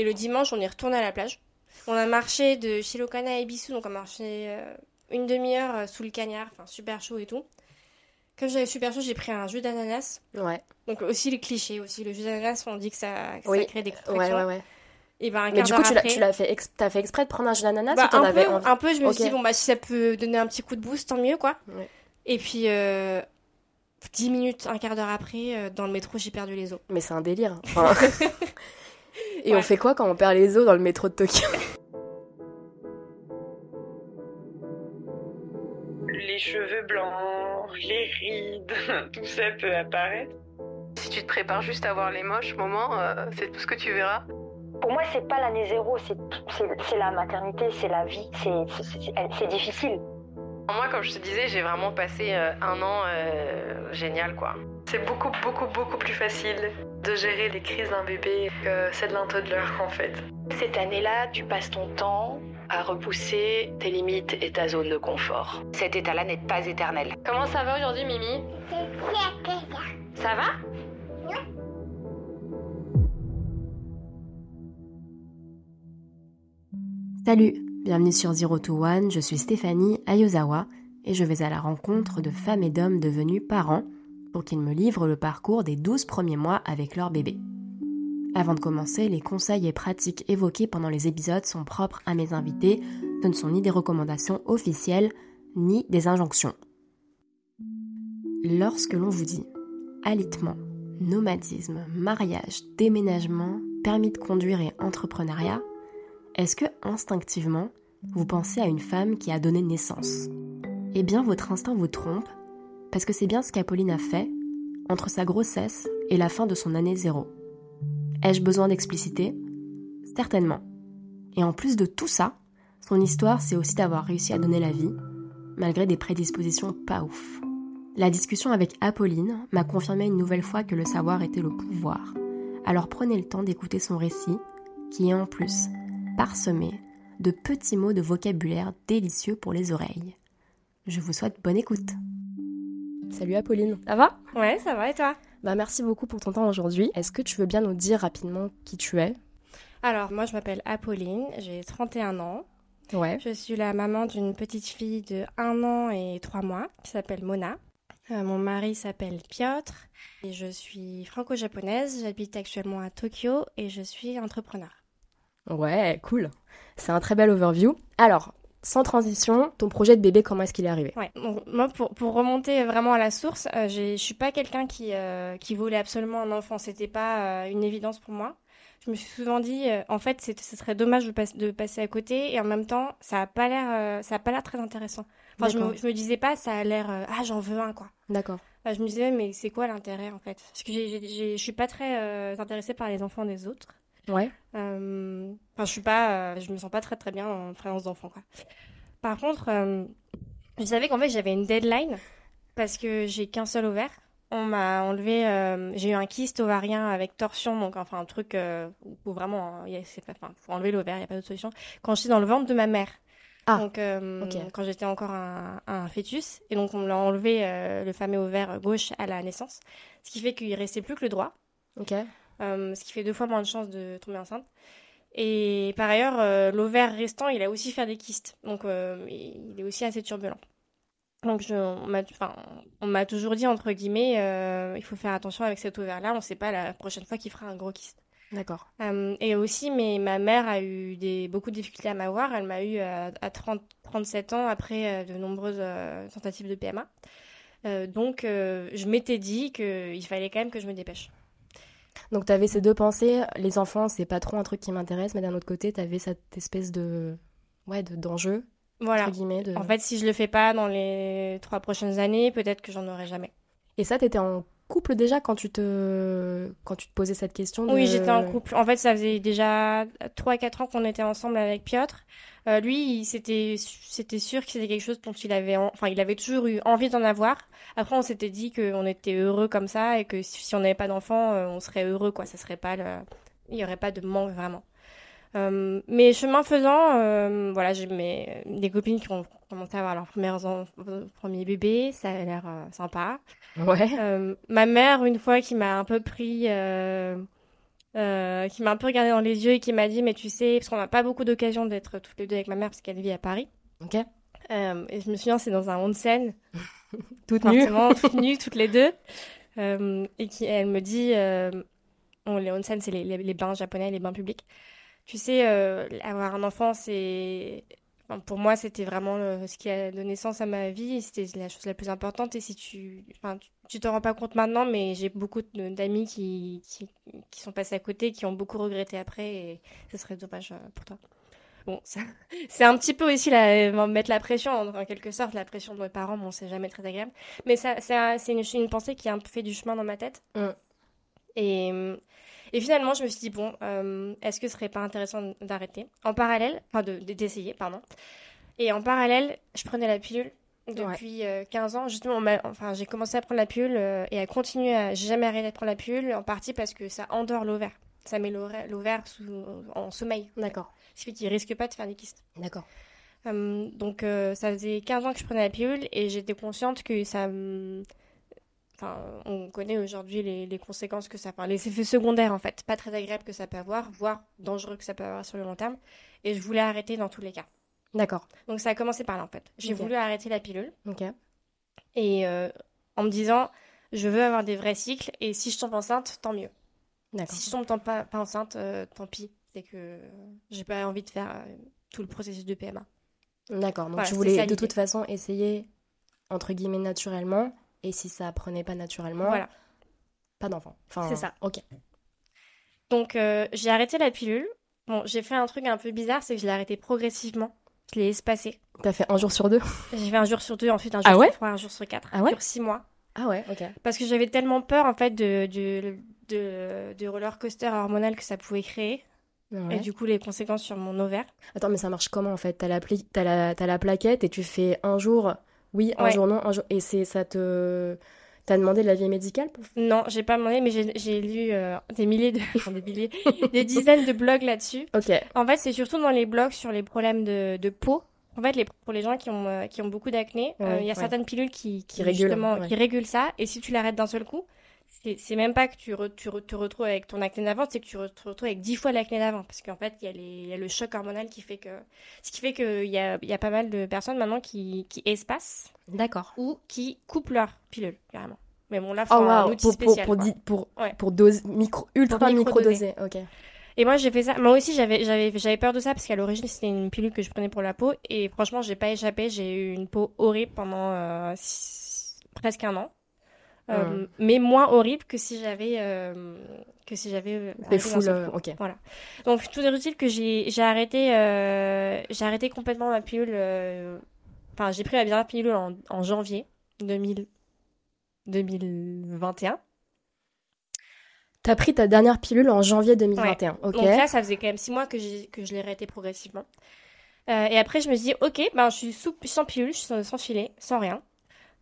Et le dimanche, on est retourné à la plage. On a marché de Chilocana à Ibisu, donc on a marché euh, une demi-heure euh, sous le cagnard, enfin super chaud et tout. Comme j'avais super chaud, j'ai pris un jus d'ananas. Ouais. Donc aussi les clichés, aussi le jus d'ananas, on dit que ça, que ça Oui. crée des Ouais, contractions. ouais, ouais. Et ben un Mais du coup, tu l'as, après- tu l'as fait, t'as fait exprès de prendre un jus d'ananas bah, ou t'en un, avais envie un peu, je me suis Ok. dit, bon, bah, si ça peut donner un petit coup de boost, tant mieux, quoi. Ouais. Et puis, euh, 10 minutes, un quart d'heure après, euh, dans le métro, j'ai perdu les os. Mais c'est un délire. Enfin, Et Ouais. on fait quoi quand on perd les os dans le métro de Tokyo? Les cheveux blancs, les rides, tout ça peut apparaître. Si tu te prépares juste à voir les moches moments, euh, c'est tout ce que tu verras. Pour moi, c'est pas l'année zéro, c'est la maternité, c'est la vie, c'est- c'est c'est- c'est difficile. Moi, comme je te disais, j'ai vraiment passé euh, un an euh, génial, quoi. C'est beaucoup, beaucoup, beaucoup plus facile de gérer les crises d'un bébé que celle d'un toddler, en fait. Cette année-là, tu passes ton temps à repousser tes limites et ta zone de confort. Cet état-là n'est pas éternel. Comment ça va aujourd'hui, Mimi? Ça va? Salut, bienvenue sur Zero to One, je suis Stéphanie Ayozawa et je vais à la rencontre de femmes et d'hommes devenus parents pour qu'ils me livrent le parcours des 12 premiers mois avec leur bébé. Avant de commencer, les conseils et pratiques évoqués pendant les épisodes sont propres à mes invités, ce ne sont ni des recommandations officielles ni des injonctions. Lorsque l'on vous dit alitement, nomadisme, mariage, déménagement, permis de conduire et entrepreneuriat, est-ce que instinctivement, vous pensez à une femme qui a donné naissance? Eh bien, votre instinct vous trompe, parce que c'est bien ce qu'Apolline a fait entre sa grossesse et la fin de son année zéro. Ai-je besoin d'expliciter? Certainement. Et en plus de tout ça, son histoire, c'est aussi d'avoir réussi à donner la vie, malgré des prédispositions pas ouf. La discussion avec Apolline m'a confirmé une nouvelle fois que le savoir était le pouvoir. Alors prenez le temps d'écouter son récit, qui est en plus parsemé de petits mots de vocabulaire délicieux pour les oreilles. Je vous souhaite bonne écoute. Salut Apolline, ça va? Ouais, ça va, et toi? Bah merci beaucoup pour ton temps aujourd'hui. Est-ce que tu veux bien nous dire rapidement qui tu es? Alors, moi, je m'appelle Apolline, j'ai 31 ans. Ouais. Je suis la maman d'une petite fille de 1 an et 3 mois qui s'appelle Mona. Euh, mon mari s'appelle Piotr et je suis franco-japonaise. J'habite actuellement à Tokyo et je suis entrepreneur. Ouais, cool. C'est un très bel overview. Alors, sans transition, ton projet de bébé, comment est-ce qu'il est arrivé? Ouais. Moi, pour, pour remonter vraiment à la source, euh, je suis pas quelqu'un qui, euh, qui voulait absolument un enfant. C'était pas euh, une évidence pour moi. Je me suis souvent dit, euh, en fait, c'est- ce serait dommage de, passe- de passer à côté et en même temps, ça a pas l'air, ça a pas l'air très intéressant. Enfin, je me, je me disais pas, ça a l'air, ah, j'en veux un, quoi. D'accord. Enfin, je me disais, mais c'est quoi l'intérêt, en fait? Parce que je suis pas très intéressée par les enfants des autres. Ouais. Euh, Enfin, je suis pas, euh, je me sens pas très très bien en présence d'enfants, quoi. Par contre, euh, je savais qu'en fait j'avais une deadline parce que j'ai qu'un seul ovaire. On m'a enlevé, j'ai eu un kyste ovarien avec torsion, donc enfin un truc où vraiment, il c'est pas, enfin, faut enlever l'ovaire, il y a pas d'autre solution. Quand j'étais dans le ventre de ma mère. Ah, donc quand j'étais encore un, un fœtus, et donc on me l'a enlevé le fameux ovaire gauche à la naissance, ce qui fait qu'il restait plus que le droit. Ok. Euh, ce qui fait deux fois moins de chances de tomber enceinte. Et par ailleurs, euh, l'ovaire restant, il a aussi fait des kystes. Donc, euh, il est aussi assez turbulent. Donc, je, on m'a toujours dit, entre guillemets, euh, il faut faire attention avec cet ovaire-là. On ne sait pas la prochaine fois qu'il fera un gros kyste. D'accord. Euh, et aussi, mais ma mère a eu des, beaucoup de difficultés à m'avoir. Elle m'a eu à, à 30, 37 ans après de nombreuses euh, tentatives de PMA. Donc, je m'étais dit qu'il fallait quand même que je me dépêche. Donc t'avais ces deux pensées, les enfants, c'est pas trop un truc qui m'intéresse, mais d'un autre côté, t'avais cette espèce de ouais, de d'enjeu Voilà. entre guillemets de... En fait, si je le fais pas dans les trois prochaines années, peut-être que j'en aurai jamais. Et ça t'étais en couple déjà quand tu te quand tu te posais cette question de... Oui, j'étais en couple. En fait, ça faisait déjà 3-4 ans qu'on était ensemble avec Piotr. Euh, lui, c'était c'était sûr que c'était quelque chose dont il avait, en- enfin, il avait toujours eu envie d'en avoir. Après, on s'était dit qu'on était heureux comme ça et que si on n'avait pas d'enfant, euh, on serait heureux, quoi. Ça serait pas le, il y aurait pas de manque vraiment. Euh, mais chemin faisant, euh, voilà, j'ai mes des copines qui ont commencé à avoir leurs premiers en- premiers bébés. Ça a l'air sympa. Ouais. Ma mère, une fois, qui m'a un peu pris, euh, qui m'a un peu regardé dans les yeux et qui m'a dit, mais tu sais, parce qu'on n'a pas beaucoup d'occasion d'être toutes les deux avec ma mère parce qu'elle vit à Paris. Ok. Euh, et je me souviens, c'est dans un onsen, Toute nue. toutes nues, toutes les deux. Euh, et qui, elle me dit, bon, les onsen, c'est les, les- les bains japonais, les bains publics. Tu sais, avoir un enfant, c'est, enfin, pour moi, c'était vraiment le- ce qui a donné sens à ma vie. C'était la chose la plus importante. Et si tu, enfin, tu, tu t'en rends pas compte maintenant, mais j'ai beaucoup d'amis qui, qui, qui sont passés à côté, qui ont beaucoup regretté après, et ce serait dommage euh, pour toi. Bon, c'est un petit peu aussi la, me mettre la pression, en, en quelque sorte, la pression de mes parents, bon, c'est jamais très agréable. Mais c'est un- c'est une, une pensée qui a un peu fait du chemin dans ma tête. Mm. Et, et finalement, je me suis dit, bon, euh, est-ce que ce serait pas intéressant d'arrêter? En parallèle, enfin, de- de- d'essayer, pardon. Et en parallèle, je prenais la pilule depuis euh, 15 ans. Justement, enfin, j'ai commencé à prendre la pilule euh, et à continuer à. J'ai jamais arrêté de prendre la pilule, en partie parce que ça endort l'ovaire. Ça met l'ovaire en sommeil. D'accord. Ce qui fait qu'il risque pas de faire des kystes. D'accord. Euh, donc euh, ça faisait 15 ans que je prenais la pilule et j'étais consciente que ça. Enfin, on connaît aujourd'hui les, les conséquences que ça... Enfin, les effets secondaires, en fait, pas très agréables que ça peut avoir, voire dangereux que ça peut avoir sur le long terme. Et je voulais arrêter dans tous les cas. D'accord. Donc ça a commencé par là, en fait. J'ai voulu arrêter la pilule Ok. et euh, en me disant, je veux avoir des vrais cycles et si je tombe enceinte, tant mieux. D'accord. Si je tombe pas, pas enceinte, euh, tant pis. C'est que j'ai pas envie de faire euh, tout le processus de PMA. D'accord. Donc Voilà, tu voulais de toute façon essayer entre guillemets naturellement et si ça prenait pas naturellement, Voilà. pas d'enfant. Enfin, C'est ça. Ok. Donc, j'ai arrêté la pilule. Bon, j'ai fait un truc un peu bizarre, c'est que je l'ai arrêté progressivement. Je l'ai espacé. T'as fait un jour sur deux J'ai fait un jour sur deux, ensuite un jour Ah ouais sur trois, un jour sur quatre. Ah ouais Sur six mois. Ah ouais. Ok. Parce que j'avais tellement peur, en fait, de, de, de, de roller coaster hormonal que ça pouvait créer. Ouais. Et du coup, les conséquences sur mon ovaire. Attends, mais ça marche comment en fait? T'as la, pli- t'as la... t'as la plaquette et tu fais un jour oui, un Ouais. jour non, un jour. Et c'est ça te. T'as demandé de l'avis médical pour... Non, j'ai pas demandé, mais j'ai lu euh, des milliers de... enfin, des milliers, des dizaines de blogs là-dessus. Ok. En fait, c'est surtout dans les blogs sur les problèmes de, de peau. En fait, les, pour les gens qui ont, euh, qui ont beaucoup d'acné, euh, il Ouais, y a ouais. certaines pilules qui, qui, Qui régulent, justement, ouais. qui régulent ça. Et si tu l'arrêtes d'un seul coup, c'est même pas que tu, re- tu re- te retrouves avec ton acné d'avant, c'est que tu re- te retrouves avec dix fois l'acné d'avant. Parce qu'en fait, il y, a y le choc hormonal qui fait que... Ce qui fait qu'il y a, y a pas mal de personnes maintenant qui, qui espacent D'accord. ou qui coupent leur pilule, carrément. Mais bon, là, faut Oh un waouh, outil pour, spécial. pour, quoi. pour, Ouais. pour dose, micro, ultra micro-doser. micro-dosé. Ok. Et moi, j'ai fait ça. Moi aussi, j'avais, j'avais, j'avais peur de ça parce qu'à l'origine, c'était une pilule que je prenais pour la peau. Et franchement, j'ai pas échappé. J'ai eu une peau horrible pendant euh, six- presque un an. Euh, Mais moins horrible que si j'avais, euh, que si j'avais. euh, d'un full. euh, ok. Donc, tout est utile que j'ai, j'ai arrêté, euh, j'ai arrêté complètement ma pilule. euh, Enfin, j'ai pris la dernière pilule en, en janvier 2000, 2021. T'as pris ta dernière pilule en janvier 2021. Ok. Donc là, ça faisait quand même six mois que, que je l'ai arrêté progressivement. Euh, et après, je me suis dit, ok, ben, je suis sous, sans pilule, je suis sans, sans filet, sans rien.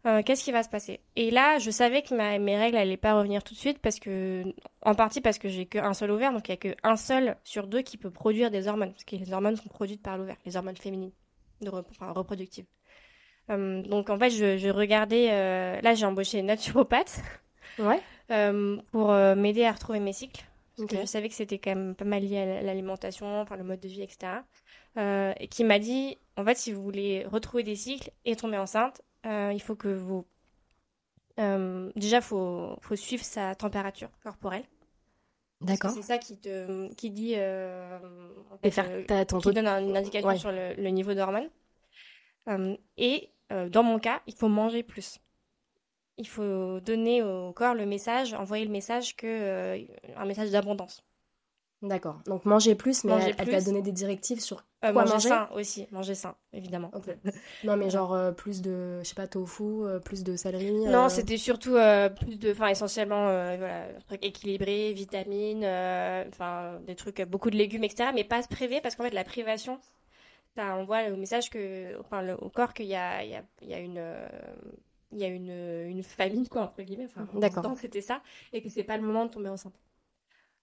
Euh, Qu'est-ce qui va se passer? Et là, je savais que ma- mes règles n'allaient pas revenir tout de suite parce que, en partie parce que j'ai qu'un seul ovaire, donc il n'y a qu'un seul sur deux qui peut produire des hormones, parce que les hormones sont produites par l'ovaire, les hormones féminines, de rep- enfin, reproductives. Euh, donc en fait, je, je regardais, euh, là j'ai embauché une naturopathe Ouais. pour m'aider à retrouver mes cycles. Parce que je savais que c'était quand même pas mal lié à l'alimentation, enfin le mode de vie, etc. Euh, et qui m'a dit, en fait, si vous voulez retrouver des cycles et tomber enceinte, euh, il faut que vous... euh, déjà, il faut, faut suivre sa température corporelle. D'accord. C'est ça qui te qui dit... euh, en Et fait, faire euh, ta, ton qui taux. donne un- une indication Ouais. sur le, le niveau d'hormones. Et dans mon cas, il faut manger plus. Il faut donner au corps le message, envoyer le message que un message d'abondance. D'accord. Donc manger plus, mais Manger elle, elle t'a plus. donné des directives sur Euh, quoi manger manger? sain aussi, manger sain, évidemment. Non, mais genre euh, plus de, je sais pas, tofu, euh, plus de céleri. Non, euh, c'était surtout plus de, enfin essentiellement, voilà, un truc équilibré, vitamines, enfin des trucs, beaucoup de légumes, etc. Mais pas se priver parce qu'en fait la privation, ça envoie le message que, enfin le- au corps qu'il y a, il y a, il y a une, il y a une, une famine quoi entre guillemets. Enfin, en D'accord. temps, c'était ça et que c'est pas le moment de tomber enceinte.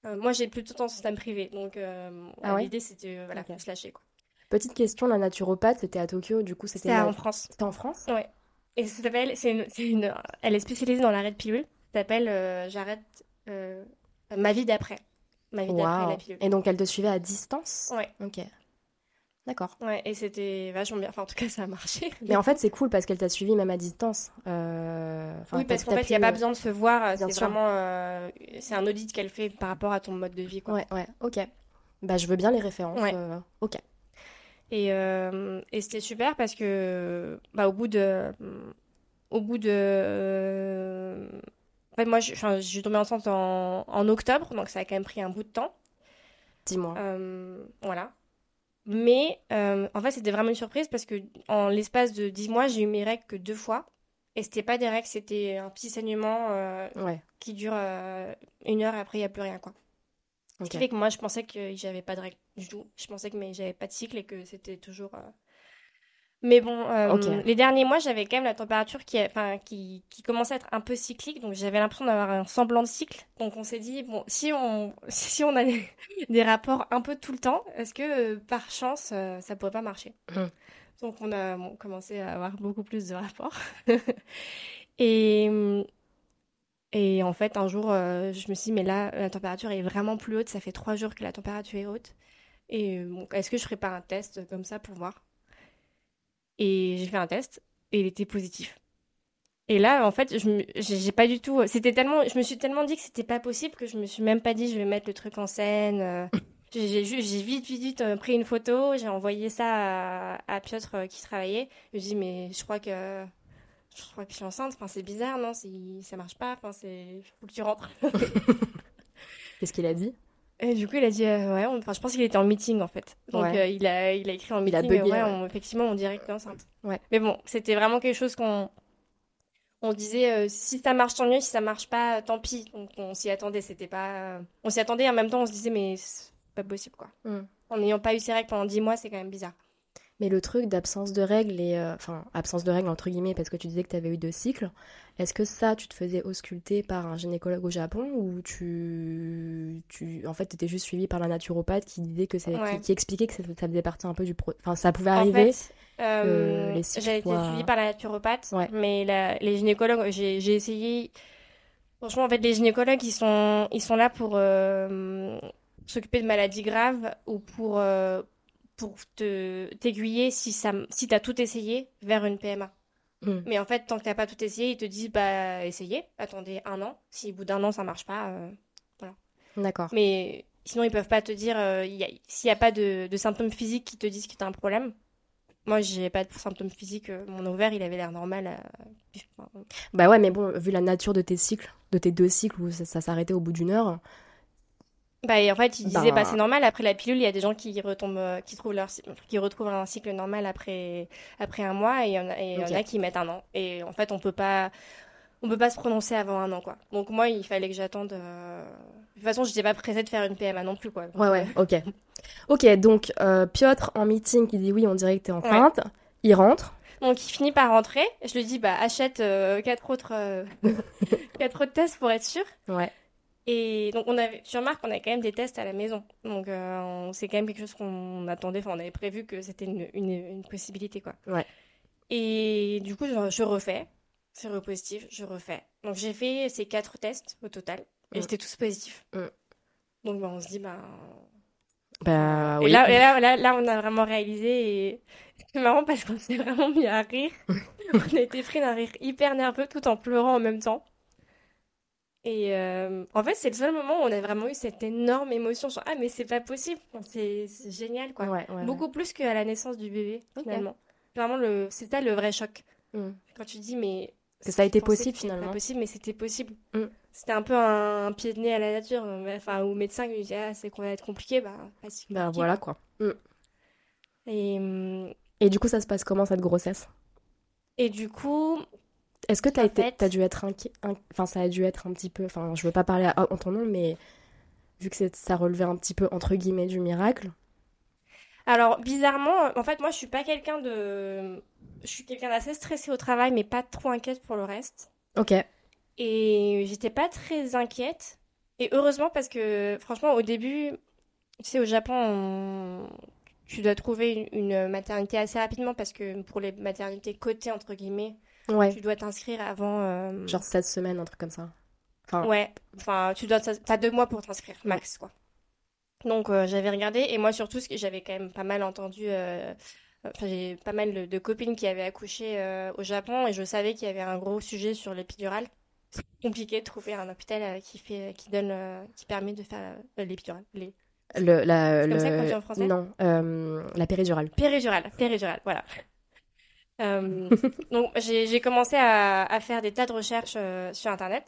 Euh, moi, j'ai plutôt tendance à me priver, donc euh, Ah ouais l'idée c'était euh, voilà, Ok. faut se lâcher quoi. Petite question, la naturopathe, c'était à Tokyo, du coup, c'était en France. C'était en France? Ouais. Et ça s'appelle, c'est une, elle est spécialisée dans l'arrêt de pilule. Ça s'appelle euh, J'arrête euh, ma vie d'après. ma vie d'après la pilule. Et donc elle te suivait à distance? Ouais. Ok. D'accord. Ouais, et c'était vachement bien. Enfin, en tout cas, ça a marché. Mais en fait, c'est cool parce qu'elle t'a suivi même à distance. Euh, enfin, oui, parce qu'en fait, il n'y a pas euh, besoin de se voir. bien C'est vraiment, euh, c'est un audit qu'elle fait par rapport à ton mode de vie, quoi. Ouais, ouais, ok. Bah, je veux bien les références. Ouais. euh, ok. Et, euh, et c'était super parce que, bah, au bout de, au bout de, euh, en fait, moi, je, enfin, je suis tombée enceinte en, en octobre, donc ça a quand même pris un bout de temps. Dis-moi. Euh, voilà. Mais euh, en fait, c'était vraiment une surprise parce que en l'espace de 10 mois, j'ai eu mes règles que deux fois. Et c'était pas des règles, c'était un petit saignement euh, Ouais, qui dure euh, une heure et après, il n'y a plus rien, quoi. Ce qui fait que moi, je pensais que j'avais pas de règles du tout. Je pensais que j'avais pas de cycle et que c'était toujours. Mais bon, euh, les derniers mois, j'avais quand même la température qui, enfin, qui, qui commençait à être un peu cyclique, donc j'avais l'impression d'avoir un semblant de cycle. Donc on s'est dit, bon, si on, si on a des, des rapports un peu tout le temps, est-ce que euh, par chance, euh, ça pourrait pas marcher? Mhm. Donc on a bon, commencé à avoir beaucoup plus de rapports. et, et en fait, un jour, euh, je me suis dit, mais là, la température est vraiment plus haute. Ça fait trois jours que la température est haute. Et bon, est-ce que je ferais pas un test comme ça pour voir? Et j'ai fait un test et il était positif. Et là, en fait, je j'ai pas du tout. C'était tellement, je me suis tellement dit que c'était pas possible que je me suis même pas dit je vais mettre le truc en scène. euh. J'ai vite, vite, vite euh, pris une photo. J'ai envoyé ça à, Piotr euh, qui travaillait. Je lui ai dit mais je crois que je crois que je suis enceinte. Enfin, c'est bizarre, non? Ça marche pas, enfin, c'est faut que tu rentres. Qu'est-ce qu'il a dit? Et du coup, il a dit, euh, ouais, on- enfin, je pense qu'il était en meeting en fait. Donc, Ouais. euh, il a, il a écrit en Il a meeting, bugué, ouais, ouais. on- effectivement, on dirait que enceinte. Ouais. Mais bon, c'était vraiment quelque chose qu'on, on disait, euh, si ça marche, tant mieux, si ça marche pas, tant pis. Donc, on s'y attendait, c'était pas, on s'y attendait, en même temps, on se disait, mais c'est pas possible, quoi. Mm. En n'ayant pas eu ces règles pendant 10 mois, c'est quand même bizarre. Mais le truc d'absence de règles, et enfin, absence de règles entre guillemets, parce que tu disais que tu avais eu deux cycles, est-ce que ça, tu te faisais ausculter par un gynécologue au Japon ou tu, tu en fait, t'étais juste suivi par la naturopathe qui disait que c'est, Ouais. qui, qui expliquait que ça, ça faisait partie un peu du pro... Enfin, ça pouvait En arriver. fait, euh, les j'ai été suivie par la naturopathe, Ouais. mais la- les gynécologues, j'ai j'ai essayé. Franchement, en fait, les gynécologues, ils sont, ils sont là pour euh, s'occuper de maladies graves ou pour, euh, pour te t'aiguiller si ça, si t'as tout essayé vers une PMA. Mm. Mais en fait, tant que t'as pas tout essayé, ils te disent bah essayez, attendez un an. Si au bout d'un an ça marche pas, euh, D'accord. mais sinon, ils peuvent pas te dire euh, il y a- s'il n'y a pas de, de symptômes physiques qui te disent que tu as un problème. Moi, j'ai pas de symptômes physiques. euh, Mon ovaire, il avait l'air normal. Bah ouais, mais bon, vu la nature de tes cycles, de tes deux cycles où ça, ça s'arrêtait au bout d'une heure, Bah, et en fait, ils disaient Bah. bah, c'est normal. Après la pilule, il y a des gens qui retombent, euh, qui trouvent leur, qui retrouvent un cycle normal après, après un mois, et il y en a, et il y en Ok. a qui mettent un an. Et en fait, on peut pas, on peut pas se prononcer avant un an, quoi. Donc moi, il fallait que j'attende. euh, De toute façon, j'étais pas pressée de faire une PMA non plus, quoi. Ouais, ouais, ok. Ok, donc euh, Piotr en meeting qui dit oui, on dirait que t'es enceinte. Il rentre. Donc il finit par rentrer. Je lui dis bah achète euh, quatre autres euh, quatre autres tests pour être sûr. Ouais. Et donc on avait sur Marc on a quand même des tests à la maison. Donc euh, c'est quand même quelque chose qu'on attendait. Enfin on avait prévu que c'était une, une, une possibilité quoi. Ouais. Et du coup je, je refais. C'est repositif. Je refais. Donc j'ai fait ces quatre tests au total et Mm. c'était tous positifs. Mm. Donc bah, on se dit bah Bah et oui. là, et là, là, là, on a vraiment réalisé et c'est marrant parce qu'on s'est vraiment mis à rire. on a été pris d'un rire hyper nerveux tout en pleurant en même temps. Et euh, en fait, c'est le seul moment où on a vraiment eu cette énorme émotion Ah, mais c'est pas possible, c'est génial quoi. Ouais, ouais, ouais. Beaucoup plus qu'à la naissance du bébé finalement. Vraiment, le... c'est ça le vrai choc. Mm. Quand tu dis, mais. Que ça a été possible, finalement. pas possible, mais c'était possible. Mm. C'était un peu un, un pied de nez à la nature. Enfin, au médecin qui disait, ah, c'est qu'on va être compliqué, bah, pas si Bah voilà quoi. Mm. Et, Et du coup, ça se passe comment cette grossesse? et du coup, Est-ce que fait- t'as dû être inquiet, in- enfin ça a dû être un petit peu, enfin je veux pas parler à- en ton nom, mais vu que ça relevait un petit peu entre guillemets du miracle. alors bizarrement, en fait, moi, je suis pas quelqu'un de. Je suis quelqu'un d'assez stressé au travail, mais pas trop inquiète pour le reste. Ok. Et j'étais pas très inquiète. Et heureusement, parce que franchement, au début, tu sais, au Japon, on- tu dois trouver une une maternité assez rapidement parce que pour les maternités cotées, entre guillemets, Ouais. tu dois t'inscrire avant. euh, Genre 16 semaines, un truc comme ça. Enfin, Ouais, enfin, tu dois, t'as deux mois pour t'inscrire, max, quoi. Donc euh, j'avais regardé et moi surtout ce que j'avais quand même pas mal entendu euh, enfin j'ai pas mal de, de copines qui avaient accouché euh, au Japon et je savais qu'il y avait un gros sujet sur l'épidurale. C'est compliqué de trouver un hôpital qui fait qui donne qui permet de faire l'épidurale, les Le, la, C'est comme ça le- qu'on dit en français? Non, la péridurale. péridurale, péridurale, voilà. Euh, donc j'ai commencé à, à faire des tas de recherches euh, sur internet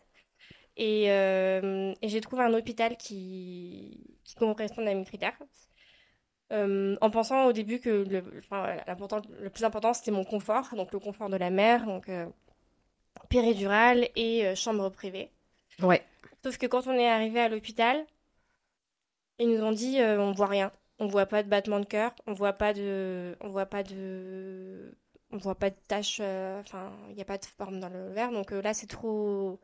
et, euh, et j'ai trouvé un hôpital qui, qui correspondait à mes critères. En pensant au début que le, enfin, le plus important c'était mon confort, donc le confort de la mère, donc péridurale et chambre privée. Ouais. Sauf que quand on est arrivé à l'hôpital, ils nous ont dit on voit rien, on voit pas de battement de cœur, on voit pas de, on voit pas de, on voit pas de taches, euh, enfin il n'y a pas de forme dans le verre, donc euh, là c'est trop,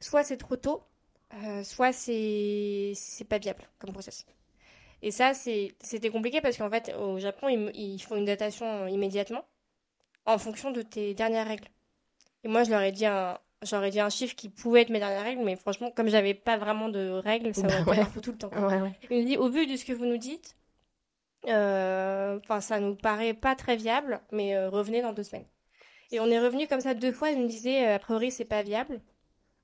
soit c'est trop tôt, euh, soit c'est pas viable comme process. Et ça c'était compliqué parce qu'en fait au Japon ils, ils font une datation immédiatement en fonction de tes dernières règles. Et moi je leur ai dit un J'aurais dit un chiffre qui pouvait être mes dernières règles, mais franchement, comme j'avais pas vraiment de règles, ça Bah aurait ouais. été un peu tout le temps. quoi. Ouais, ouais. Il me dit, au vu de ce que vous nous dites, enfin, ça nous paraît pas très viable, mais euh, revenez dans deux semaines. Et on est revenu comme ça deux fois, il nous disait, euh, a priori, c'est pas viable,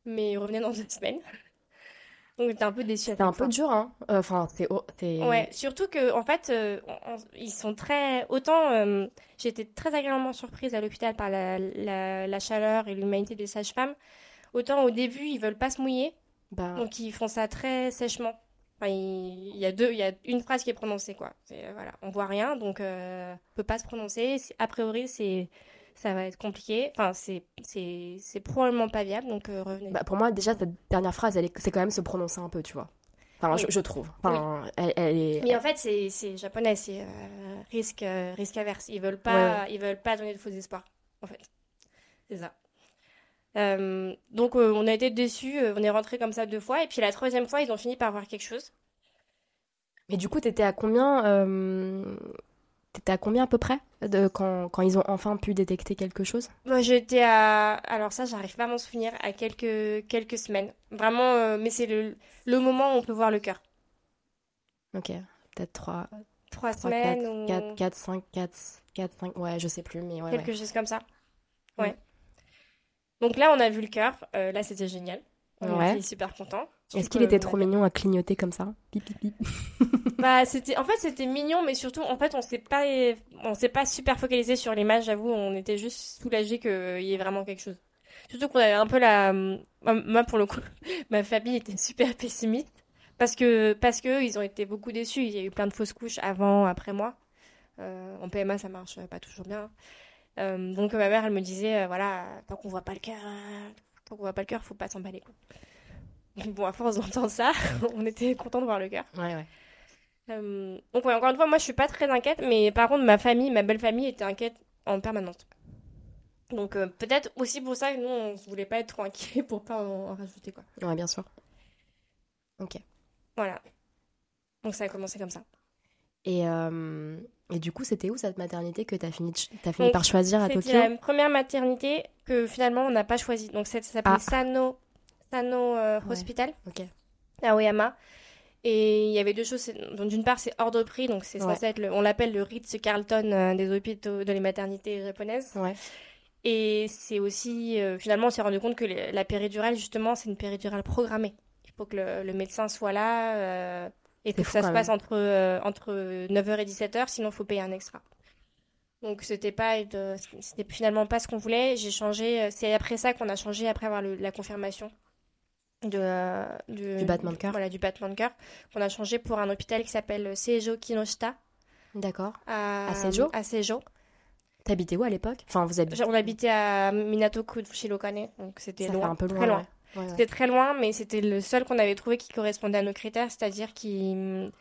mais revenez dans deux semaines. Donc, j'étais un peu déçue. à C'est un fois. peu dur, hein. Euh, Enfin, c'est. oh, Ouais, surtout que en fait, euh, on- ils sont très. Autant euh, j'ai été très agréablement surprise à l'hôpital par la, la, la chaleur et l'humanité des sages-femmes. Autant au début, ils veulent pas se mouiller, Bah, donc ils font ça très sèchement. Enfin, il, y a deux, il y a une phrase qui est prononcée quoi. C'est, euh, voilà, on voit rien, donc euh, on peut pas se prononcer. A priori, c'est ça va être compliqué. Enfin, c'est c'est c'est probablement pas viable, donc euh, revenez. bah, pour moi, déjà, cette dernière phrase, elle c'est quand même se prononcer un peu, tu vois. Enfin, Oui. je, je trouve. Enfin, elle, elle est. Mais en fait, c'est c'est japonais, c'est euh, risque risque averse. Ils veulent pas Ouais, ils veulent pas donner de faux espoirs, en fait. C'est ça. Euh, donc euh, on a été déçus, euh, on est rentré comme ça deux fois et puis la troisième fois ils ont fini par voir quelque chose. Mais du coup, t'étais à combien T'étais à combien à peu près de... quand... quand ils ont enfin pu détecter quelque chose? Moi j'étais à alors ça j'arrive pas à m'en souvenir à quelques quelques semaines. Vraiment mais c'est le le moment où on peut voir le cœur. Ok, peut-être 3, Trois 3 semaines 4, ou 4, 4, 5, 4, 4, 5, ouais, je sais plus, mais ouais, quelque ouais. chose comme ça. Mm. Ouais. Donc là on a vu le cœur, Euh, là c'était génial. On Ouais. était super contents. Est-ce qu'il était trop avait- mignon à clignoter comme ça? Pip, pip, pip. Bah, c'était, en fait, c'était mignon, mais surtout, en fait, on s'est pas, on s'est pas super focalisé sur l'image, j'avoue, on était juste soulagés qu'il y ait vraiment quelque chose. Surtout qu'on avait un peu la, moi, pour le coup, ma famille était super pessimiste. Parce que, parce que, ils ont été beaucoup déçus. Il y a eu plein de fausses couches avant, après moi. Euh, en PMA, ça marche pas toujours bien. Euh, donc, ma mère, elle me disait, euh, voilà, tant qu'on voit pas le cœur, euh, tant qu'on voit pas le cœur, faut pas s'emballer. Bon, à force d'entendre ça, on était content de voir le cœur. Ouais, ouais. Euh, donc ouais, encore une fois, moi je suis pas très inquiète, mais par contre ma famille, ma belle famille était inquiète en permanence. Donc euh, peut-être aussi pour ça que nous on voulait pas être trop inquiets pour pas en, en rajouter quoi. Ouais, bien sûr. Ok. Voilà. Donc ça a commencé comme ça. Et, euh, et du coup, c'était où cette maternité que t'as fini, de ch- t'as fini Donc, par choisir à C'était Tokyo? la première maternité que finalement on n'a pas choisie. Donc ça s'appelait Ah. Sano, Sano euh, Ouais. Hospital Ok. à Oyama. Et il y avait deux choses. D'une part, c'est hors de prix, donc c'est Ouais. le, on l'appelle le Ritz-Carlton euh, des hôpitaux de les maternités japonaises. Ouais. Et c'est aussi, euh, finalement, on s'est rendu compte que la péridurale, justement, c'est une péridurale programmée. Il faut que le, le médecin soit là et que ça se passe même. entre, euh, entre 9h et 17h, sinon il faut payer un extra. Donc c'était pas, de- c'était finalement pas ce qu'on voulait. J'ai changé, euh, c'est après ça qu'on a changé, après avoir le- la confirmation de, euh, Du battement de cœur. Voilà, du battement de cœur. On a changé pour un hôpital qui s'appelle Seijo Kinoshita D'accord. à, À Seijo à Seijo. T'habitais où à l'époque? Enfin, vous habitez. On habitait à Minato-ku Fushirokane, donc c'était loin, un peu très loin. loin. Ouais. Ouais, ouais. C'était très loin, mais c'était le seul qu'on avait trouvé qui correspondait à nos critères, c'est-à-dire qu'il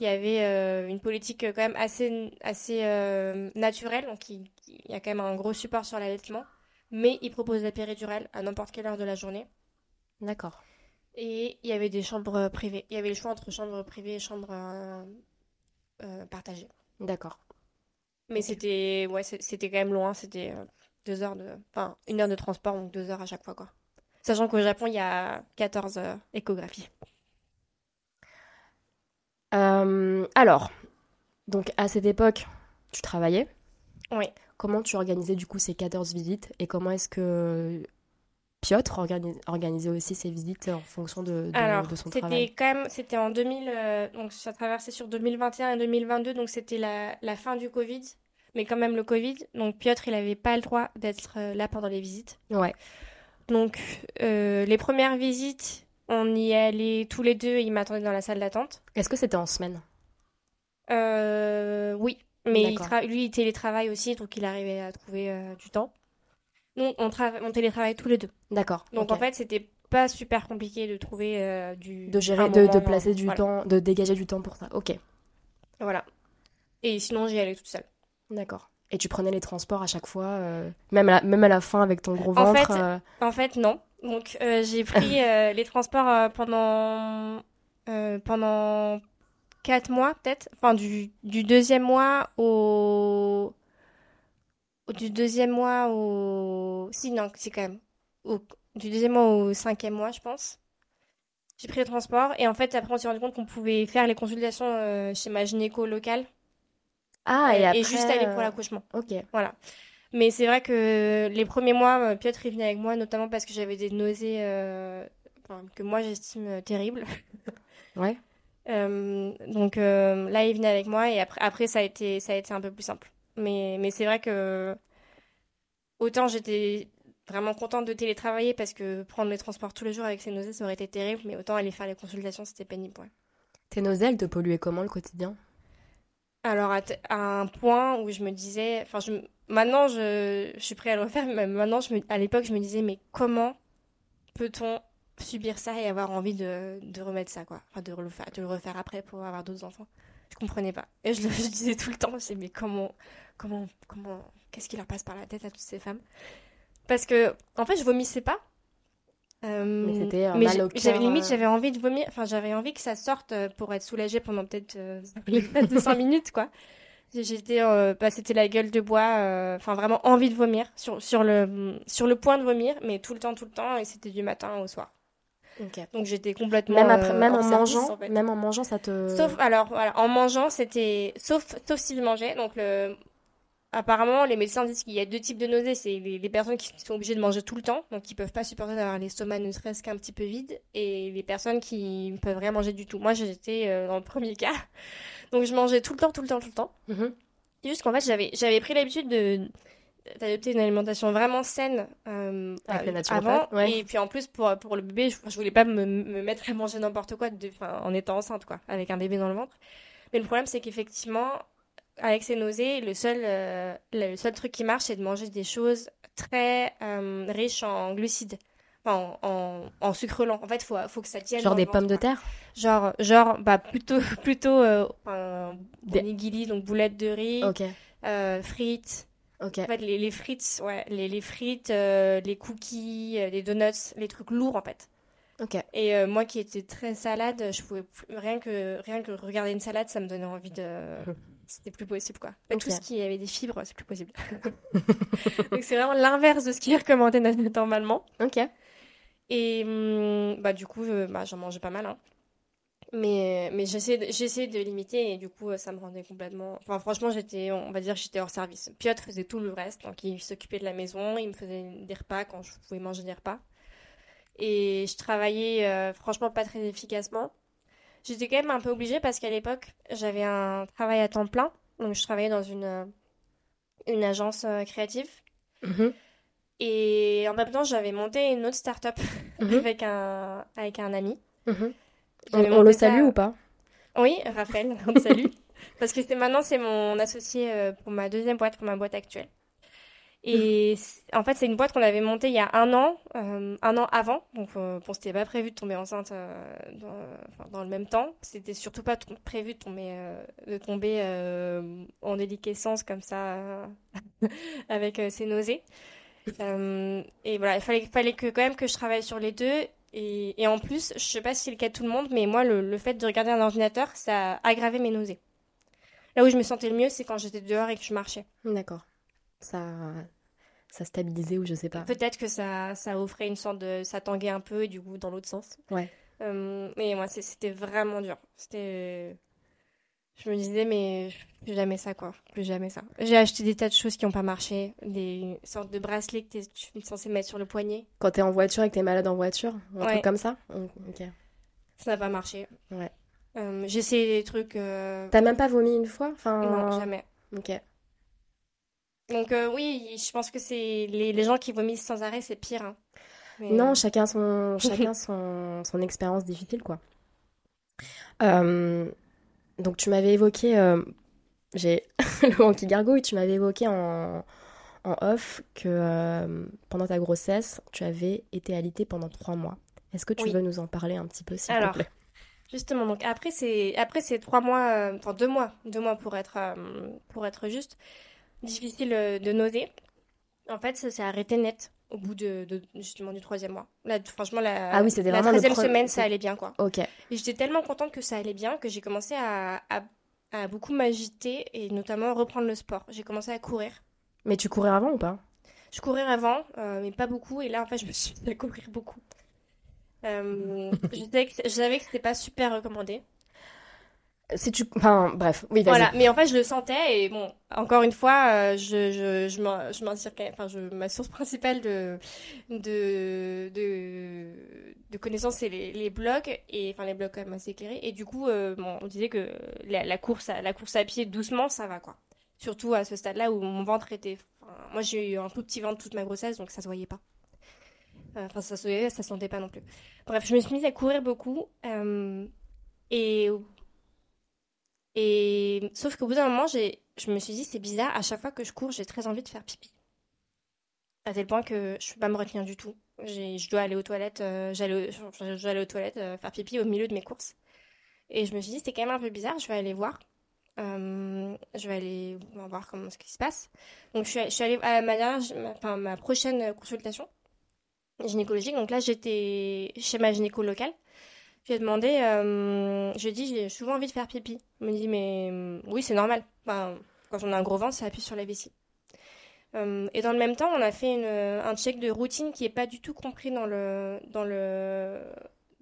y avait euh, une politique quand même assez, assez euh, naturelle, donc il, il y a quand même un gros support sur l'allaitement, mais il propose la péridurale à n'importe quelle heure de la journée. D'accord. Et il y avait des chambres privées. Il y avait le choix entre chambres privées et chambres euh, euh, partagées. D'accord. Mais c'était ouais, c'était quand même loin, c'était euh, deux heures de, enfin une heure de transport, donc deux heures à chaque fois quoi. Sachant qu'au Japon il y a 14 euh, échographies. Euh, alors, donc à cette époque, tu travaillais. Oui. Comment tu organisais du coup ces 14 visites et comment est-ce que Piotr organi- organisait aussi ses visites en fonction de, de- Alors, de son c'était travail? quand même, c'était en 2000, euh, donc ça traversait sur 2021 et 2022, donc c'était la, la fin du Covid, mais quand même le Covid. Donc Piotr, il avait pas le droit d'être euh, là pendant les visites. Ouais. Donc euh, les premières visites, on y allait tous les deux et il m'attendait dans la salle d'attente. Est-ce que c'était en semaine? Euh, oui, mais il lui, il télétravaille aussi, donc il arrivait à trouver euh, du temps. Nous, on, on télétravaille tous les deux. D'accord. Donc en fait, c'était pas super compliqué de trouver euh, du... de gérer, de, placer du voilà. temps, de dégager du temps pour ça. Ok, Voilà. Et sinon, j'y allais toute seule. d'accord. Et tu prenais les transports à chaque fois, euh, même, à la, même à la fin avec ton gros En ventre. fait, euh, En fait, non. Donc, euh, j'ai pris les transports pendant pendant quatre mois, peut-être. Enfin, du, du deuxième mois au du deuxième mois au si non, c'est quand même au... du deuxième mois au cinquième mois, je pense. J'ai pris les transports et en fait, après, on s'est rendu compte qu'on pouvait faire les consultations chez ma gynéco locale Ah, et, et, après, juste aller pour euh, l'accouchement. Ok. Voilà. Mais c'est vrai que les premiers mois, euh, Piotr il venait avec moi, notamment parce que j'avais des nausées euh, enfin, que moi j'estime euh, terribles. Ouais. Euh, donc euh, là, il venait avec moi et après, après ça a été, ça a été un peu plus simple. Mais, mais c'est vrai que autant j'étais vraiment contente de télétravailler parce que prendre les transports tous les jours avec ces nausées, ça aurait été terrible, mais autant aller faire les consultations, c'était pénible. ouais. Tes nausées, elles te polluaient comment le quotidien? Alors, à, un point où je me disais, maintenant, je, suis prête à le refaire, mais maintenant, je me, à l'époque, je me disais, mais comment peut-on subir ça et avoir envie de, remettre ça, quoi? Enfin, de le, refaire après pour avoir d'autres enfants. Je comprenais pas. Et je le disais tout le temps, je mais comment, comment, comment, qu'est-ce qui leur passe par la tête à toutes ces femmes? Parce que, en fait, je vomissais pas. Euh, Mais c'était un mais mal j'ai- au j'avais cœur, limite, j'avais envie de vomir. Enfin, j'avais envie que ça sorte euh, pour être soulagée pendant peut-être euh, l'espace de 5 minutes, quoi. J'étais, euh, bah, c'était la gueule de bois. euh, Enfin, vraiment envie de vomir sur sur le sur le point de vomir, mais tout le temps, tout le temps, et c'était du matin au soir. Ok. Donc j'étais complètement. Même après, même hors en service, mangeant, en fait. même en mangeant, ça te. Sauf, alors, voilà, en mangeant, c'était. Sauf, sauf si je mangeais. Donc, le... apparemment, les médecins disent qu'il y a deux types de nausées. C'est les, les personnes qui sont obligées de manger tout le temps, donc qui peuvent pas supporter d'avoir l'estomac ne serait-ce qu'un petit peu vide, et les personnes qui ne peuvent rien manger du tout. Moi, j'étais euh, dans le premier cas. Donc, je mangeais tout le temps, tout le temps, tout le temps. C'est juste qu'en fait, j'avais, j'avais pris l'habitude de d'adopter une alimentation vraiment saine euh, Avec euh, avant ouais. et puis en plus pour, pour le bébé je, je voulais pas me, me mettre à manger n'importe quoi de, en étant enceinte quoi avec un bébé dans le ventre mais le problème c'est qu'effectivement avec ces nausées le seul euh, le seul truc qui marche c'est de manger des choses très euh, riches en glucides enfin en, en, en sucre lent en fait faut faut que ça tienne Genre des pommes de terre? Genre genre bah plutôt plutôt euh, un Des- onigiri donc boulettes de riz frites Ok. en fait, les, les frites, ouais, les, les frites, les cookies, les donuts, les trucs lourds en fait. Et euh, moi qui étais très salade, je pouvais rien que rien que regarder une salade, ça me donnait envie de. C'était plus possible quoi. Tout ce qui avait des fibres, c'est plus possible. Donc c'est vraiment l'inverse de ce qui est recommandé normalement. Ok. Et hum, bah du coup, euh, bah, j'en mangeais pas mal. Hein. Mais, mais j'essayais de, de limiter et du coup, ça me rendait complètement... Enfin, franchement, j'étais, on va dire j'étais hors service. Piotr faisait tout le reste, donc il s'occupait de la maison, il me faisait des repas quand je pouvais manger des repas. Et je travaillais euh, franchement pas très efficacement. J'étais quand même un peu obligée parce qu'à l'époque, j'avais un travail à temps plein. Donc je travaillais dans une, une agence euh, créative. Mhm. Et en même temps, j'avais monté une autre start-up Mhm. avec un, avec un ami. Mhm. On, le salue ou pas? Oui, Raphaël, on te salue. Parce que maintenant, c'est mon associé euh, pour ma deuxième boîte, pour ma boîte actuelle. Et en fait, c'est une boîte qu'on avait montée il y a un an, euh, un an avant. Donc, euh, bon, c'était pas prévu de tomber enceinte euh, dans, dans le même temps. C'était surtout pas prévu de tomber, euh, de tomber euh, en déliquescence comme ça, euh, avec ces nausées. Et voilà, il fallait, fallait que quand même que je travaille sur les deux. Et, et en plus, je sais pas si c'est le cas de tout le monde, mais moi, le, le fait de regarder un ordinateur, ça a aggravé mes nausées. Là où je me sentais le mieux, c'est quand j'étais dehors et que je marchais. D'accord. Ça, ça stabilisait ou je sais pas. Peut-être que ça, ça offrait une sorte de... Ça tanguait un peu et du coup dans l'autre sens. Ouais. Euh, mais moi, c'était vraiment dur. C'était... Je me disais, mais plus jamais ça, quoi. Plus jamais ça. J'ai acheté des tas de choses qui n'ont pas marché. Des sortes de bracelets que t'es- tu es censé mettre sur le poignet. Quand t'es en voiture et que t'es malade en voiture, un Ouais. truc comme ça? Ok. Ça n'a pas marché. Ouais. Euh, j'ai essayé des trucs. euh, T'as même pas vomi une fois? Enfin. Non, jamais. Ok. Donc, euh, oui, je pense que c'est les, les gens qui vomissent sans arrêt, c'est pire. hein. Mais- Non, chacun son, chacun son, son expérience difficile, quoi. Euh, donc, tu m'avais évoqué, euh, j'ai le moment qui gargouille, tu m'avais évoqué en, en off que euh, pendant ta grossesse, tu avais été alitée pendant trois mois. Est-ce que tu Oui. veux nous en parler un petit peu, s'il te plaît? Justement, donc après ces, après ces trois mois, euh, enfin deux mois, deux mois pour être, euh, pour être juste, difficile euh, de nauser. En fait, ça s'est arrêté net au bout de, de- justement du troisième mois. Là, franchement, la, Ah oui, la semaine, ça allait bien, quoi. Ok. Et j'étais tellement contente que ça allait bien que j'ai commencé à, à, à beaucoup m'agiter et notamment reprendre le sport. J'ai commencé à courir. Mais tu courais avant ou pas? Je courais avant, euh, mais pas beaucoup. Et là, en fait, je me suis mis à courir beaucoup. Euh, je savais que, je savais que c'était pas super recommandé. Enfin, bref, oui. Voilà, mais en fait, je le sentais et bon, encore une fois, euh, je, je, je enfin, je, ma source principale de, de, de, de connaissances, c'est les, les blogs, et enfin, les blogs quand même assez éclairés. Et du coup, euh, bon, on disait que la, course à, la course à pied doucement, ça va quoi. Surtout à ce stade-là où mon ventre était. moi, j'ai eu un tout petit ventre toute ma grossesse, donc ça se voyait pas. Euh, Enfin, ça se voyait, ça se sentait pas non plus. Bref, je me suis mise à courir beaucoup. euh, et et sauf qu'au bout d'un moment, je me suis dit, c'est bizarre, à chaque fois que je cours, j'ai très envie de faire pipi. À tel point que je peux pas me retenir du tout. Je dois aller aux toilettes, euh, j'allais, aux toilettes euh, faire pipi au milieu de mes courses. Et je me suis dit, c'est quand même un peu bizarre, je vais aller voir. Euh, je vais aller voir comment ce qui se passe. Donc je suis, allée à ma, ma prochaine consultation gynécologique. Donc là, j'étais chez ma gynéco locale. Je lui ai demandé, euh, je lui ai dit, j'ai souvent envie de faire pipi. Elle me dit, mais euh, oui, c'est normal. Enfin, quand on a un gros ventre, ça appuie sur la vessie. Euh, et dans le même temps, on a fait une, un check de routine qui est pas du tout compris dans le dans le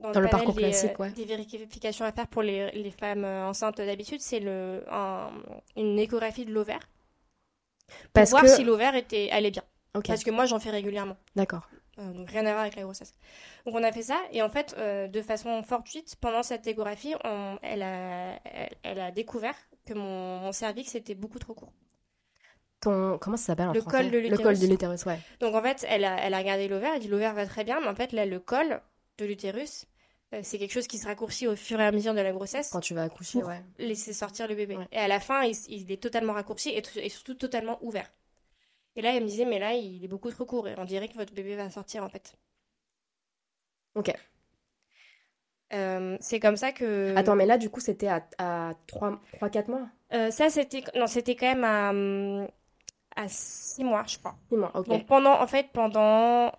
Dans le panel parcours des, classique, euh, ouais. des vérifications à faire pour les, les femmes euh, enceintes d'habitude, c'est le un- une échographie de l'ovaire pour Parce voir que... si l'ovaire était allait bien. Parce que moi, j'en fais régulièrement. d'accord. Euh, donc rien à voir avec la grossesse. Donc on a fait ça et en fait euh, de façon fortuite pendant cette échographie, on- elle, a, elle, elle a découvert que mon, mon cervix était beaucoup trop court. Ton... Comment ça s'appelle en Le français? col de Le col l'utérus. de l'utérus, ouais. Donc en fait elle a, elle a regardé l'ovaire, elle dit l'ovaire va très bien, mais en fait là le col de l'utérus euh, c'est quelque chose qui se raccourcit au fur et à mesure de la grossesse Quand tu vas accoucher, pour ouais. laisser sortir le bébé. Ouais. Et à la fin il, il est totalement raccourci et, et surtout totalement ouvert. Et là elle me disait mais là il est beaucoup trop court et on dirait que votre bébé va sortir en fait. Ok. Euh, c'est comme ça que. Attends, mais là, du coup, c'était à, à 3-4 mois? Euh, ça, c'était. Non, c'était quand même à, à 6 mois, je crois. 6 mois, ok. Donc, pendant, en fait, pendant.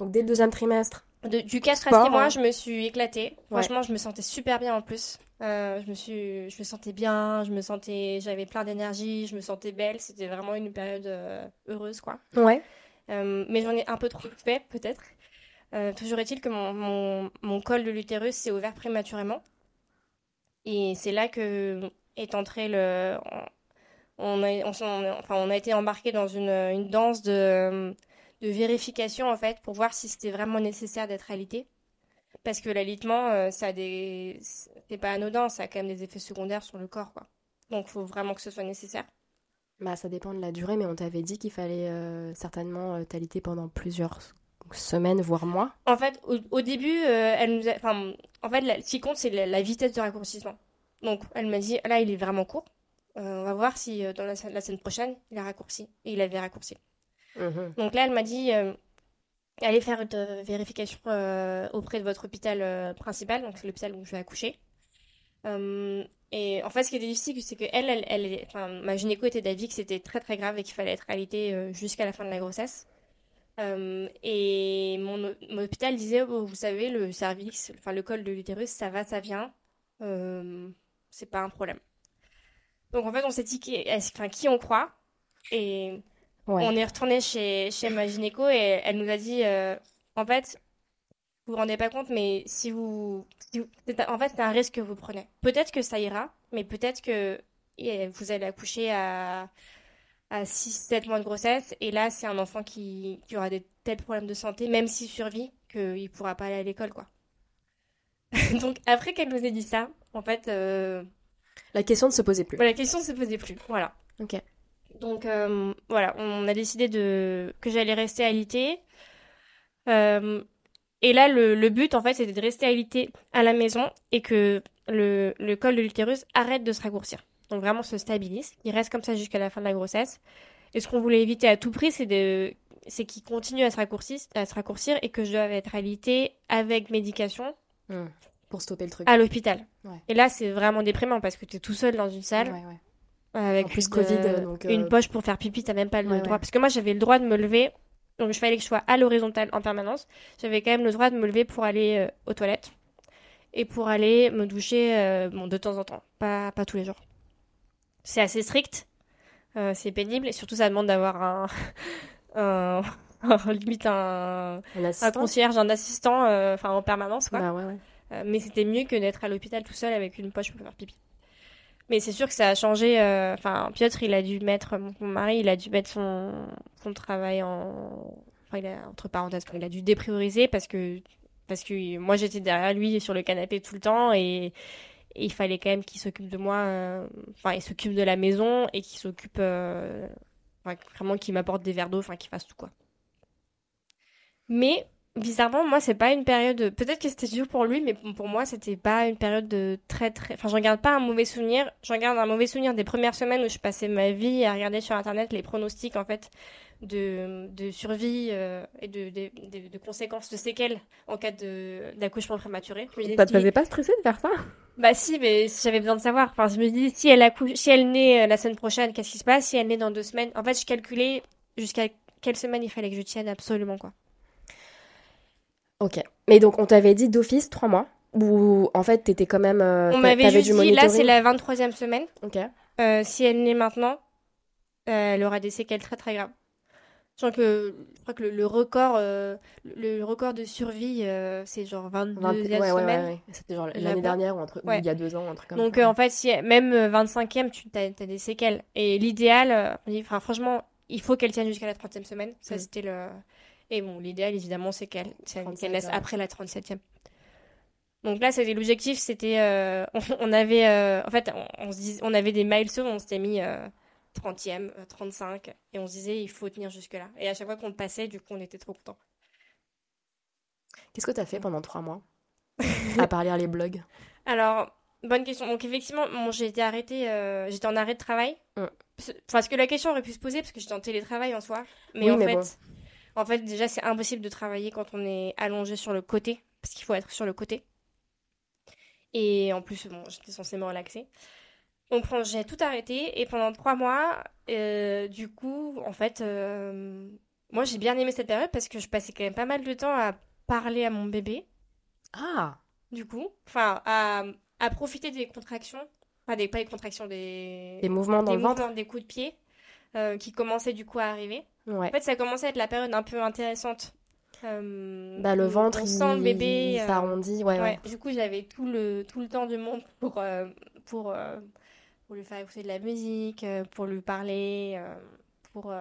Donc, dès le deuxième trimestre. de- du 4 à Sport, 6 mois, hein. je me suis éclatée. Ouais. Franchement, je me sentais super bien en plus. Euh, je me suis, je me sentais bien, je me sentais, j'avais plein d'énergie, je me sentais belle. C'était vraiment une période euh, heureuse, quoi. Ouais. Euh, mais j'en ai un peu trop fait, peut-être. Toujours est-il que mon, mon, mon col de l'utérus s'est ouvert prématurément. Et c'est là que est entré le. On a, on, enfin, on a été embarqué dans une, une danse de, de vérification, en fait, pour voir si c'était vraiment nécessaire d'être alité. Parce que l'alitement, euh, ça a des. C'est pas anodin, ça a quand même des effets secondaires sur le corps, quoi. Donc, il faut vraiment que ce soit nécessaire. Bah, ça dépend de la durée, mais on t'avait dit qu'il fallait euh, certainement euh, t'aliter pendant plusieurs semaines, voire mois. En fait, au, au début, euh, elle nous a, enfin, en fait, la- ce qui compte, c'est la, la vitesse de raccourcissement. Donc, elle m'a dit, là, il est vraiment court. On va voir si dans la, la semaine prochaine, il a raccourci. Et il avait raccourci. Donc là, elle m'a dit, allez faire une euh, vérification euh, auprès de votre hôpital euh, principal, donc c'est l'hôpital où je vais accoucher. Et en fait, ce qui était difficile, c'est que elle, elle, est- enfin, ma gynéco était d'avis que c'était très très grave et qu'il fallait être alité jusqu'à la fin de la grossesse. Et mon, mon hôpital disait, oh, vous savez, le cervix, enfin le col de l'utérus, ça va, ça vient, Euh, c'est pas un problème. Donc en fait, on s'est dit qui, enfin, qui on croit? Et Ouais. on est retourné chez, chez ma gynéco et elle nous a dit, euh, en fait, vous vous rendez pas compte, mais si vous, si en fait, c'est un risque que vous prenez. Peut-être que ça ira, mais peut-être que vous allez accoucher à, à 6-7 mois de grossesse, et là, c'est un enfant qui, qui aura des tels problèmes de santé, même s'il survit, qu'il ne pourra pas aller à l'école, quoi. Donc, après qu'elle nous ait dit ça, en fait... euh, La question ne se posait plus. la question ne se posait plus, voilà. Ok. Donc euh, voilà, on a décidé de que j'allais rester à l'IT. Euh, et là, le, le but, en fait, c'était de rester à l'IT à la maison et que le, le col de l'utérus arrête de se raccourcir. Donc vraiment se stabilise. Il reste comme ça jusqu'à la fin de la grossesse. Et ce qu'on voulait éviter à tout prix, c'est de c'est qu'il continue à se raccourcir, à se raccourcir et que je dois être à l'IT avec médication Hmm. Pour stopper le truc. à l'hôpital. Ouais. Et là, c'est vraiment déprimant parce que tu es tout seul dans une salle Ouais, ouais. Avec En plus, une, Covid, euh, donc, euh, une poche pour faire pipi, t'as même pas le Ouais, droit. ouais. Parce que moi, j'avais le droit de me lever, donc il fallait que je sois à l'horizontale en permanence. J'avais quand même le droit de me lever pour aller euh, aux toilettes et pour aller me doucher bon, de temps en temps, pas, pas tous les jours. C'est assez strict, euh, c'est pénible et surtout ça demande d'avoir un, un, un- limite un, Un concierge, un assistant, euh, enfin en permanence quoi. Bah ouais, ouais. Euh, mais c'était mieux que d'être à l'hôpital tout seul avec une poche pour faire pipi. Mais c'est sûr que ça a changé. euh, Enfin, Piotr, il a dû mettre, mon, mari, il a dû mettre son, son travail en. Enfin, il a, entre parenthèses, il a dû déprioriser parce que, parce que moi, j'étais derrière lui sur le canapé tout le temps et, il fallait quand même qu'il s'occupe de moi. euh, Enfin, il s'occupe de la maison et qu'il s'occupe. euh, vraiment qu'il m'apporte des verres d'eau, enfin, qu'il fasse tout, quoi. Mais Bizarrement, moi, c'est pas une période. Peut-être que c'était dur pour lui, mais pour moi, c'était pas une période de très très. Enfin, j'en garde pas un mauvais souvenir. J'en garde un mauvais souvenir des premières semaines où je passais ma vie à regarder sur Internet les pronostics en fait de, de survie euh, et de, de, de- conséquences, de séquelles en cas d'accouchement prématuré. Ça te faisait pas stresser de faire ça? Bah si, mais j'avais besoin de savoir. Enfin, je me dis si elle accouche, si elle naît euh, la semaine prochaine, qu'est-ce qui se passe? Si elle naît dans deux semaines, en fait, je calculais jusqu'à quelle semaine il fallait que je tienne absolument quoi. Ok. Mais donc, on t'avait dit d'office trois mois Ou en fait, t'étais quand même. euh, On m'avait juste du dit, là c'est la 23e semaine. Ok. Euh, si elle naît maintenant, euh, elle aura des séquelles très très graves. Je crois que, je crois que le, le record, euh, le, record de survie, euh, c'est genre 22e 20 ouais, ouais, ouais. C'était genre l'année dernière ou, Ouais. il y a deux ans, un truc comme Donc ça. euh, en fait, si même euh, 25e, tu as, des séquelles. Et l'idéal, enfin franchement, il faut qu'elle tienne jusqu'à la 30e semaine. Ça Mm. c'était le. Et bon, l'idéal évidemment, c'est qu'elle c'est qu'elle 37, laisse ouais. après la 37e. Donc là, c'était l'objectif, c'était euh, on, on avait euh, en fait, on, on se dis, on avait des milestones, on s'était mis euh, 30e, euh, 35 et on se disait il faut tenir jusque là. Et à chaque fois qu'on le passait, du coup, on était trop contents. Qu'est-ce que t'as fait pendant trois mois À part lire les blogs? Alors, bonne question. Donc, effectivement, bon, j'ai été arrêtée, euh, j'étais en arrêt de travail. Mm. Parce- que la question aurait pu se poser, parce que j'étais en télétravail en soi. Mais Oui, en mais fait, bon. En fait, déjà, c'est impossible de travailler quand on est allongé sur le côté, parce qu'il faut être sur le côté. Et en plus, bon, j'étais censée me relaxer. Donc, j'ai tout arrêté, et pendant trois mois, euh, du coup, en fait, euh, moi, j'ai bien aimé cette période parce que je passais quand même pas mal de temps à parler à mon bébé. Ah. Du coup, enfin, à, à profiter des contractions, enfin, des, pas des contractions, des, Des mouvements dans des le ventre. mouvements, des coups de pied euh, qui commençaient du coup à arriver. Ouais. En fait, ça commençait à être la période un peu intéressante. Euh, Bah, le ventre, on il, le bébé. il euh, s'arrondit. Ouais, ouais. Du coup, j'avais tout le, tout le temps du monde pour, pour, pour lui faire écouter de la musique, pour lui parler, pour,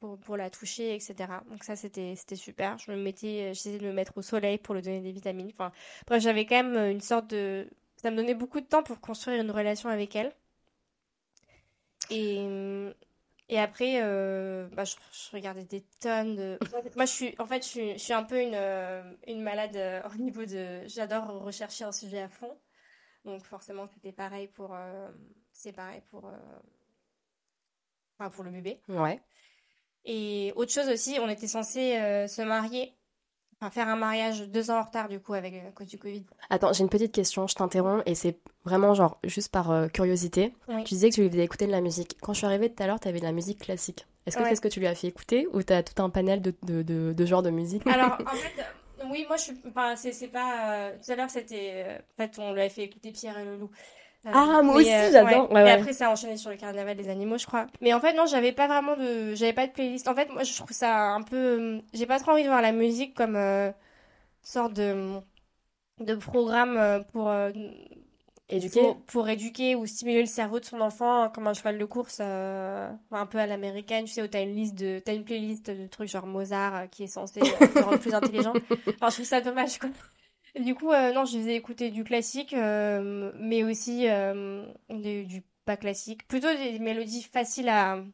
pour, pour la toucher, etc. Donc ça, c'était, c'était super. Je me mettais, j'essayais de me mettre au soleil pour lui donner des vitamines. Enfin, bref, j'avais quand même une sorte de... Ça me donnait beaucoup de temps pour construire une relation avec elle. Et, et après, euh, bah, je, je regardais des tonnes de... Moi, je suis, en fait, je suis, je suis un peu une, euh, une malade euh, au niveau de... J'adore rechercher un sujet à fond. Donc forcément, c'était pareil pour... euh, c'est pareil pour... Enfin, pour le bébé. Ouais. Et autre chose aussi, on était censé se marier, enfin faire un mariage deux ans en retard du coup avec euh, à cause du Covid. Attends, j'ai une petite question, je t'interromps et c'est vraiment genre juste par euh, curiosité. Oui. Tu disais que tu lui faisais écouter de la musique. Quand je suis arrivée tout à l'heure, t'avais de la musique classique. Est-ce que Ouais. c'est ce que tu lui as fait écouter ou t'as tout un panel de, de, de, de genres de musique? Alors en fait, oui, moi je suis, enfin c'est pas. euh, tout à l'heure c'était, en fait on lui avait fait écouter Pierre et le loup. Euh, Ah, moi mais, aussi, j'adore. Ouais, et ouais. après ça a enchaîné sur le carnaval des animaux, je crois. Mais en fait non, j'avais pas vraiment de, j'avais pas de playlist. En fait moi je trouve ça un peu, euh, j'ai pas trop envie de voir la musique comme euh, sorte de de programme euh, pour euh, Éduquer pour, pour éduquer ou stimuler le cerveau de son enfant comme un cheval de course, euh, un peu à l'américaine, tu sais, où t'as une liste de, t'as une playlist de trucs genre Mozart euh, qui est censé euh, te rendre plus intelligent. Enfin, je trouve ça dommage, quoi. Et du coup, euh, non, je faisais écouter du classique, euh, mais aussi euh, du, du pas classique, plutôt des mélodies faciles à,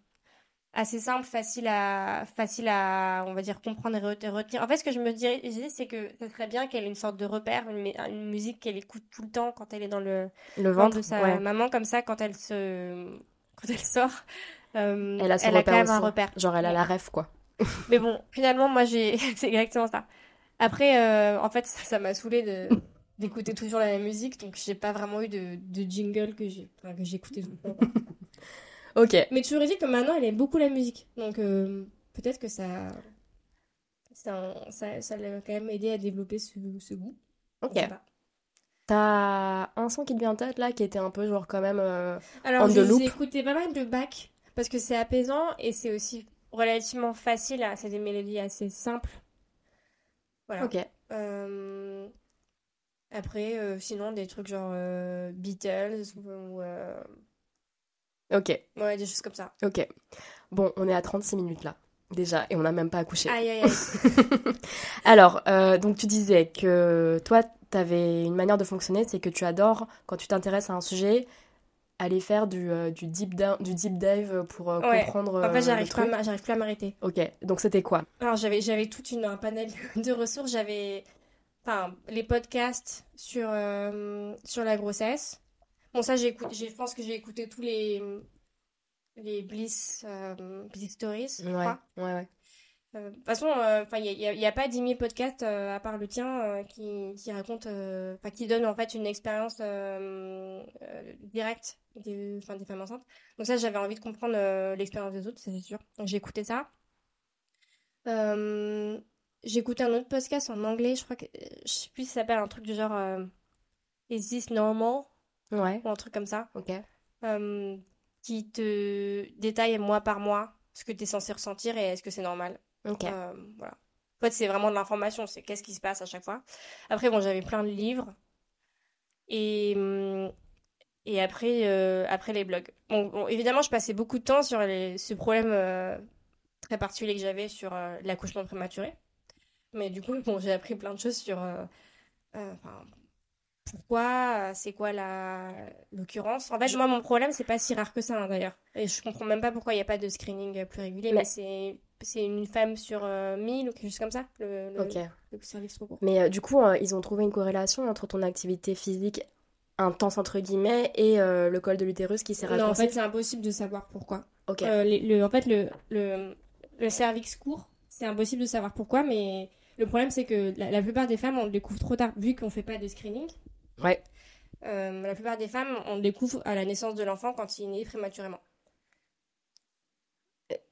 assez simples, faciles à, faciles à, on va dire, comprendre et re- et retenir. En fait, ce que je me dirais, disais, c'est que ça serait bien qu'elle ait une sorte de repère, une, une musique qu'elle écoute tout le temps quand elle est dans le Le ventre de sa ouais. maman, comme ça, quand elle se, quand elle sort, Elle a son elle a repère quand même un aussi. repère. Genre, elle a la ref, quoi. Mais bon, finalement, moi, j'ai, c'est exactement ça. Après, euh, en fait, ça m'a saoulé de d'écouter toujours la même musique, donc j'ai pas vraiment eu de, de jingle que j'ai, enfin, que j'écoutais tout le temps. Ok. Mais toujours est-il que maintenant, elle aime beaucoup la musique, donc euh, peut-être que ça, ça, ça, ça l'a quand même aidé à développer ce, ce goût. Ok. T'as un son qui te vient en tête, là, qui était un peu, genre, quand même... euh, Alors, je j'ai écouté pas mal de Bach parce que c'est apaisant et c'est aussi relativement facile. C'est des mélodies assez simples. Voilà. Ok. Euh, Après, euh, sinon, des trucs genre euh, Beatles ou Ok. ouais, des choses comme ça. Ok. Bon, on est à 36 minutes, là, déjà, et on n'a même pas accouché. Aïe, aïe, aïe. Alors, donc tu disais que toi, tu avais une manière de fonctionner, c'est que tu adores, quand tu t'intéresses à un sujet, aller faire du, euh, du, deep, du deep dive pour euh, Ouais. comprendre En euh, fait, le j'arrive plus à m'arrêter. Ok, donc c'était quoi? Alors, j'avais, j'avais toute une, un panel de ressources. J'avais, enfin, les podcasts sur, euh, sur la grossesse. Bon, ça, je pense que j'ai écouté tous les, les Bliss, euh, Bliss Stories, je Ouais, crois. ouais, ouais. Euh, de toute façon, euh, enfin, il y a, pas 10 000 podcasts, euh, à part le tien, qui, qui racontent, enfin, qui donnent, en fait, une expérience, directe des, des femmes enceintes. Donc ça, j'avais envie de comprendre, l'expérience des autres, c'est sûr. Donc j'ai écouté ça. Euh, j'ai écouté un autre podcast en anglais, je crois que, je sais plus si ça s'appelle un truc du genre, euh, Is this normal? Ouais, Ou un truc comme ça. ok. Euh, qui te détaille mois par mois ce que tu es censé ressentir et est-ce que c'est normal? Euh, voilà. En fait, c'est vraiment de l'information, c'est qu'est-ce qui se passe à chaque fois. Après, bon, j'avais plein de livres. Et, et après, euh, après les blogs. Bon, bon, évidemment, je passais beaucoup de temps sur les- ce problème euh, très particulier que j'avais sur l'accouchement prématuré. Mais du coup, bon, j'ai appris plein de choses sur enfin, pourquoi, c'est quoi la l'occurrence. En fait, moi, mon problème, c'est pas si rare que ça, hein, d'ailleurs. Et je comprends même pas pourquoi il n'y a pas de screening plus régulier, Mais- mais c'est c'est une femme sur euh, 1000 ou quelque chose comme ça, le, le, service trop court. Mais euh, du coup, euh, ils ont trouvé une corrélation entre ton activité physique intense, entre guillemets, et euh, le col de l'utérus qui s'est Non, en raccourci. fait, c'est impossible de savoir pourquoi. Euh, les- le, en fait, le, le, le cervix court, c'est impossible de savoir pourquoi, mais le problème, c'est que la, la plupart des femmes, on le découvre trop tard, vu qu'on fait pas de screening. Ouais. Euh, la plupart des femmes, on le découvre à la naissance de l'enfant quand il est né prématurément.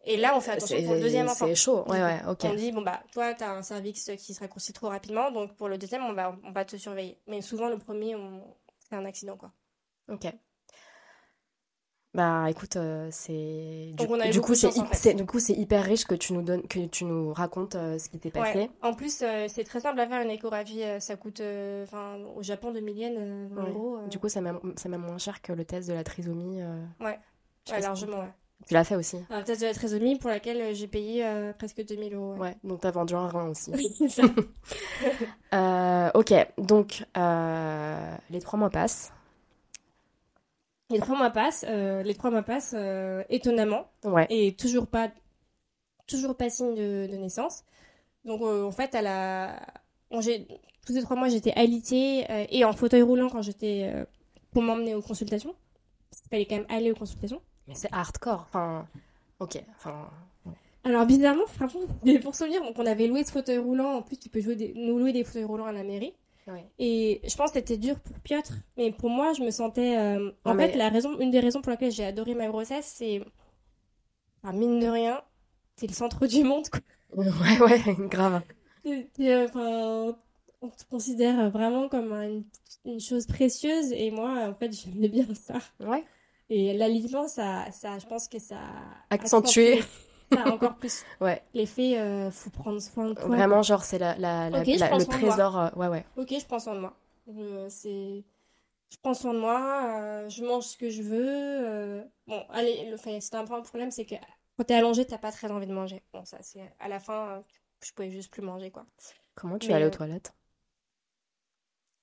Et là, on fait attention pour le deuxième enfant. c'est chaud. Ouais, ouais, ok. On dit, bon, bah, toi, t'as un cervix qui se raccourcit trop rapidement, donc pour le deuxième, on va, on va te surveiller. Mais souvent, le premier, on... c'est un accident, quoi. Ok. Bah écoute, euh, c'est du, coup c'est chance, en hy- fait. c'est- du coup c'est hyper riche que tu nous donnes que tu nous racontes euh, ce qui t'est passé. Ouais. En plus, euh, c'est très simple à faire une échographie. ça coûte, enfin, au Japon, 2000 yens, 20 Ouais. euh, Du coup c'est même c'est même moins cher que le test de la trisomie. ouais, ouais, largement, ouais. Tu l'as fait aussi. Un test de la trisomie pour laquelle euh, j'ai payé euh, presque 2000 euros. Ouais. Ouais. Donc t'as vendu un rein aussi. Oui, c'est ça. Euh, ok. Donc euh, les trois mois passent. Les trois mois passent, euh, les trois mois passent euh, étonnamment, Ouais. et toujours pas, toujours pas signe de, de naissance. Donc, euh, en fait, à la... tous ces trois mois, j'étais alitée euh, et en fauteuil roulant quand j'étais euh, pour m'emmener aux consultations. Parce qu'il fallait quand même aller aux consultations. Mais c'est hardcore. Enfin. Ok. Enfin. Alors bizarrement, franchement, pour souvenir, donc on avait loué ce fauteuil roulant. En plus, tu peux jouer des... nous louer des fauteuils roulants à la mairie. Ouais. Et je pense que c'était dur pour Piotr, mais pour moi, je me sentais. euh, En mais- fait, la raison, une des raisons pour laquelle j'ai adoré ma grossesse, c'est. Enfin, mine de rien, c'est le centre du monde, quoi. Ouais ouais grave. Enfin, on te considère vraiment comme une, une chose précieuse, et moi, en fait, j'aimais bien ça. Ouais. Et l'aliment, ça, ça, je pense que ça. a Accentué. Ça encore plus. Ouais. L'effet, euh, faut prendre soin de toi. Vraiment genre c'est la, la, le trésor. euh, ouais ouais. Ok, je prends soin de moi. Je- c'est je prends soin de moi, euh, je mange ce que je veux. euh, Bon, allez, le, c'était un un problème, c'est que quand t'es allongé, t'as pas très envie de manger. Bon, ça, c'est à la fin, euh, je pouvais juste plus manger, quoi. Comment tu es allée aux toilettes?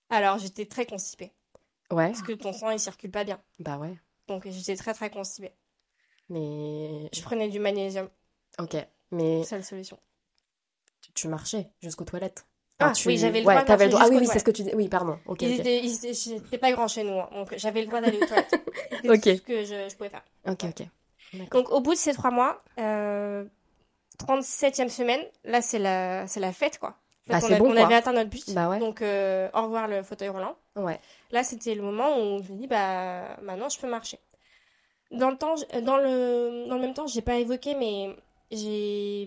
Alors, j'étais très constipée. Ouais, Parce que ton sang, il circule pas bien. bah ouais. Donc, j'étais très, très constipée. Mais. Je prenais du magnésium. Ok, mais Seule solution. tu- tu marchais jusqu'aux toilettes. Ah, tu... oui, j'avais le ouais, droit de t'avais le droit. Ah oui, oui, c'est ce que tu dis. Oui, pardon. Ok, Ils ok. étaient, ils étaient- c'était pas grand chez nous, hein, donc j'avais le droit d'aller aux toilettes. C'était Ok. tout ce que je, je pouvais faire. Ok, ok. Donc, au bout de ces trois mois, euh, 37e semaine, là, c'est la, c'est la fête, quoi. Bah, on, c'est a- bon, on quoi. avait atteint notre but. Bah ouais. Donc, euh, au revoir le fauteuil roulant. Ouais. Là, c'était le moment où je me dis, bah, maintenant, je peux marcher. Dans le temps, je- dans le, dans le même temps, j'ai pas évoqué, mais j'ai,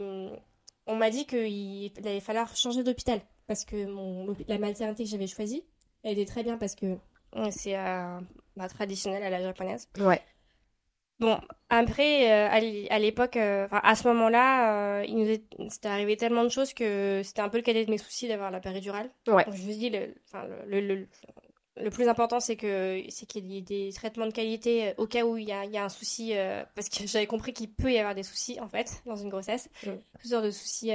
on m'a dit qu'il il allait falloir changer d'hôpital. Parce que mon, la maternité que j'avais choisie, elle était très bien parce que c'est euh, bah, traditionnel à la japonaise. Ouais. Bon, après, euh, à l'é- à l'époque, euh, à ce moment-là, euh, il nous est, c'était arrivé tellement de choses que c'était un peu le cadet de mes soucis d'avoir la péridurale. Ouais. Donc, je me dis, le, enfin, le, le, le, le plus important, c'est que, c'est qu'il y ait des traitements de qualité au cas où il y a, il y a un souci, parce que j'avais compris qu'il peut y avoir des soucis, en fait, dans une grossesse. Plusieurs de soucis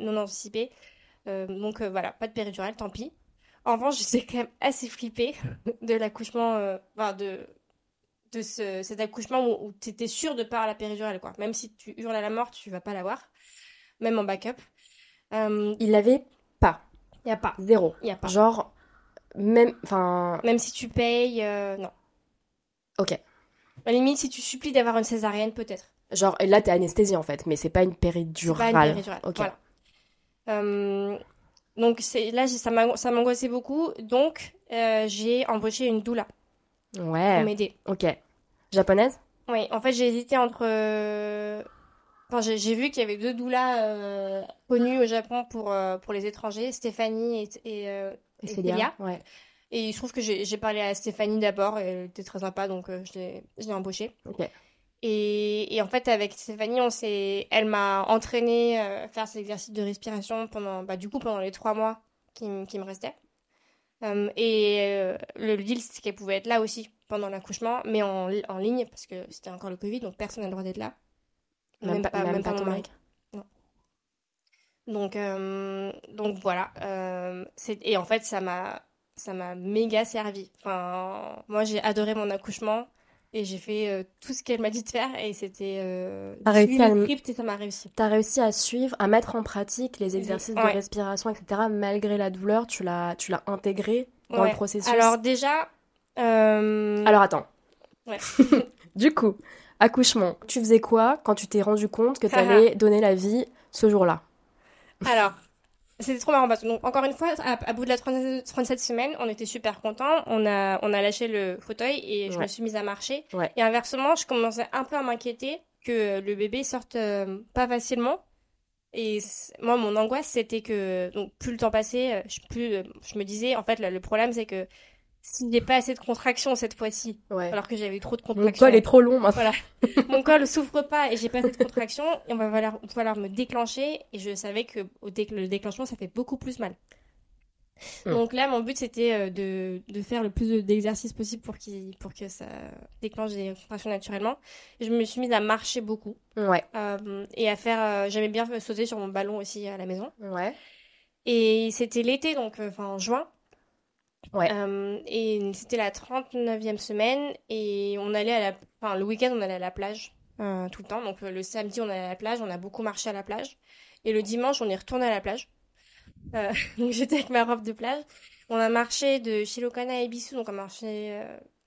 non anticipés. Donc, voilà, pas de péridurale, tant pis. En revanche, j'étais quand même assez flippée de l'accouchement, enfin, de, de ce, cet accouchement où, où tu étais sûr de pas avoir la péridurale, quoi. Même si tu hurles à la mort, tu vas pas l'avoir. Même en backup. Il Il l'avait pas. y a pas. Zéro. Il a pas. Genre, même. Enfin. Même si tu payes, euh, non. Ok. À la limite, si tu supplies d'avoir une césarienne, peut-être. Genre, là, t'es anesthésiée en fait, mais c'est pas une péridurale. pas une péridurale. Ok. Voilà. Euh, donc là, ça m'angoissait beaucoup. Donc, euh, j'ai embauché une doula pour Ouais. m'aider. Ok. Japonaise? Oui, en fait, j'ai hésité entre. euh, Enfin, j'ai vu qu'il y avait deux doulas euh, connues au Japon pour, euh, pour les étrangers, Stéphanie et, et, euh, et Célia Célia. Ouais. Et il se trouve que j'ai parlé à Stéphanie d'abord, et elle était très sympa, donc je l'ai je l'ai embauchée. Ok. Et, et en fait, avec Stéphanie, on s'est, elle m'a entraîné à faire ces exercices de respiration pendant, bah, du coup, pendant les trois mois qui, qui me restaient. Euh, et euh, le deal, c'est qu'elle pouvait être là aussi pendant l'accouchement, mais en, en ligne, parce que c'était encore le Covid, donc personne n'a le droit d'être là. Même, pas, même pas ton mari. mec. Donc, euh, donc voilà. et en fait, ça m'a, ça m'a méga servi. Enfin, moi, j'ai adoré mon accouchement et j'ai fait euh, tout ce qu'elle m'a dit de faire et c'était. Euh, réussi à script et ça m'a réussi. T'as réussi à suivre, à mettre en pratique les exercices de respiration, etc. Malgré la douleur, tu l'as, tu l'as intégré dans Ouais. le processus? Alors déjà, euh, Alors attends. Ouais. du coup, accouchement, tu faisais quoi quand tu t'es rendu compte que t'allais donner la vie ce jour-là? Alors, c'était trop marrant parce que donc, encore une fois, à, à bout de la 37 37 semaines, on était super contents. On a, on a lâché le fauteuil et je me suis mise à marcher. Ouais. Et inversement, je commençais un peu à m'inquiéter que le bébé sorte euh, pas facilement. Et moi, mon angoisse, c'était que donc plus le temps passait, euh, je, plus, euh, je me disais, en fait, là, le problème, c'est que si j'ai pas assez de contractions cette fois-ci, Ouais. alors que j'avais eu trop de Mon contractions, col est trop long maintenant. mon col souffre pas et j'ai pas assez de contractions, et on va falloir, falloir me déclencher. Et je savais que au dé- le déclenchement, ça fait beaucoup plus mal. Hmm. Donc là, mon but, c'était euh, de, de faire le plus de- d'exercices possible pour, que ça déclenche des contractions naturellement. Et je me suis mise à marcher beaucoup. Ouais. euh, et à faire... euh, J'aimais bien sauter sur mon ballon aussi à la maison. Ouais. Et c'était l'été, donc enfin en juin. Ouais. Euh, et c'était la 39e semaine et on allait à la... Enfin, le week-end, on allait à la plage euh, tout le temps. Donc euh, le samedi, on allait à la plage, on a beaucoup marché à la plage. Et le dimanche, on est retourné à la plage. Euh, donc j'étais avec ma robe de plage. On a marché de Shilokana à Ebisu, donc on a marché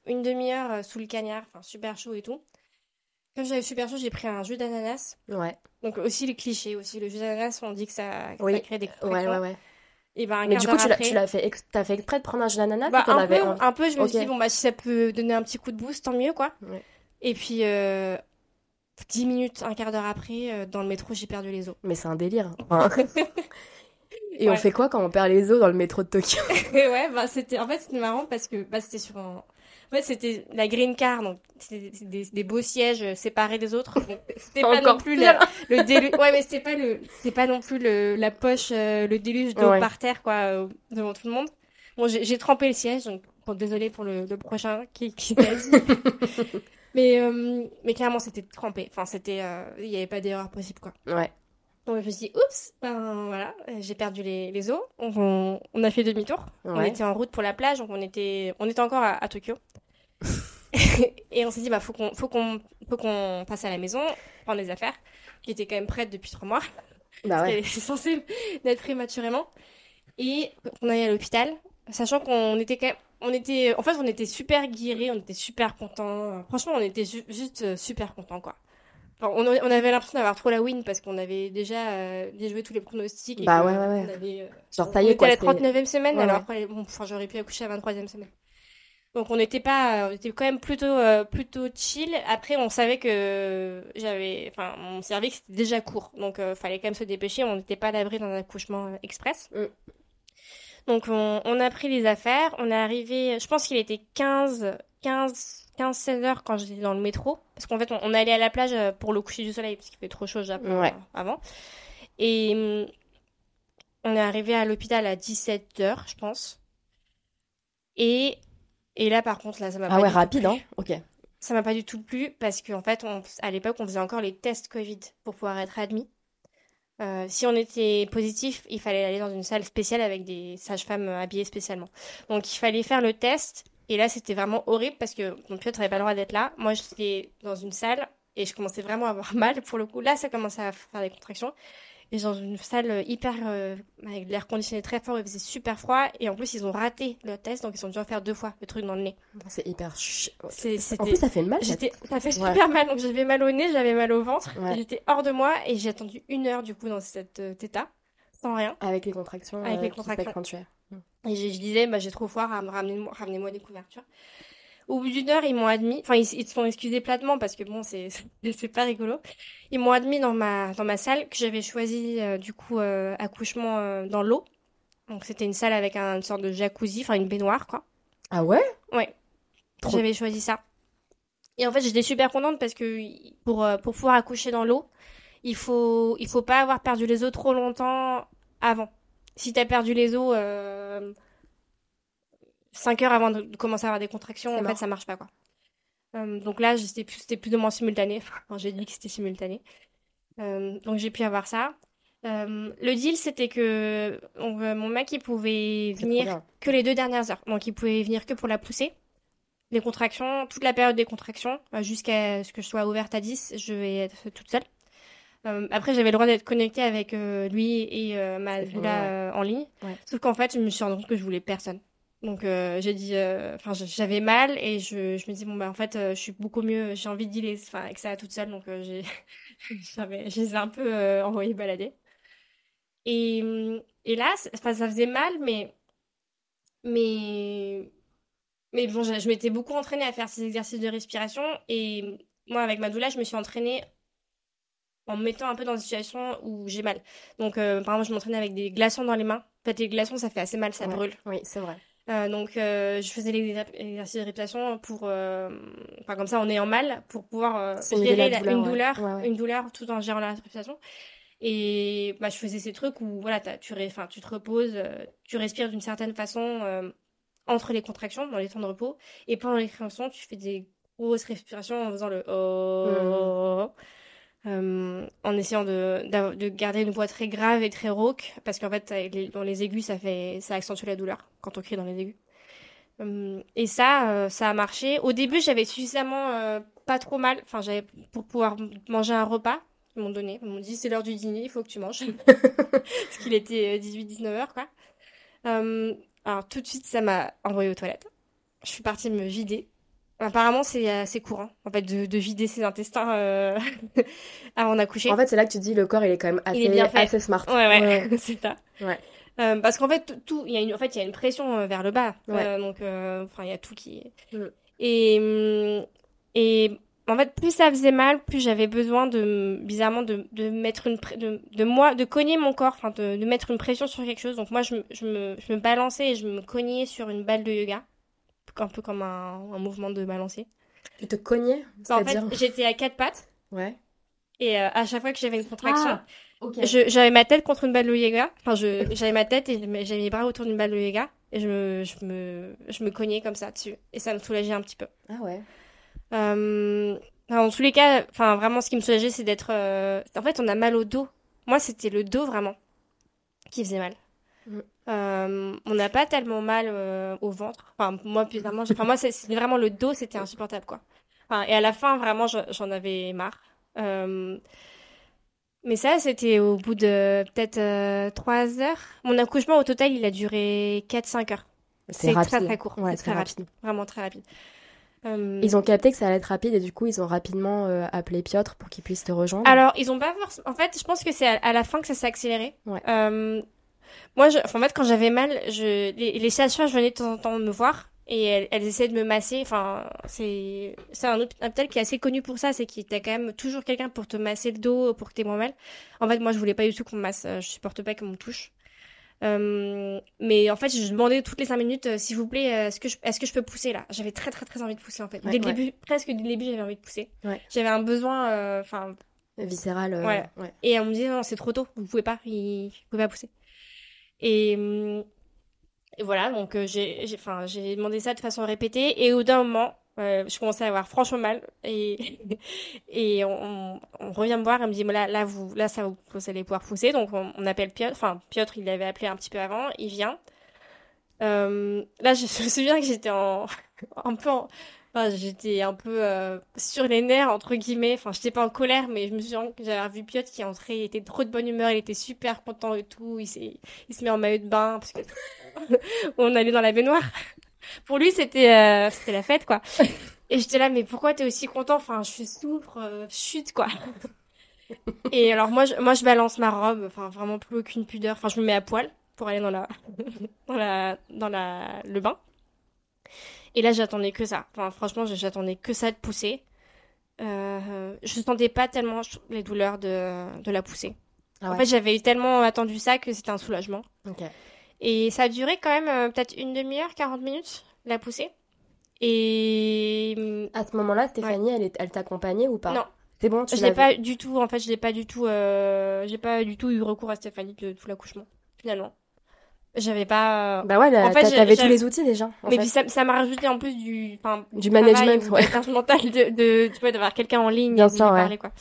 une demi-heure sous le cagnard, enfin super chaud et tout. Comme j'avais super chaud, j'ai pris un jus d'ananas. Ouais. Donc aussi les clichés, aussi le jus d'ananas, on dit que ça, que Oui. ça crée des Ouais, ouais, ouais. Et ben, un Mais du coup, tu l'as, tu l'as fait, ex- fait exprès de prendre un jus d'ananas bah, un, peu, un peu, je me suis Ok. dit, bon, bah, si ça peut donner un petit coup de boost, tant mieux, quoi. Ouais. Et puis, euh, 10 minutes, un quart d'heure après, euh, dans le métro, j'ai perdu les os. Mais c'est un délire. Et on fait quoi quand on perd les os dans le métro de Tokyo? Ouais, bah, c'était, en fait, c'était marrant parce que, bah, c'était sur un, en fait, c'était la green car, donc, c'était des, des- beaux sièges séparés des autres. C'était pas Encore non plus la- le déluge, ouais, mais c'était pas le, c'est pas non plus le, la poche, euh, le déluge d'eau Ouais. par terre, quoi, euh, devant tout le monde. Bon, j'ai trempé le siège, donc Bon, désolée pour le, le prochain qui, qui mais, euh, mais clairement, c'était trempé. Enfin, c'était, euh, il n'y avait pas d'erreur possible, quoi. Ouais. Donc, je me suis dit, oups, ben voilà, j'ai perdu les, les os. On, on a fait demi-tour. On était en route pour la plage, donc on était, on était encore à, à Tokyo. et on s'est dit, bah, faut qu'on, faut qu'on, faut qu'on passe à la maison, prendre les affaires, qui étaient quand même prêtes depuis trois mois. Bah ouais. Elle est censée naître prématurément. Et on allait à l'hôpital, sachant qu'on était quand même, on était, en fait, on était super guéris, on était super contents. Franchement, on était ju- juste super contents, quoi. Enfin, on, on avait l'impression d'avoir trop la win parce qu'on avait déjà euh, déjoué tous les pronostics. et Bah que ouais, ouais, ouais. avait, euh, Genre, ça y est, était quoi. à la c'est- 39e semaine, Ouais, alors après, bon, enfin, j'aurais pu accoucher à la 23e semaine. Donc on n'était pas, on était quand même plutôt, euh, plutôt chill. Après, on savait que j'avais, enfin, mon cervix c'était déjà court, donc euh, fallait quand même se dépêcher. On n'était pas à l'abri d'un accouchement euh, express. Mm. Donc on, on a pris les affaires. On est arrivé, je pense qu'il était 15, 15, 15, 16 heures quand j'étais dans le métro, parce qu'en fait on, on allait à la plage euh, pour le coucher du soleil parce qu'il fait trop chaud au Japon Ouais. euh, avant. Et hum, on est arrivé à l'hôpital à 17 heures, je pense. Et, et là, par contre, là, ça m'a Ah pas ouais, du tout rapide, plu. hein. Ok. Ça m'a pas du tout plu parce qu'en fait, on, à l'époque, on faisait encore les tests Covid pour pouvoir être admis. Euh, si on était positif, il fallait aller dans une salle spéciale avec des sages-femmes habillées spécialement. Donc, il fallait faire le test. Et là, c'était vraiment horrible parce que mon Piotr n'avait pas le droit d'être là. Moi, j'étais dans une salle et je commençais vraiment à avoir mal pour le coup. Là, ça commençait à faire des contractions. Et dans une salle euh, hyper euh, avec l'air conditionné très fort, il faisait super froid. Et en plus, ils ont raté le test, donc ils ont dû en faire deux fois le truc dans le nez. C'est hyper ch... C'est- En C'était plus, ça fait mal. ça- J'étais, ça fait Ouais. super mal, donc j'avais mal au nez, j'avais mal au ventre, Ouais. j'étais hors de moi et j'ai attendu une heure du coup dans cet euh, état, sans rien. Avec les contractions. Avec les contractions. Et je disais, bah, j'ai trop froid, ram- ramenez-moi, des couvertures. Au bout d'une heure, ils m'ont admis, enfin, ils, ils se sont excusés platement parce que bon, c'est, c'est pas rigolo. Ils m'ont admis dans ma, dans ma salle que j'avais choisi, euh, du coup, euh, accouchement euh, dans l'eau. Donc, c'était une salle avec un- une sorte de jacuzzi, enfin, une baignoire, quoi. Ah ouais? Ouais. Trop- J'avais choisi ça. Et en fait, j'étais super contente parce que pour, pour pouvoir accoucher dans l'eau, il faut, il faut pas avoir perdu les os trop longtemps avant. Si t'as perdu les os euh, 5 heures avant de commencer à avoir des contractions, en fait, ça marche pas, quoi. Euh, donc là, c'était plus, c'était plus ou moins simultané. Enfin, j'ai dit que c'était simultané. Euh, donc j'ai pu avoir ça. Euh, le deal, c'était que euh, mon mec, il pouvait venir que les deux dernières heures. Donc, il pouvait venir que pour la pousser. Les contractions, toute la période des contractions, euh, jusqu'à ce que je sois ouverte à 10, je vais être toute seule. Euh, après, j'avais le droit d'être connectée avec euh, lui et euh, ma doula ouais. euh, en ligne. Ouais. Sauf qu'en fait, je me suis rendu compte que je voulais personne. Donc, j'ai dit, enfin, j'avais mal et je, je me dis, bon, bah, en fait, je suis beaucoup mieux, j'ai envie de dealer, enfin, avec ça toute seule. Donc, j'ai, j'avais, je les ai un peu envoyés balader. Et, et là, enfin, ça faisait mal, mais, mais, mais bon, je, je m'étais beaucoup entraînée à faire ces exercices de respiration. Et moi, avec ma doula, je me suis entraînée en me mettant un peu dans une situation où j'ai mal. Donc, euh, par exemple, je m'entraînais avec des glaçons dans les mains. En fait, les glaçons, ça fait assez mal, ça Ouais. brûle. Oui, c'est vrai. Euh, donc, euh, je faisais les exer- exercices de respiration pour, enfin, comme ça, en ayant mal, pour pouvoir gérer la la- douleur, une ouais. douleur, Ouais, une douleur tout en gérant la respiration. Et bah, je faisais ces trucs où voilà, tu, ré- tu te reposes, tu respires d'une certaine façon entre les contractions, dans les temps de repos. Et pendant les contractions, tu fais des grosses respirations en faisant le oh, euh, en essayant de, garder une voix très grave et très rauque, parce qu'en fait, les- dans les aigus, ça fait, ça accentue la douleur quand on crie dans les aigus. Hum, et ça, euh, ça a marché. Au début, j'avais suffisamment euh, pas trop mal, enfin, j'avais pour pouvoir manger un repas. Ils m'ont donné, ils m'ont dit c'est l'heure du dîner, il faut que tu manges. Parce qu'il était 18-19 heures, quoi. Alors, tout de suite, ça m'a envoyé aux toilettes. Je suis partie me vider. Apparemment, c'est assez courant, en fait, de, de vider ses intestins euh, avant d'accoucher. En fait, c'est là que tu dis le corps, il est quand même assez, Il est bien fait. assez smart. Ouais, ouais, c'est ça. Ouais. Euh, parce qu'en fait, tout, il y a une, en fait, il y a une pression euh, vers le bas. Ouais. Donc, enfin, il y a tout qui. Mm. Et, hum, et en fait, plus ça faisait mal, plus j'avais besoin de, bizarrement, de, de mettre une, de, de moi, de cogner mon corps, enfin, de, de mettre une pression sur quelque chose. Donc moi, je, je me, je me balançais et je me cognais sur une balle de yoga, un peu comme un, un mouvement de balancier. Tu te cognais Enfin, en fait, j'étais à quatre pattes Ouais. et euh, à chaque fois que j'avais une contraction. Je- J'avais ma tête contre une balle de yoga. Enfin, j'avais ma tête et j'avais mes bras autour d'une balle de yoga. Et je me, je me, je me cognais comme ça dessus. Et ça me soulageait un petit peu. Ah ouais. Euh, en tous les cas, enfin, vraiment, ce qui me soulageait, c'est d'être. euh, En fait, on a mal au dos. Moi, c'était le dos vraiment qui faisait mal. Mm. Euh, on n'a pas tellement mal euh, au ventre. Enfin, moi, bizarrement, enfin, moi, c'est vraiment le dos, c'était insupportable, quoi. Enfin, et à la fin, vraiment, je- j'en avais marre. Euh, Mais ça, c'était au bout de peut-être euh, 3 heures. Mon accouchement, au total, il a duré 4-5 heures. C'est très, très court. Ouais, C'est très rapide. Vraiment très rapide. Ils ont capté que ça allait être rapide et du coup, ils ont rapidement euh, appelé Piotr pour qu'il puisse te rejoindre. Alors, ils ont pas forcément. En fait, je pense que c'est à, à la fin que ça s'est accéléré. Ouais. Euh, moi, je... enfin, en fait, quand j'avais mal, je... les, les sages-femmes venaient de temps en temps me voir et elles, elles essayaient de me masser. Enfin, c'est c'est un hôp- un hôpital qui est assez connu pour ça, c'est qu'il t'as quand même toujours quelqu'un pour te masser le dos, pour que t'aies moins mal. En fait, moi, je voulais pas du tout qu'on me masse. euh, Je supporte pas qu'on me touche. Euh, mais en fait, je demandais toutes les cinq minutes, euh, s'il vous plaît, euh, est-ce que je, est-ce que je peux pousser là? J'avais très très très envie de pousser en fait. Ouais, dès le ouais. début, presque dès le début, j'avais envie de pousser. Ouais. J'avais un besoin, enfin, Viscéral. et on me disait non, c'est trop tôt, vous pouvez pas, il... vous pouvez pas pousser. Et, hum, et voilà, donc euh, j'ai, demandé ça de façon répétée, et au d'un moment, euh, je commençais à avoir franchement mal, et, et on, on, revient me voir, elle me dit, là, là, vous, là, ça, vous, vous allez pouvoir pousser, donc on, appelle Piotr, enfin, Piotr, il l'avait appelé un petit peu avant, il vient. Euh, là, je, me souviens que j'étais en, un peu Enfin, j'étais un peu euh, sur les nerfs, entre guillemets. Enfin, j'étais pas en colère, mais je me souviens que j'avais vu Piotr qui entré, il était trop de bonne humeur, il était super content et tout. Il, s'est- il se met en maillot de bain parce que on allait dans la baignoire. Pour lui, c'était euh, c'était la fête, quoi. Et j'étais là, mais pourquoi t'es aussi content? Enfin, je souffre, euh, chute, quoi. Et alors moi, je, moi, je balance ma robe, enfin vraiment plus aucune pudeur. Enfin, je me mets à poil pour aller dans la dans la dans la le bain. Et là, j'attendais que ça. Enfin, franchement, j'attendais que ça de pousser. Euh, je sentais pas tellement les douleurs de, de la poussée. Ah En fait, j'avais tellement attendu ça que c'était un soulagement. Et ça a duré quand même euh, peut-être une demi-heure, 40 minutes, la poussée. Et hum, À ce moment-là, Stéphanie, elle, est- elle t'accompagnait ou pas? Non, C'est bon, tu je l'ai pas du tout. En fait, je l'ai pas du tout. euh, j'ai pas du tout eu recours à Stéphanie de tout l'accouchement. Finalement, j'avais pas. Bah ouais, là, En fait, t'avais tous les outils déjà. en Mais fait. puis ça, ça m'a rajouté en plus du, enfin, Du travail management, ou ouais. mentale de, de, tu vois, d'avoir quelqu'un en ligne Bien et sûr, ouais. parler, quoi.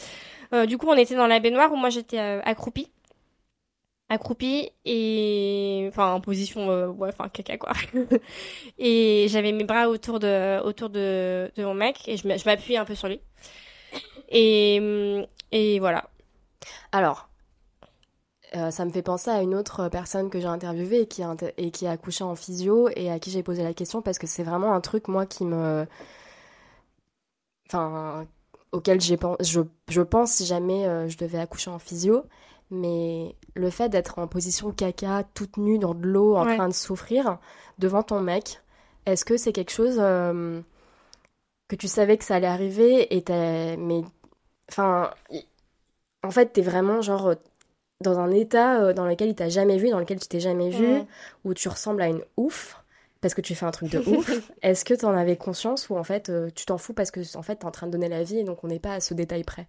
Euh, du coup, on était dans la baignoire où moi j'étais euh, accroupie. Accroupie et, enfin, en position, euh, ouais, enfin, caca, quoi. et j'avais mes bras autour de, autour de, de mon mec et je m'appuyais un peu sur lui. Et, hum, et voilà. Alors, euh, ça me fait penser à une autre personne que j'ai interviewée et qui, a inter- et qui a accouché en physio et à qui j'ai posé la question parce que c'est vraiment un truc, moi, qui me. Enfin, auquel j'ai je, je pense si jamais euh, je devais accoucher en physio. Mais le fait d'être en position caca, toute nue dans de l'eau, en Ouais. train de souffrir devant ton mec, est-ce que c'est quelque chose euh, que tu savais que ça allait arriver et t'as- mais enfin y- en fait t'es vraiment genre dans un état euh, dans lequel il t'a jamais vu dans lequel tu t'es jamais vu où tu ressembles à une ouf parce que tu fais un truc de ouf est-ce que t'en avais conscience ou en fait euh, tu t'en fous parce que en fait t'es en train de donner la vie et donc on n'est pas à ce détail près?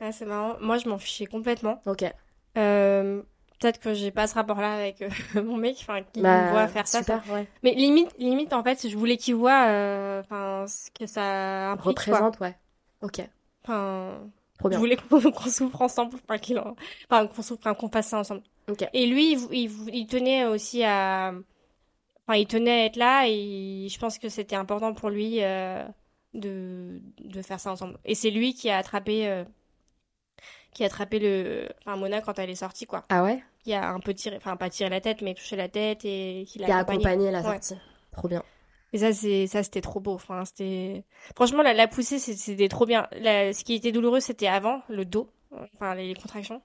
Ah, c'est marrant. Moi, je m'en fichais complètement. ok Euh, peut-être que j'ai pas ce rapport-là avec euh, mon mec, enfin, qui Bah, me voit faire ça. ouais Mais limite, limite, en fait, je voulais qu'il voit, euh, enfin, ce que ça implique, quoi. représente ouais ok Enfin, trop je bien voulais qu'on souffre ensemble, enfin, qu'il en- enfin, qu'on souffre, qu'on fasse ça ensemble. Et lui, il, tenait aussi à, enfin, il tenait à être là et je pense que c'était important pour lui, euh, de, de faire ça ensemble. Et c'est lui qui a attrapé, euh, qui a attrapé le, enfin, Mona quand elle est sortie, quoi. ah ouais? Qui a un peu tiré, enfin pas tiré la tête, mais touché la tête et qui qui a l'a accompagné. accompagné la Ouais. sortie trop bien Et ça, c'est, ça, c'était trop beau. Enfin, c'était, franchement, la, la poussée, c'était trop bien. La- ce qui était douloureux, c'était avant, le dos, enfin, les, les contractions.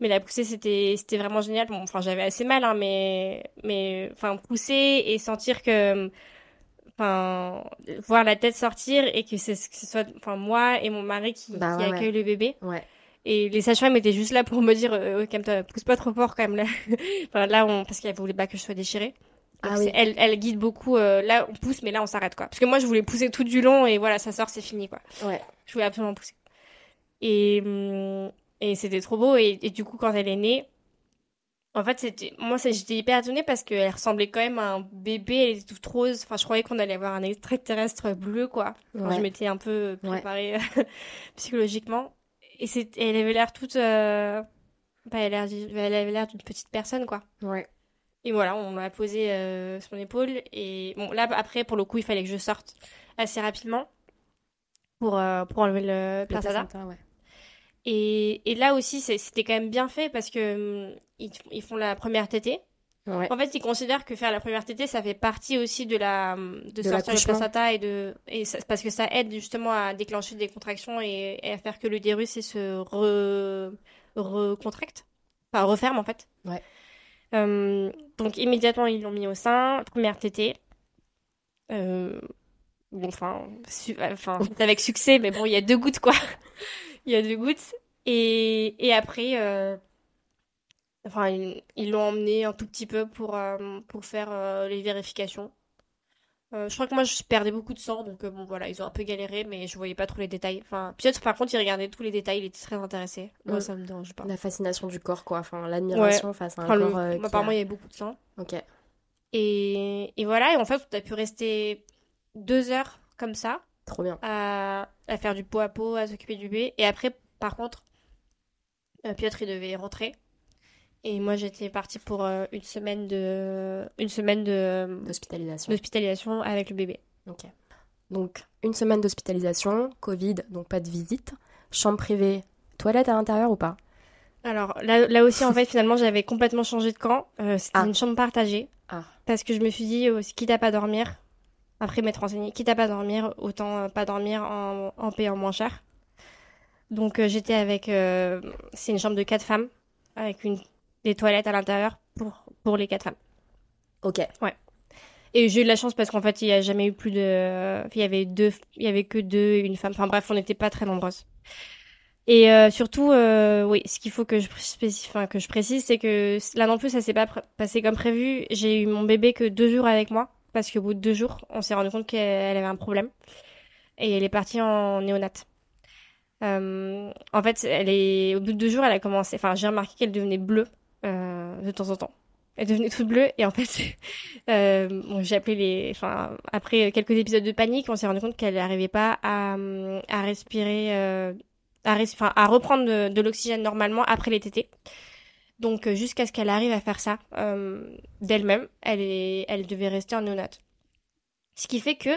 Mais la poussée, c'était, c'était vraiment génial. Bon, enfin, j'avais assez mal, hein, mais, mais, enfin, pousser et sentir que, enfin, voir la tête sortir et que, c'est, que ce soit, enfin, moi et mon mari qui, Bah qui ouais, accueille le bébé. ouais Et les sages-femmes étaient juste là pour me dire, euh, calme-toi, pousse pas trop fort quand même là. enfin, là, on, parce qu'elle voulait pas que je sois déchirée. Donc, Ah oui. elle, elle guide beaucoup. euh, là, on pousse, mais là, on s'arrête quoi. Parce que moi, je voulais pousser tout du long et voilà, ça sort, c'est fini quoi. ouais Je voulais absolument pousser. Et, hum, et c'était trop beau. Et, et du coup, quand elle est née, En fait, c'était moi, j'étais hyper étonnée parce qu'elle ressemblait quand même à un bébé, elle était toute rose. Enfin, je croyais qu'on allait avoir un extraterrestre bleu, quoi. Enfin, Ouais. Je m'étais un peu Ouais. préparée psychologiquement. Et c'est, elle avait l'air toute, euh, bah, elle avait l'air d'une petite personne, quoi. Ouais. Et voilà, on l'a posé euh, sur mon épaule. Et bon, là, après, pour le coup, il fallait que je sorte assez rapidement pour, euh, pour enlever le Le placenta. ouais. Et, et là aussi, c'était quand même bien fait parce que hum, ils, ils font la première tétée. Ouais. En fait, ils considèrent que faire la première tétée, ça fait partie aussi de la hum, de, De sortir le placenta et de et ça- parce que ça aide justement à déclencher des contractions et, et à faire que l'utérus il se re, recontracte, enfin referme en fait. Ouais. Hum, donc immédiatement ils l'ont mis au sein, première tétée. Euh, bon, enfin, su- enfin, avec succès, mais bon, il y a deux gouttes quoi. Il y a deux gouttes. Et, et après, euh, enfin, ils ils l'ont emmené un tout petit peu pour, euh, pour faire euh, les vérifications. Euh, je crois que moi, je perdais beaucoup de sang, donc euh, bon, voilà, ils ont un peu galéré, mais je voyais pas trop les détails. Enfin, Piotr, par contre, il regardait tous les détails, il était très intéressé. Moi, Mm. ça me dérange pas. La fascination du corps, quoi. Enfin, l'admiration face à un Enfin, corps euh, qui apparemment, a- il y avait beaucoup de sang. Ok. Et, et voilà, et en fait, on a pu rester deux heures comme ça, Trop bien. à, à faire du pot à pot, à s'occuper du bébé. Et après, par contre, Piotr, il devait rentrer. Et moi, j'étais partie pour euh, une semaine de, une semaine de, D'hospitalisation. d'hospitalisation avec le bébé. Ok. Donc, une semaine d'hospitalisation, Covid, donc pas de visite. Chambre privée, toilette à l'intérieur ou pas? Alors là, là aussi, en fait, finalement, j'avais complètement changé de camp. Euh, c'était Ah. une chambre partagée. Ah. Parce que je me suis dit, euh, quitte à pas dormir, après m'être renseignée, quitte à pas dormir, autant euh, pas dormir en, en payant moins cher. Donc euh, j'étais avec, euh, c'est une chambre de quatre femmes, avec une, des toilettes à l'intérieur pour, pour les quatre femmes. Ok. Et j'ai eu de la chance parce qu'en fait, il n'y a jamais eu plus de. Il y avait deux, il y avait que deux et une femme. Enfin bref, on n'était pas très nombreuses. Et euh, surtout, euh, oui, ce qu'il faut que je, enfin, que je précise, c'est que là non plus, ça s'est pas pr- passé comme prévu. J'ai eu mon bébé que deux jours avec moi parce qu'au bout de deux jours, on s'est rendu compte qu'elle avait un problème et elle est partie en néonate. Euh, en fait, elle est au bout de deux jours, elle a commencé. Enfin, j'ai remarqué qu'elle devenait bleue de temps en temps. Elle devenait toute bleue et en fait, euh, j'ai appelé les. Après quelques épisodes de panique, on s'est rendu compte qu'elle n'arrivait pas à, hum, respirer, euh, à, reprendre de, l'oxygène normalement après les tétés. Donc, euh, jusqu'à ce qu'elle arrive à faire ça euh, d'elle-même, elle, elle devait rester en néonate. Ce qui fait que,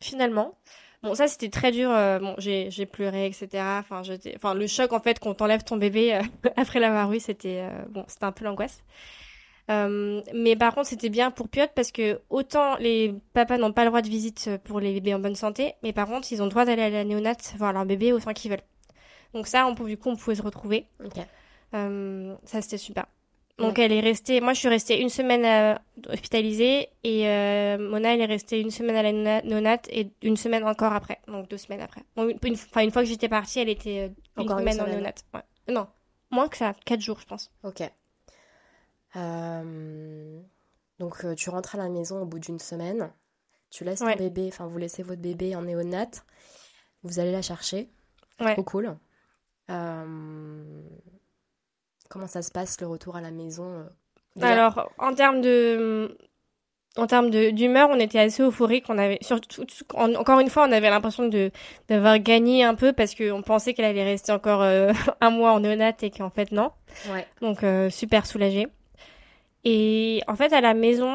finalement, bon, ça c'était très dur. euh, bon, j'ai j'ai pleuré, etc. Enfin, j'étais, enfin, le choc en fait qu'on t'enlève ton bébé euh, après l'avoir eu, c'était euh, bon, c'était un peu l'angoisse. Euh, mais par contre, c'était bien pour Piotr parce que autant les papas n'ont pas le droit de visite pour les bébés en bonne santé, mais par contre, ils ont le droit d'aller à la néonate voir leur bébé autant qu'ils veulent. Donc ça, on, du coup, on pouvait se retrouver. Euh, ça, c'était super. Donc elle est restée, moi je suis restée une semaine euh, hospitalisée et euh, Mona elle est restée une semaine à la néonate et une semaine encore après, donc deux semaines après. Donc, une, enfin, une fois que j'étais partie, elle était euh, une Encore une semaine en semaine. néonate. Ouais. Non, moins que ça, quatre jours je pense. Ok. Euh, Donc, tu rentres à la maison au bout d'une semaine. Tu laisses ton bébé, enfin, vous laissez votre bébé en néonate. Vous allez la chercher. Ouais. Trop cool. Euh, Comment ça se passe le retour à la maison euh, déjà Alors, en termes de, en termes d'humeur, on était assez euphorique. On avait, surtout, en- encore une fois, on avait l'impression de d'avoir gagné un peu parce qu'on pensait qu'elle allait rester encore euh, un mois en néonate et qu'en fait non. Ouais. Donc euh, super soulagée. Et en fait, à la maison,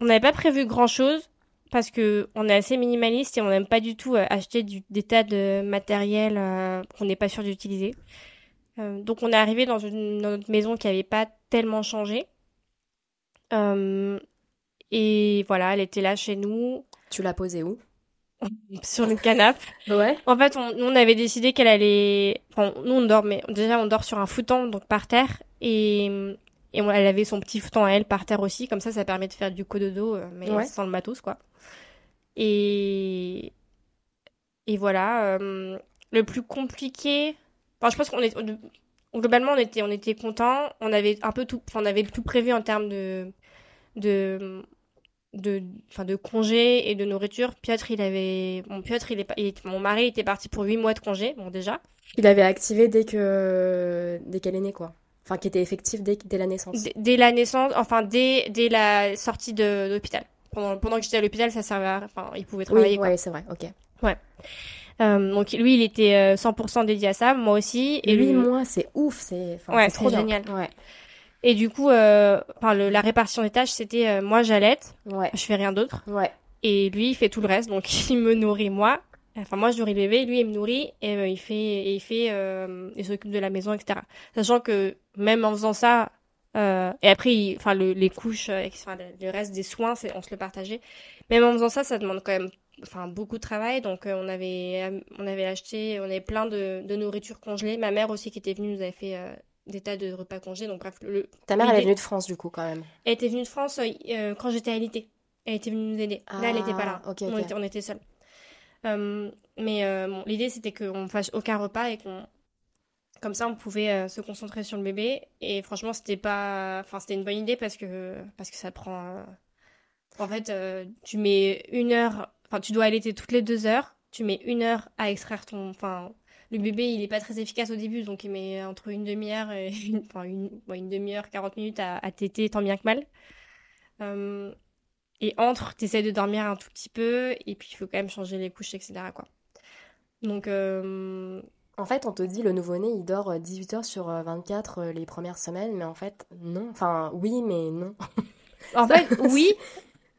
on n'avait pas prévu grand-chose parce que on est assez minimaliste et on n'aime pas du tout acheter du- des tas de matériel euh, qu'on n'est pas sûr d'utiliser. Euh, donc on est arrivé dans une dans notre maison qui n'avait pas tellement changé. Euh, et voilà, elle était là chez nous, Tu l'as posée où? Sur le canapé. Ouais. En fait, on, nous, on avait décidé qu'elle allait. Enfin, nous, on dort, mais déjà, on dort sur un futon, donc par terre. Et, et on- elle avait son petit futon à elle par terre aussi. Comme ça, ça permet de faire du cododo, euh, mais Ouais. sans le matos, quoi. Et, et voilà. euh, le plus compliqué. Enfin, je pense qu'on est. Globalement, on était, on était contents. On avait un peu tout. On avait tout prévu en termes de. de de enfin de congés et de nourriture Piotr il avait mon Piotr il est pas- il mon mari était parti pour huit mois de congé bon déjà Il avait activé dès que dès qu'elle est née, quoi. Enfin, qui était effectif dès, dès la naissance. D- dès la naissance, enfin dès, dès la sortie de, l'hôpital. Pendant, pendant que j'étais à l'hôpital, ça servait à... Enfin, il pouvait travailler, oui, ouais, c'est vrai, ok. Euh, donc lui, il était euh, 100% dédié à ça, moi aussi. Et lui, lui, moi, c'est ouf, c'est enfin, Ouais, c'est trop génial. Ouais, Et du coup, euh, enfin, le- la répartition des tâches, c'était euh, moi j'allaite, ouais, je fais rien d'autre. ouais. Et lui, il fait tout le reste. Donc, il me nourrit moi. Enfin, moi, je nourris le bébé. Lui, il me nourrit. Et euh, il fait, et il fait, euh, il s'occupe de la maison, etc. Sachant que même en faisant ça, euh, et après, il- enfin, le- les couches, euh, enfin, le, le reste des soins, c'est, on se le partageait. Même en faisant ça, ça demande quand même, enfin, beaucoup de travail. Donc, euh, on avait, euh, on avait acheté, on avait plein de, de nourriture congelée. Ma mère aussi, qui était venue, nous avait fait euh, des tas de repas congelés. Donc, bref, le, Ta mère, elle est venue de France, du coup, quand même. elle était venue de France euh, quand j'étais à l'IT. Elle était venue nous aider. Là, elle n'était pas là. Ah, On était, on était seuls. Mais bon, l'idée, c'était qu'on fasse aucun repas et qu'on. Comme ça, on pouvait se concentrer sur le bébé. Et franchement, c'était pas. Enfin, c'était une bonne idée parce que, parce que ça prend. En fait, tu mets une heure. Enfin, tu dois allaiter toutes les deux heures. Tu mets une heure à extraire ton. Enfin, le bébé, il est pas très efficace au début, donc il met entre une demi-heure et une, enfin, une, demi-heure, 40 minutes à, à téter, tant bien que mal. Euh, et entre, t'essaies de dormir un tout petit peu, et puis il faut quand même changer les couches, etc. Quoi. Donc, euh, En fait, on te dit le nouveau-né, il dort euh, 18 heures sur euh, 24 euh, les premières semaines, mais en fait, non. Enfin, oui, mais non. en fait, oui.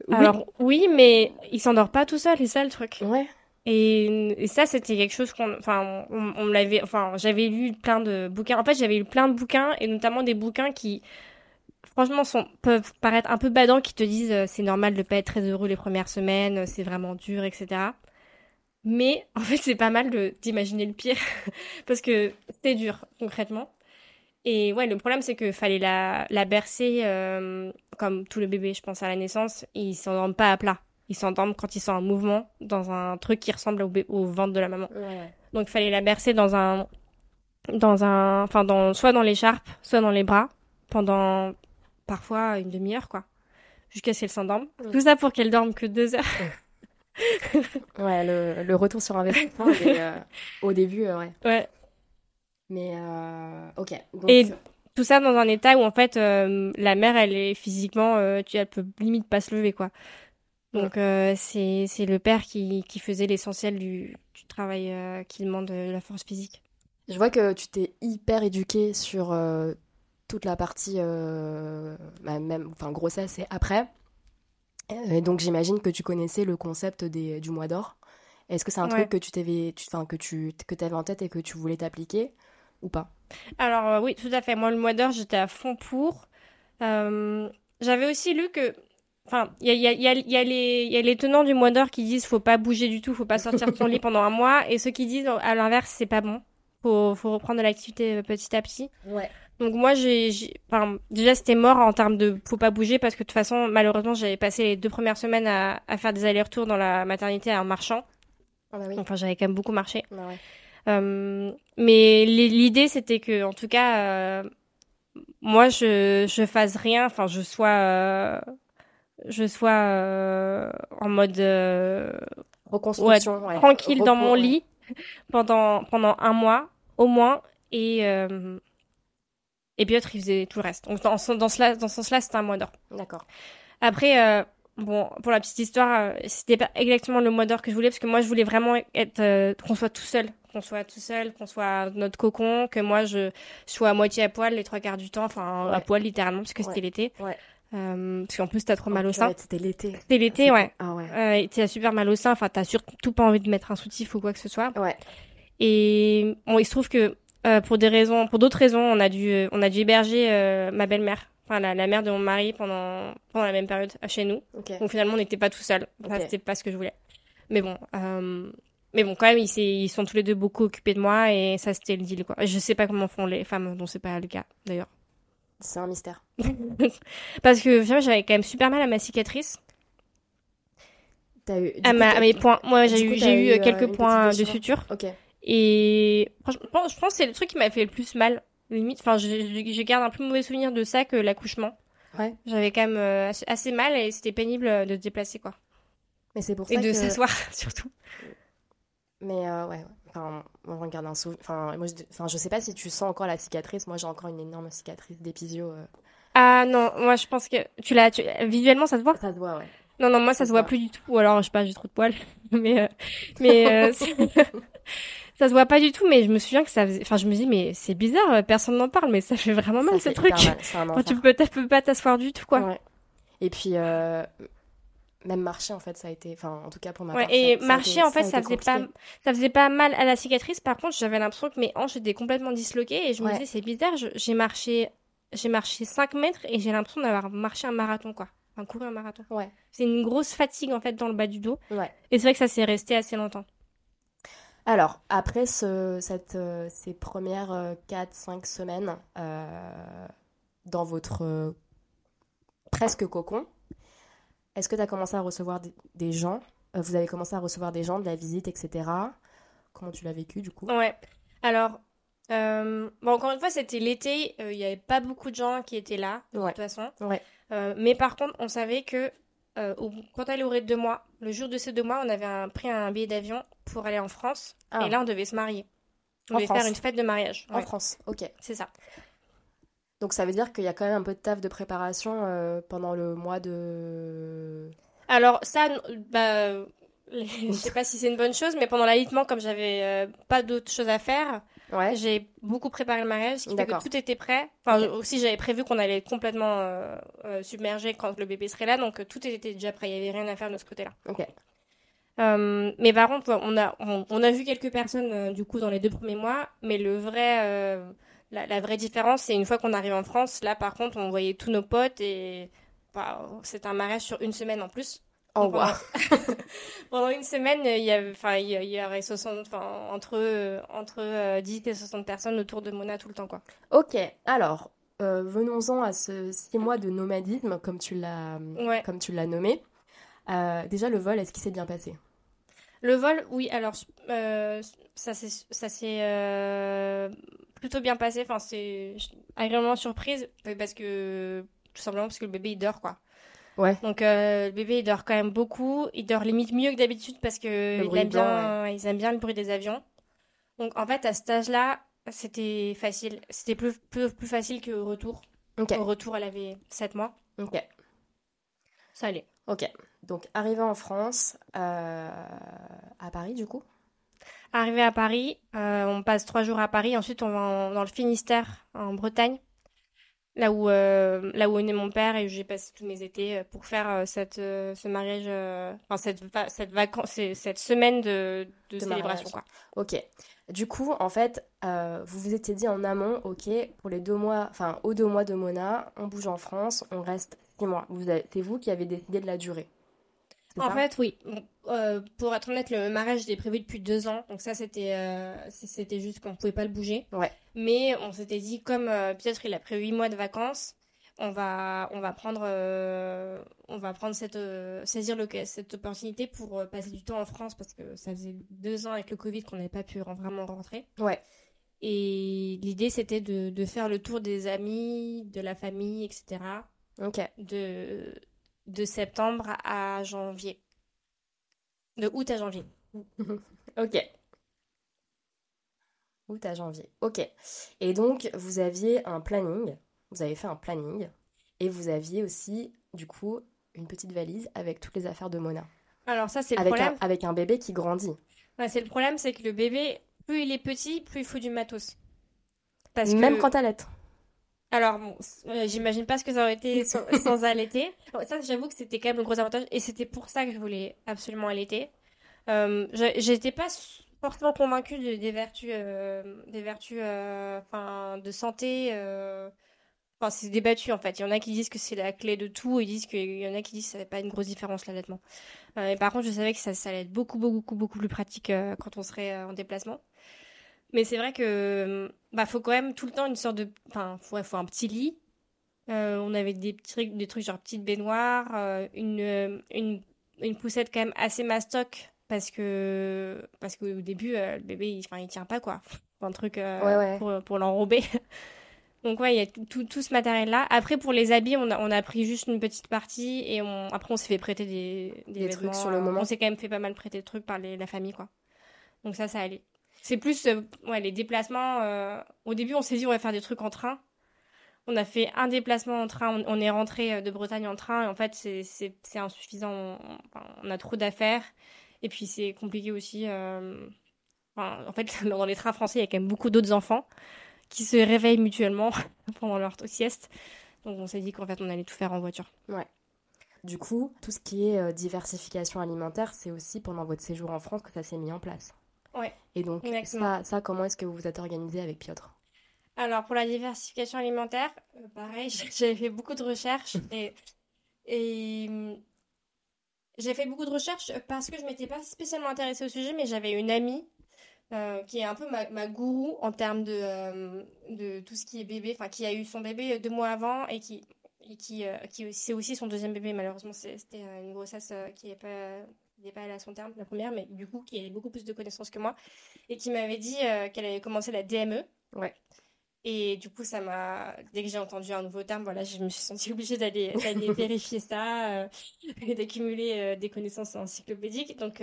Oui. Alors, oui, mais il s'endort pas tout seul, c'est ça le truc. Ouais. Et, et ça, c'était quelque chose qu'on, enfin, on, l'avait, enfin, j'avais lu plein de bouquins. En fait, j'avais lu plein de bouquins et notamment des bouquins qui, franchement, sont, peuvent paraître un peu badants, qui te disent euh, c'est normal de pas être très heureux les premières semaines, euh, c'est vraiment dur, etc. Mais en fait, c'est pas mal de d'imaginer le pire parce que c'est dur concrètement. Et ouais, le problème c'est que fallait la, la bercer euh, comme tout le bébé, je pense à la naissance, ils s'endorment pas à plat. Ils s'endorment quand ils sont en mouvement dans un truc qui ressemble au, ventre de la maman. Ouais. Donc il fallait la bercer dans un dans un enfin dans soit dans l'écharpe, soit dans les bras pendant parfois une demi-heure quoi. Jusqu'à ce qu'elle s'endorme. Tout ça pour qu'elle dorme que deux heures. Ouais, le, le retour sur investissement, euh, au début, euh, ouais. Ouais. Mais, euh, ok. Donc, Et tout ça dans un état où en fait euh, la mère elle est physiquement euh, tu elle peut limite pas se lever quoi. Donc euh, c'est le père qui qui faisait l'essentiel du du travail euh, qui demande de la force physique. je vois que tu t'es hyper éduquée sur euh, toute la partie, euh, bah, même, enfin, grossesse et après. Et donc, j'imagine que tu connaissais le concept des, du mois d'or. Est-ce que c'est un Ouais. truc que tu t'avais, que tu, que t'avais en tête et que tu voulais t'appliquer? Ou pas? Alors euh, oui, tout à fait. Moi, le mois d'or, j'étais à fond pour. Euh, j'avais aussi lu que, enfin, il y a, il y a, il y a, il y a les, tenants du mois d'or qui disent faut pas bouger du tout, faut pas sortir de son lit pendant un mois, et ceux qui disent à l'inverse c'est pas bon, faut, faut reprendre de l'activité euh, petit à petit. Ouais. Donc moi, j'ai, enfin, déjà c'était mort en termes de faut pas bouger parce que de toute façon, malheureusement, j'avais passé les deux premières semaines à, à faire des allers-retours dans la maternité en marchant. Bah oui. Enfin, j'avais quand même beaucoup marché. Bah ouais. Euh, mais l'i- l'idée, c'était que, en tout cas, euh, moi, je, je fasse rien, enfin, je sois, euh, je sois euh, en mode euh, Reconstruction, ouais. tranquille dans mon ouais. lit pendant, pendant un mois, au moins, et, euh, et Piotr, il faisait tout le reste. Donc, dans, ce- dans, cela, dans ce sens-là, c'était un mois d'or. D'accord. Après, euh, bon, pour la petite histoire, c'était pas exactement le mois d'or que je voulais, parce que moi, je voulais vraiment être, euh, qu'on soit tout seul, qu'on soit tout seul, qu'on soit notre cocon, que moi, je, je sois à moitié à poil les trois quarts du temps, enfin, à poil littéralement, parce que c'était l'été. Ouais. Euh, parce qu'en plus, t'as trop mal Oh, au sein. C'était l'été. C'était l'été, ouais. Ah ouais. Euh, et t'as super mal au sein, enfin, t'as surtout pas envie de mettre un soutif ou quoi que ce soit. Ouais. Et bon, il se trouve que euh, pour des raisons, pour d'autres raisons, on a dû, euh, on a dû héberger euh, ma belle-mère, enfin la, la mère de mon mari pendant pendant la même période euh, chez nous. Ok. Donc finalement, on n'était pas tout seul. Enfin, Ok. C'était pas ce que je voulais. Mais bon, euh, mais bon, quand même, ils, ils sont tous les deux beaucoup occupés de moi et ça, c'était le deal, quoi. Je sais pas comment font les femmes dont c'est pas le cas, d'ailleurs. C'est un mystère. Parce que j'avais quand même super mal à ma cicatrice, T'as eu. à, coup, ma, t'as- à mes points. Moi, j'ai eu, eu eu, euh, euh, quelques petite points de suture. Ok. Et franchement, je pense que c'est le truc qui m'a fait le plus mal. Limite, enfin, je, garde un plus mauvais souvenir de ça que l'accouchement. Ouais. J'avais quand même euh, assez- mal et c'était pénible euh, de se déplacer, quoi. Mais c'est pour ça Et de que. s'asseoir, surtout. Mais euh, ouais. Enfin, on regarde un souvenir. Enfin, moi, je... enfin, je sais pas si tu sens encore la cicatrice. Moi, j'ai encore une énorme cicatrice d'épisio. euh. Ah non, moi je pense que tu l'as. Tu... Visuellement, ça se voit? Ça se voit, ouais. Non, non, moi ça Ça se se voit voit. plus du tout. Ou alors, je sais pas, j'ai trop de poils. mais euh, mais euh, ça se voit pas du tout. Mais je me souviens que ça faisait. Enfin, je me dis, mais c'est bizarre, personne n'en parle, mais ça fait vraiment mal Ça ce truc. mal, un Enfin, tu peux, peux pas t'asseoir du tout, quoi. Ouais. Et puis, euh, même marcher, en fait, ça a été. Enfin, en tout cas, pour ma Ouais, part. et ça- ça a marcher, été- en fait, ça faisait pas, ça faisait pas mal à la cicatrice. Par contre, j'avais l'impression que mes hanches étaient complètement disloquées et je me disais, c'est bizarre, j'ai marché, j'ai marché 5 mètres et j'ai l'impression d'avoir marché un marathon, quoi. Enfin, couru un marathon. Ouais. C'est une grosse fatigue, en fait, dans le bas du dos. Ouais. Et c'est vrai que ça s'est resté assez longtemps. Alors, après ce, cette, euh, ces premières 4-5 semaines euh, dans votre euh, presque cocon, est-ce que tu as commencé à recevoir des, gens? Euh, Vous avez commencé à recevoir des gens, de la visite, etc. Comment tu l'as vécu, du coup? Ouais. Alors, euh, bon, encore une fois, c'était l'été. euh, Il y avait pas beaucoup de gens qui étaient là, de Ouais. toute façon. Ouais. Euh, mais par contre, on savait que euh, au- quand elle aurait deux mois, le jour de ces deux mois, on avait un- pris un billet d'avion pour aller en France. Ah. Et là, on devait se marier. On En devait France. faire une fête de mariage. En France, ok. c'est ça. Donc ça veut dire qu'il y a quand même un peu de taf de préparation euh, pendant le mois de... Alors, ça, bah, je sais pas si c'est une bonne chose, mais pendant l'alitement, comme j'avais euh, pas d'autres choses à faire, Ouais, J'ai beaucoup préparé le mariage, ce qui fait que tout était prêt. Enfin, aussi, j'avais prévu qu'on allait être complètement euh, euh, submergé quand le bébé serait là, donc tout était déjà prêt. Il n'y avait rien à faire de ce côté-là. ok. Euh, mais par contre, on a, on, on a vu quelques personnes du coup dans les deux premiers mois, mais le vrai, la, la vraie différence, c'est une fois qu'on arrive en France, là par contre, on voyait tous nos potes et bah, c'est un mariage sur une semaine en plus. Oh, Donc, wow. pendant- une semaine, il y avait, enfin, il y, aurait 60, enfin, entre, euh, entre euh, 10 et 60 personnes autour de Mona tout le temps, quoi. Ok, alors, euh, venons-en à ce six mois de nomadisme, comme tu l'as Ouais. comme tu l'as nommé. Euh, déjà, le vol, est-ce qu'il s'est bien passé? Le vol, oui, alors, euh, ça s'est, ça s'est euh, plutôt bien passé. Enfin, c'est agréablement surprise parce que, tout simplement parce que le bébé, il dort, quoi. Ouais. Donc, euh, le bébé, il dort quand même beaucoup. Il dort limite mieux que d'habitude parce que Le il bruit aime blanc, bien, ils aiment bien le bruit des avions. Donc, en fait, à cet âge-là, c'était facile. C'était plus, plus, plus facile qu'au retour. Ok, Au retour, elle avait 7 mois. ok, Ça allait. ok. Donc, arrivé en France, euh, à Paris, du coup? Arrivé à Paris, euh, on passe trois jours à Paris. Ensuite, on va en- dans le Finistère, en Bretagne, là où, euh, là où est né mon père et où j'ai passé tous mes étés euh, pour faire euh, cette, ce mariage, enfin cette, cette vacance, cette semaine de, de De célébration, mariage. quoi. Ok. Du coup, en fait, vous vous étiez dit en amont, ok, pour les deux mois, enfin, aux deux mois de Mona, on bouge en France, on reste six mois. Vous c'est vous qui avez décidé de la durée. En ça fait, oui. Euh, pour être honnête, le mariage était prévu depuis deux ans. Donc ça, c'était euh, c'était juste qu'on pouvait pas le bouger. Ouais. Mais on s'était dit, comme euh, peut-être il a pris huit mois de vacances, on va, on va prendre, euh, on va prendre cette, saisir le, cette opportunité pour passer du temps en France parce que ça faisait deux ans avec le Covid qu'on n'avait pas pu vraiment rentrer. Ouais. Et l'idée, c'était de, de faire le tour des amis, de la famille, etc. Ok. de, de septembre à janvier. De août à janvier. Ok. Août à janvier. Ok. Et donc, vous aviez un planning, vous avez fait un planning, et vous aviez aussi, du coup, une petite valise avec toutes les affaires de Mona. Alors ça, c'est le Avec un, problème. avec un bébé qui grandit. Ouais, c'est le problème, c'est que le bébé, plus il est petit, plus il faut du matos. Parce Même que... quand t'allaites. Alors, bon, euh, j'imagine pas ce que ça aurait été sans, sans allaiter. Ça, j'avoue que c'était quand même le gros avantage. Et c'était pour ça que je voulais absolument allaiter. Euh, je- j'étais pas forcément convaincue de- des vertus, euh, des vertus euh, enfin, de santé. Enfin, c'est débattu en fait. Il y en a qui disent que c'est la clé de tout. Ils disent qu'il y en a qui disent que ça fait pas une grosse différence l'allaitement. Et par contre, je savais que ça, ça allait être beaucoup, beaucoup, beaucoup, beaucoup plus pratique quand on serait en déplacement. Mais c'est vrai que bah faut quand même tout le temps une sorte de enfin faut, faut un petit lit. Euh, on avait des trucs des trucs genre petite baignoire, euh, une, euh, une une poussette quand même assez mastoc parce que parce qu'au début euh, le bébé il, enfin il tient pas quoi. Un truc Ouais, ouais. pour pour l'enrober. Donc ouais, il y a tout, tout, ce matériel-là. Après, pour les habits, on a, on a pris juste une petite partie et on, après, on s'est fait prêter des, des, Des trucs sur le moment. On s'est quand même fait pas mal prêter de trucs par les, la famille, quoi. Donc ça, ça allait. C'est plus euh, ouais, les déplacements. euh, Au début, on s'est dit on va faire des trucs en train. On a fait un déplacement en train. On, est rentré euh, de Bretagne en train. En fait, c'est- insuffisant. On, a trop d'affaires. Et puis, c'est compliqué aussi. en fait, dans les trains français, il y a quand même beaucoup d'autres enfants qui se réveillent mutuellement pendant leur sieste. Donc, on s'est dit qu'en fait, on allait tout faire en voiture. Du coup, tout ce qui est diversification alimentaire, c'est aussi pendant votre séjour en France que ça s'est mis en place. Ouais, Et donc, exactement. ça, ça, comment est-ce que vous vous êtes organisé avec Piotr? Alors, pour la diversification alimentaire, euh, pareil, j'avais fait beaucoup de recherches et, et hum, j'ai fait beaucoup de recherches parce que je m'étais pas spécialement intéressée au sujet, mais j'avais une amie euh, qui est un peu ma, ma gourou en termes de, euh, de tout ce qui est bébé, enfin, qui a eu son bébé deux mois avant et qui, et qui, euh, qui c'est aussi son deuxième bébé. Malheureusement, c'était une grossesse qui n'est pas, n'est pas allée à son terme, la première, mais du coup, qui avait beaucoup plus de connaissances que moi et qui m'avait dit euh, qu'elle avait commencé la DME. Ouais. Et du coup, ça m'a. Dès que j'ai entendu un nouveau terme, voilà, je me suis sentie obligée d'aller vérifier ça euh, et d'accumuler euh, des connaissances encyclopédiques. Donc,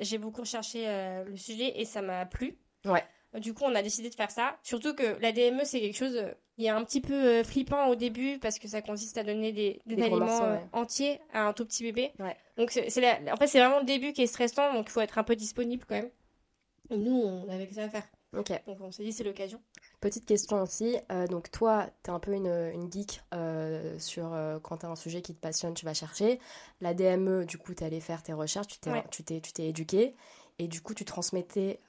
j'ai beaucoup recherché le sujet et ça m'a plu. Ouais. Du coup, on a décidé de faire ça. Surtout que la DME, c'est quelque chose euh, qui est un petit peu euh, flippant au début parce que ça consiste à donner des, des Des gros aliments morceaux, euh, ouais. entiers à un tout petit bébé. Ouais. Donc, c'est la- en fait, c'est vraiment le début qui est stressant, donc il faut être un peu disponible quand même. Et nous, on avait que ça à faire. Ok. Donc, on s'est dit, c'est l'occasion. Petite question aussi. euh, donc, toi, t'es un peu une, une geek euh, sur euh, quand t'as un sujet qui te passionne, tu vas chercher. La DME, du coup, t'es allé faire tes recherches, tu t'es Ouais. tu t'es tu t'es éduqué. Et du coup, tu transmettais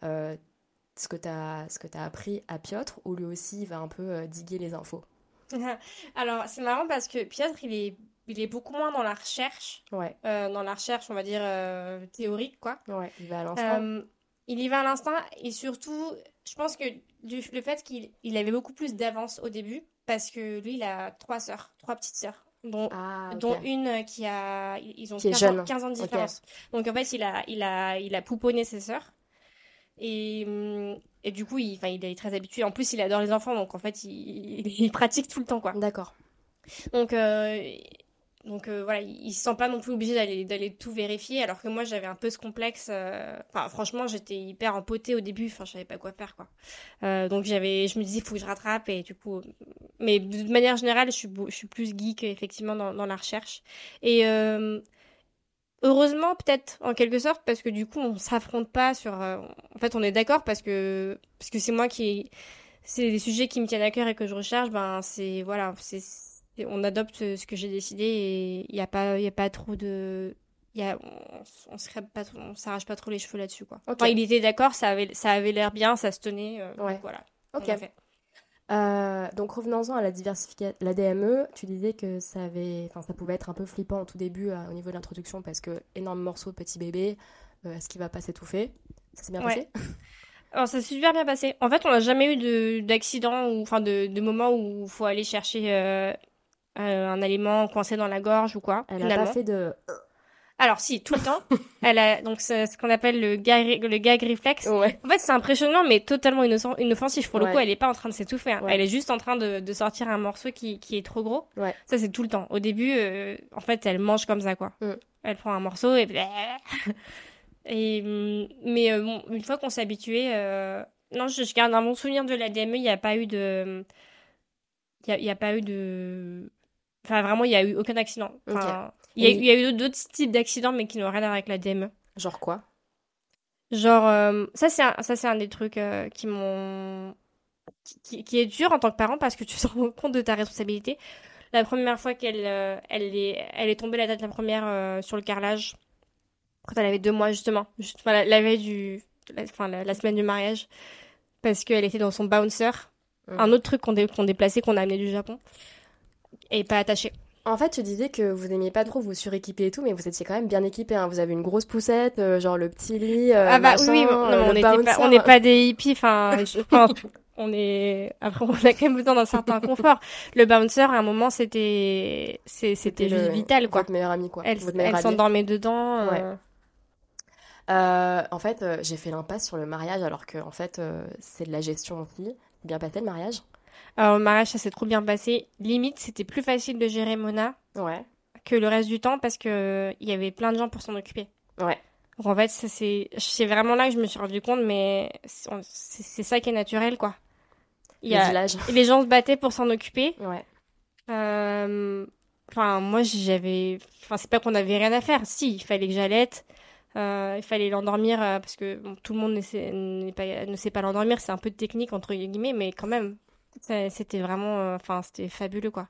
ce que t'as ce que t'as appris à Piotr, ou lui aussi, il va un peu euh, diguer les infos? Alors, c'est marrant parce que Piotr, il est, il est beaucoup moins dans la recherche, Ouais, euh, dans la recherche, on va dire, euh, théorique, quoi. ouais, il va à l'instant. Euh, il y va à l'instinct et surtout, je pense que du, le fait qu'il il avait beaucoup plus d'avance au début parce que lui, il a trois sœurs, trois petites sœurs, dont, Ah, dont une qui a. Ils ont Qui est 15 ans, jeune. 15 ans de différence. Donc en fait, il a, il a, il a pouponné ses sœurs. Et, hum, et du coup, il, est très habitué. En plus, il adore les enfants, donc en fait, il, il pratique tout le temps, quoi. D'accord. Donc, euh, donc euh, voilà, il, il se sent pas non plus obligé d'aller d'aller tout vérifier, alors que moi j'avais un peu ce complexe. euh, Enfin, franchement, j'étais hyper empotée au début. Enfin, je savais pas quoi faire, quoi. Donc j'avais, je me disais, il faut que je rattrape et du coup, mais de manière générale, je suis, je suis plus geek effectivement dans, dans la recherche. Et heureusement, peut-être en quelque sorte, parce que du coup, on s'affronte pas sur. euh, en fait, on est d'accord parce que parce que c'est moi qui c'est des sujets qui me tiennent à cœur et que je recherche, ben c'est voilà, c'est on adopte ce que j'ai décidé et il y a pas il y a pas trop de il y a on, on se crève pas trop- on s'arrache pas trop les cheveux là-dessus quoi. Enfin, il était d'accord, ça avait ça avait l'air bien, ça se tenait euh, donc voilà. Ok. Euh, donc revenons-en à la diversification, la DME, tu disais que ça avait, enfin ça pouvait être un peu flippant au tout début euh, au niveau de l'introduction parce que énorme morceau petit bébé, euh, est-ce qu'il va pas s'étouffer? Ça s'est bien Ouais. passé? Alors ça s'est super bien passé. En fait, on n'a jamais eu de d'accident ou enfin de, de moment où il faut aller chercher un aliment coincé dans la gorge ou quoi. Elle n'a pas fait de. Alors si, tout le temps. Elle a donc ce qu'on appelle le gag le gag réflexe. Ouais. En fait, c'est impressionnant, mais totalement innocent, inoffensif. Pour le Ouais. coup, elle est pas en train de s'étouffer. hein. Ouais. Elle est juste en train de, de sortir un morceau qui, qui est trop gros. Ça, c'est tout le temps. Au début, euh, en fait, elle mange comme ça, quoi. Mm. Elle prend un morceau et... et hum, mais euh, bon, une fois qu'on s'est habitué... euh, Non, je, je garde un bon souvenir de la DME. Il n'y a pas eu de... Il y a, il y a pas eu de... Enfin, vraiment, il n'y a eu aucun accident. Enfin, il y a, y eu d'autres types d'accidents, mais qui n'ont rien à voir avec la DME. Genre quoi? Genre, euh, ça c'est un, ça c'est un des trucs euh, qui m'ont, qui, qui- est dur en tant que parent parce que tu te rends compte de ta responsabilité. La première fois qu'elle, euh, elle est, elle est tombée la tête la première sur le carrelage quand elle avait deux mois justement, juste, enfin, la, la veille du, la, enfin la, la semaine du mariage, parce qu'elle était dans son bouncer, Mm. un autre truc qu'on dé- qu'on déplaçait, qu'on a amené du Japon, et pas attaché. En fait, tu disais que vous aimiez pas trop vous suréquiper et tout, mais vous étiez quand même bien équipé. Hein. Vous avez une grosse poussette, euh, genre le petit lit, euh, ah bah machin, oui, euh, on n'était pas, n'est pas des hippies, enfin, on est, après, on a quand même besoin d'un certain confort. Le bouncer, à un moment, c'était, c'était le- vital, quoi. Votre meilleur ami, quoi. Elle, elle s'endormait dedans. Ouais. en fait, j'ai fait l'impasse sur le mariage alors que en fait, c'est de la gestion aussi. Bien passé le mariage? Alors, le mariage, ça s'est trop bien passé. Limite, c'était plus facile de gérer Mona Ouais. que le reste du temps parce que il y avait plein de gens pour s'en occuper. Ouais. Donc en fait, c'est vraiment là que je me suis rendu compte, mais c'est ça qui est naturel, quoi. Il y a, les gens se battaient pour s'en occuper. Ouais. Euh, Enfin, moi, j'avais. Enfin, c'est pas qu'on avait rien à faire. Si, il fallait que j'allaite. Euh, il fallait l'endormir euh, parce que bon, tout le monde ne sait, pas, ne sait pas l'endormir. C'est un peu de technique, entre guillemets, mais quand même, c'était vraiment. euh, Enfin, c'était fabuleux, quoi.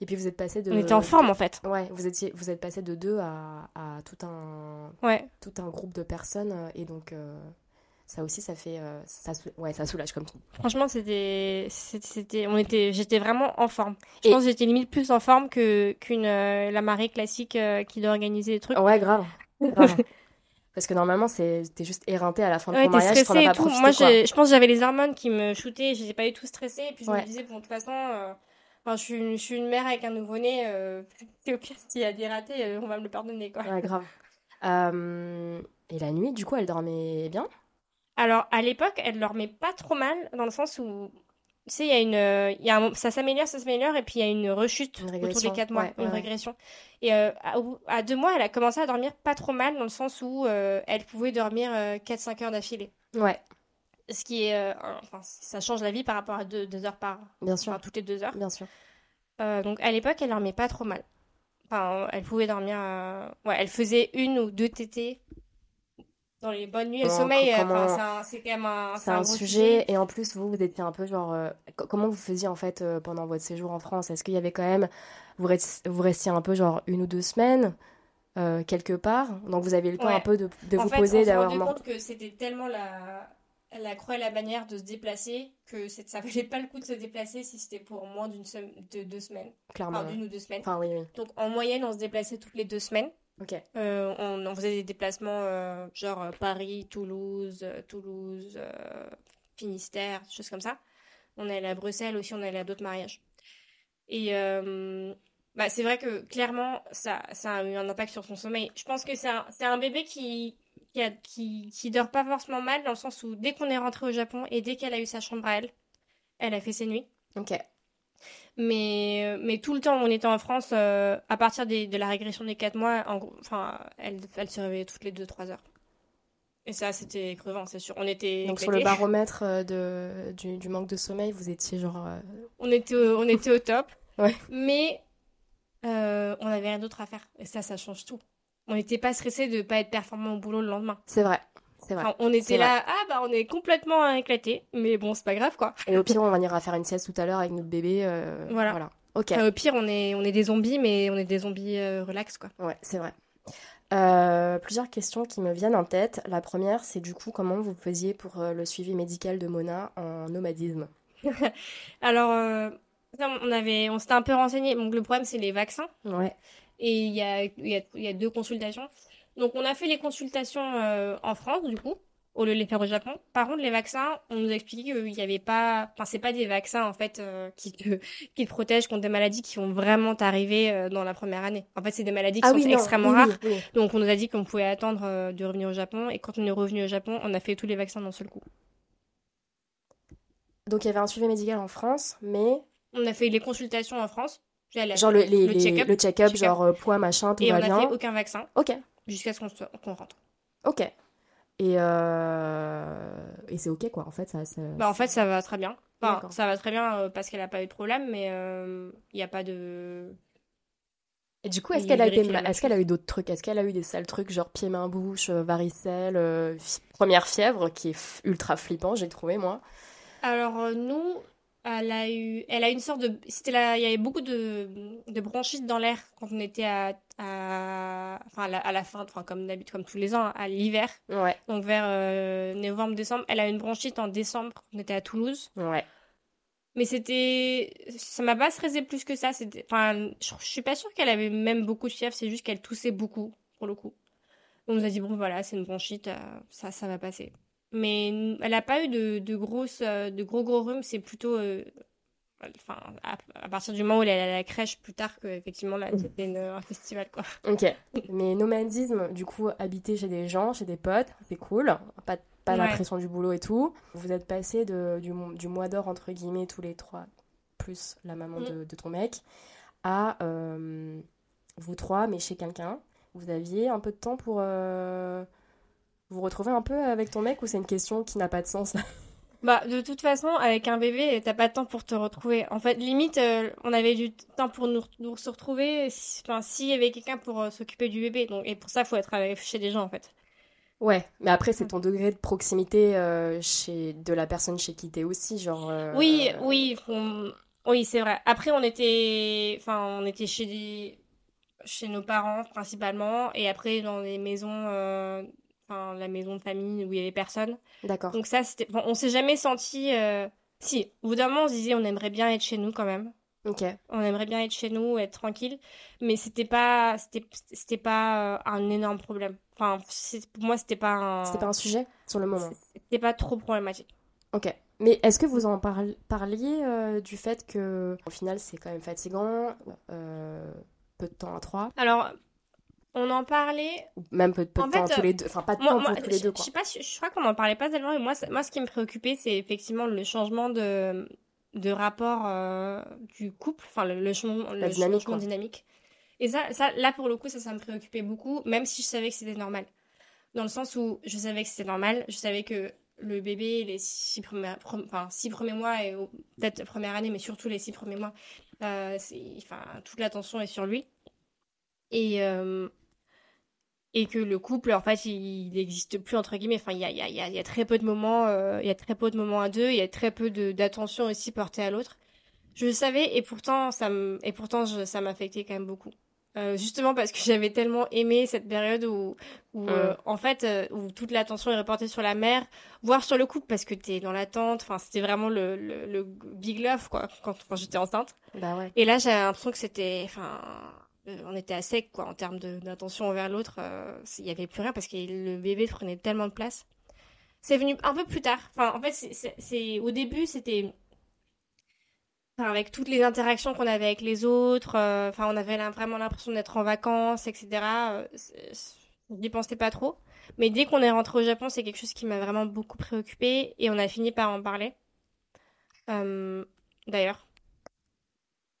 Et puis vous êtes passé de. On était en forme, en fait. Ouais, vous étiez, vous êtes passé de deux à, à tout un, Ouais. tout un groupe de personnes euh, et donc euh, ça aussi, ça fait, euh, ça, ouais, ça soulage comme tout. Franchement, c'était, c'était, on était, j'étais vraiment en forme. Je Et- pense que j'étais limite plus en forme que qu'une euh, la marée classique qui doit organiser des trucs. Ouais, grave. grave. Parce que normalement, t'es juste éreinté à la fin de Ouais, ton t'es mariage, stressée et pas tout. profité, Moi, j'ai- je pense que j'avais les hormones qui me shootaient. J'étais pas du tout stressée. Et puis je Ouais. me disais, bon, de toute façon, euh, enfin, je suis, une, je suis une mère avec un nouveau-né. Euh, c'est au pire s'il y a des ratés, euh, on va me le pardonner, quoi. Ouais, grave. Euh, et la nuit, du coup, elle dormait bien? Alors, à l'époque, elle dormait pas trop mal, dans le sens où, tu sais, il y a une, euh, il y a un, ça s'améliore, ça s'améliore, et puis il y a une rechute Une autour des 4 mois, ouais, une ouais, régression. Et euh, à, deux mois, elle a commencé à dormir pas trop mal, dans le sens où euh, elle pouvait dormir 4-5 heures d'affilée. Ouais, Ce qui est, euh, enfin, ça change la vie par rapport à 2 deux, heures par, bien sûr. enfin, toutes les 2 heures. Bien sûr. Euh, donc à l'époque, elle dormait pas trop mal. Enfin, elle pouvait dormir. euh, Ouais, elle faisait une ou deux tétées dans les bonnes nuits. Le Comment- sommeil, euh, comment- enfin, c'est quand même un, C'est un sujet, et en plus, vous, vous étiez un peu genre. euh, co- comment vous faisiez en fait euh, pendant votre séjour en France? Est-ce qu'il y avait quand même. Vous, rest- vous restiez un peu genre une ou deux semaines euh, quelque part? Donc vous aviez le temps Ouais. un peu de, vous fait, poser, on s'est d'avoir. rendu compte que c'était tellement la, la croix et la bannière de se déplacer que ça valait pas le coup de se déplacer si c'était pour moins d'une de deux semaines. Clairement. Enfin, d'une ou deux semaines. Enfin, oui, oui. Donc en moyenne, on se déplaçait toutes les deux semaines. Ok. Euh, on, on faisait des déplacements euh, genre euh, Paris, Toulouse, Toulouse, euh, Finistère, des choses comme ça. On est allé à Bruxelles aussi, on est allé à d'autres mariages. Et bah, c'est vrai que clairement, ça, ça a eu un impact sur son sommeil. Je pense que c'est un, un bébé qui, qui, a, qui, qui dort pas forcément mal, dans le sens où dès qu'on est rentré au Japon et dès qu'elle a eu sa chambre à elle, elle a fait ses nuits. Ok. Mais, mais tout le temps où on était en France, euh, à partir des- de la régression des 4 mois, en enfin, elle, elle se réveillait toutes les 2-3 heures. Et ça, c'était crevant, c'est sûr. On était Donc sur le baromètre euh, de, du, du manque de sommeil, vous étiez genre. euh, On était au, on était au top. Ouais. Mais euh, on n'avait rien d'autre à faire. Et ça, ça change tout. On n'était pas stressé de pas être performant au boulot le lendemain. C'est vrai. C'est vrai. Enfin, on était là, ah bah on est complètement éclaté, mais bon, c'est pas grave quoi. Et au pire, on ira faire une sieste tout à l'heure avec notre bébé. euh, Voilà. Voilà. Ok. Enfin, au pire, on est, on est des zombies, mais on est des zombies euh, relax quoi. Ouais, c'est vrai. Euh, plusieurs questions qui me viennent en tête. La première, c'est du coup comment vous faisiez pour euh, le suivi médical de Mona en nomadisme? Alors, on avait, on s'était un peu renseigné. Donc, le problème, c'est les vaccins. Ouais. Et il y a, y a deux consultations. Donc, on a fait les consultations euh, en France, du coup, au lieu de les faire au Japon. Par contre, les vaccins, on nous a expliqué qu'il n'y avait pas. Enfin, c'est pas des vaccins, en fait, euh, qui, te, qui te protègent contre des maladies qui vont vraiment t'arriver euh, dans la première année. En fait, c'est des maladies qui Ah sont oui, extrêmement oui, rares. oui. Donc, on nous a dit qu'on pouvait attendre euh, de revenir au Japon. Et quand on est revenu au Japon, on a fait tous les vaccins d'un seul coup. Donc il y avait un suivi médical en France, mais On a fait les consultations en France. Genre le, les, check-up. le genre poids, machin, tout Et on va n'a bien. fait aucun vaccin Ok, jusqu'à ce qu'on rentre. ok. Et, euh... et c'est ok quoi, en fait. Ça, ça- Bah, en fait, ça va très bien. Enfin, ça va très bien euh, parce qu'elle n'a pas eu de problème, mais euh, il n'y a pas de. Et du coup, est-ce qu'elle a, été... est-ce qu'elle a eu d'autres trucs? Est-ce qu'elle a eu des sales trucs, genre pieds, mains, bouche, euh, varicelle, euh, première fièvre, qui est ultra flippant, j'ai trouvé moi? Alors, euh, nous, elle a eu, elle a une sorte de. C'était là, il y avait beaucoup de, de bronchites dans l'air quand on était à, à, enfin, à la, à la fin, enfin, comme d'habitude, comme tous les ans, à l'hiver. Ouais, Donc, vers euh, novembre-décembre. Elle a eu une bronchite en décembre. On était à Toulouse. ouais. Mais c'était. Ça m'a pas stressé plus que ça. C'était... Enfin, je, je suis pas sûre qu'elle avait même beaucoup de fièvre, c'est juste qu'elle toussait beaucoup, pour le coup. On nous a dit, bon, voilà, c'est une bronchite, euh, ça, ça va passer. Mais elle a pas eu de, de grosses, euh, de gros gros rhumes, c'est plutôt. euh, Enfin, à, à partir du moment où elle est à la crèche plus tard que effectivement là c'était une- un festival quoi. Ok. Mais nomadisme, du coup, habiter chez des gens, chez des potes, c'est cool. Pas, pas la Ouais. pression du boulot et tout. Vous êtes passé de, du, du mois d'or, entre guillemets, tous les trois, plus la maman Mm. de, de ton mec, à euh, vous trois, mais chez quelqu'un. Vous aviez un peu de temps pour, euh, Vous retrouvez un peu avec ton mec ou c'est une question qui n'a pas de sens? Bah, de toute façon, avec un bébé, t'as pas de temps pour te retrouver. En fait, limite, euh, on avait du temps pour nous, nous se retrouver, si- enfin, s'il y avait quelqu'un pour euh, s'occuper du bébé. Donc, et pour ça, faut être chez des gens, en fait. Ouais, mais après c'est ton degré de proximité euh, chez de la personne chez qui t'es aussi, genre. euh, Oui, oui, on- oui, c'est vrai. Après, on était, enfin, on était chez des, chez nos parents principalement, et après dans des maisons, euh, enfin, la maison de famille où il y avait personne. D'accord. Donc ça, c'était, bon, on s'est jamais senti, euh, si, au bout d'un moment, on se disait, on aimerait bien être chez nous quand même. Ok. On aimerait bien être chez nous, être tranquille, mais c'était pas, c'était, c'était pas euh, un énorme problème. Enfin, pour moi, c'était pas un, C'était pas un sujet sur le moment. c'était pas trop problématique. Ok. Mais est-ce que vous en parl- parliez euh, du fait que au final c'est quand même fatigant, euh, peu de temps à trois, Alors, on en parlait. même peu, peu de En temps fait, tous les deux, enfin pas de Moi, temps moi, pour tous les je, deux je quoi. sais pas, si- je crois qu'on en parlait pas tellement, mais moi, ça- moi, ce qui me préoccupait, c'est effectivement le changement de, de rapport euh, du couple, enfin, le, le changement, le dynamique, changement quoi. dynamique. Et ça, ça, là, pour le coup, ça, ça me préoccupait beaucoup, même si je savais que c'était normal. Dans le sens où je savais que c'était normal, je savais que le bébé, les six premiers, enfin, six premiers mois, et peut-être la première année, mais surtout les six premiers mois, euh, enfin, toute l'attention est sur lui. Et, euh, et que le couple, en fait, il n'existe plus, entre guillemets. Enfin, il y a, y a- y a- il y a très peu de moments, euh, il y a très peu de moments à deux, il y a très peu d'attention aussi portée à l'autre. Je le savais, et pourtant, ça me, et pourtant, je- ça m'affectait quand même beaucoup. Euh, justement parce que j'avais tellement aimé cette période où, où euh, en fait, euh, où toute l'attention est reportée sur la mère, voire sur le couple, parce que t'es dans l'attente. Enfin, c'était vraiment le, le, le big love, quoi, quand, quand j'étais enceinte. Bah ouais. Et là, j'avais l'impression que c'était, enfin, on était à sec, quoi, en termes d'attention envers l'autre. euh, Il y avait plus rien parce que le bébé prenait tellement de place. C'est venu un peu plus tard. En fait, c'est- au début, c'était, avec toutes les interactions qu'on avait avec les autres. euh, Enfin, on avait vraiment l'impression d'être en vacances, etc. euh, On n'y pensait pas trop. Mais dès qu'on est rentré au Japon, c'est quelque chose qui m'a vraiment beaucoup préoccupée et on a fini par en parler. Euh, D'ailleurs.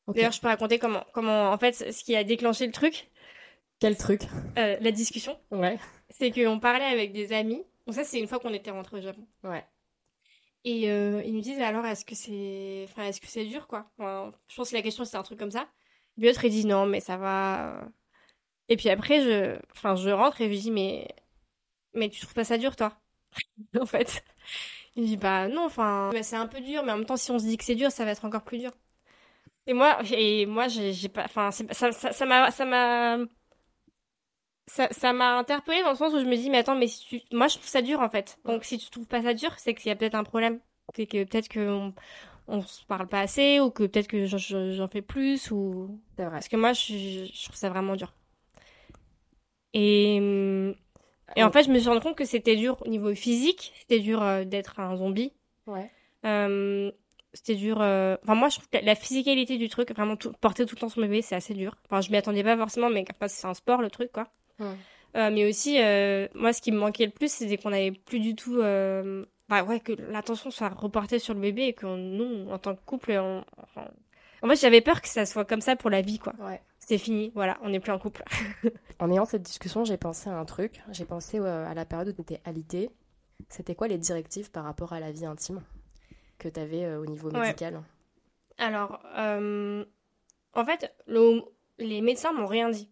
Ok. D'ailleurs, je peux raconter comment, comment, en fait, ce qui a déclenché le truc, Quel truc? Euh, la discussion, Ouais. c'est qu'on parlait avec des amis. Donc ça, c'est une fois qu'on était rentré au Japon. Ouais. Et euh, ils nous disent alors, est-ce que c'est, enfin, est-ce que c'est dur, quoi? Enfin, Je pense que la question c'était un truc comme ça. Puis l'autre il dit non, mais ça va. Et puis après, je, enfin, je rentre et je lui dis mais, mais tu trouves pas ça dur, toi? En fait, il dit bah non, enfin, c'est un peu dur, mais en même temps, si on se dit que c'est dur, ça va être encore plus dur. Et moi, et moi, j'ai pas, enfin, ça, m'a, ça m'a, ça, ça m'a interpellée dans le sens où je me dis, mais attends, mais si tu... moi je trouve ça dur en fait. Donc si tu trouves pas ça dur, c'est qu'il y a peut-être un problème. C'est que peut-être qu'on on se parle pas assez ou que peut-être que j'en- fais plus ou. Vrai. Parce que moi je, je trouve ça vraiment dur. Et, et en fait, je me suis rendu compte que c'était dur au niveau physique, c'était dur euh, d'être un zombie. Ouais. Euh, c'était dur. euh, Enfin, moi, je trouve que la physicalité du truc, vraiment tout... porter tout le temps son bébé, c'est assez dur. Enfin, je m'y attendais pas forcément, mais enfin, c'est un sport le truc, quoi. Euh, mais aussi, euh, moi, ce qui me manquait le plus, c'était qu'on avait plus du tout. euh, Bah ouais, que l'attention soit reportée sur le bébé et que nous, en tant que couple, on... enfin, en fait, j'avais peur que ça soit comme ça pour la vie, quoi. Ouais. C'est fini, voilà, on n'est plus en couple. En ayant cette discussion, j'ai pensé à un truc. J'ai pensé à la période où tu étais alitée. C'était quoi les directives par rapport à la vie intime? Que tu avais au niveau Ouais. médical Alors, euh, en fait, le- les médecins m'ont rien dit.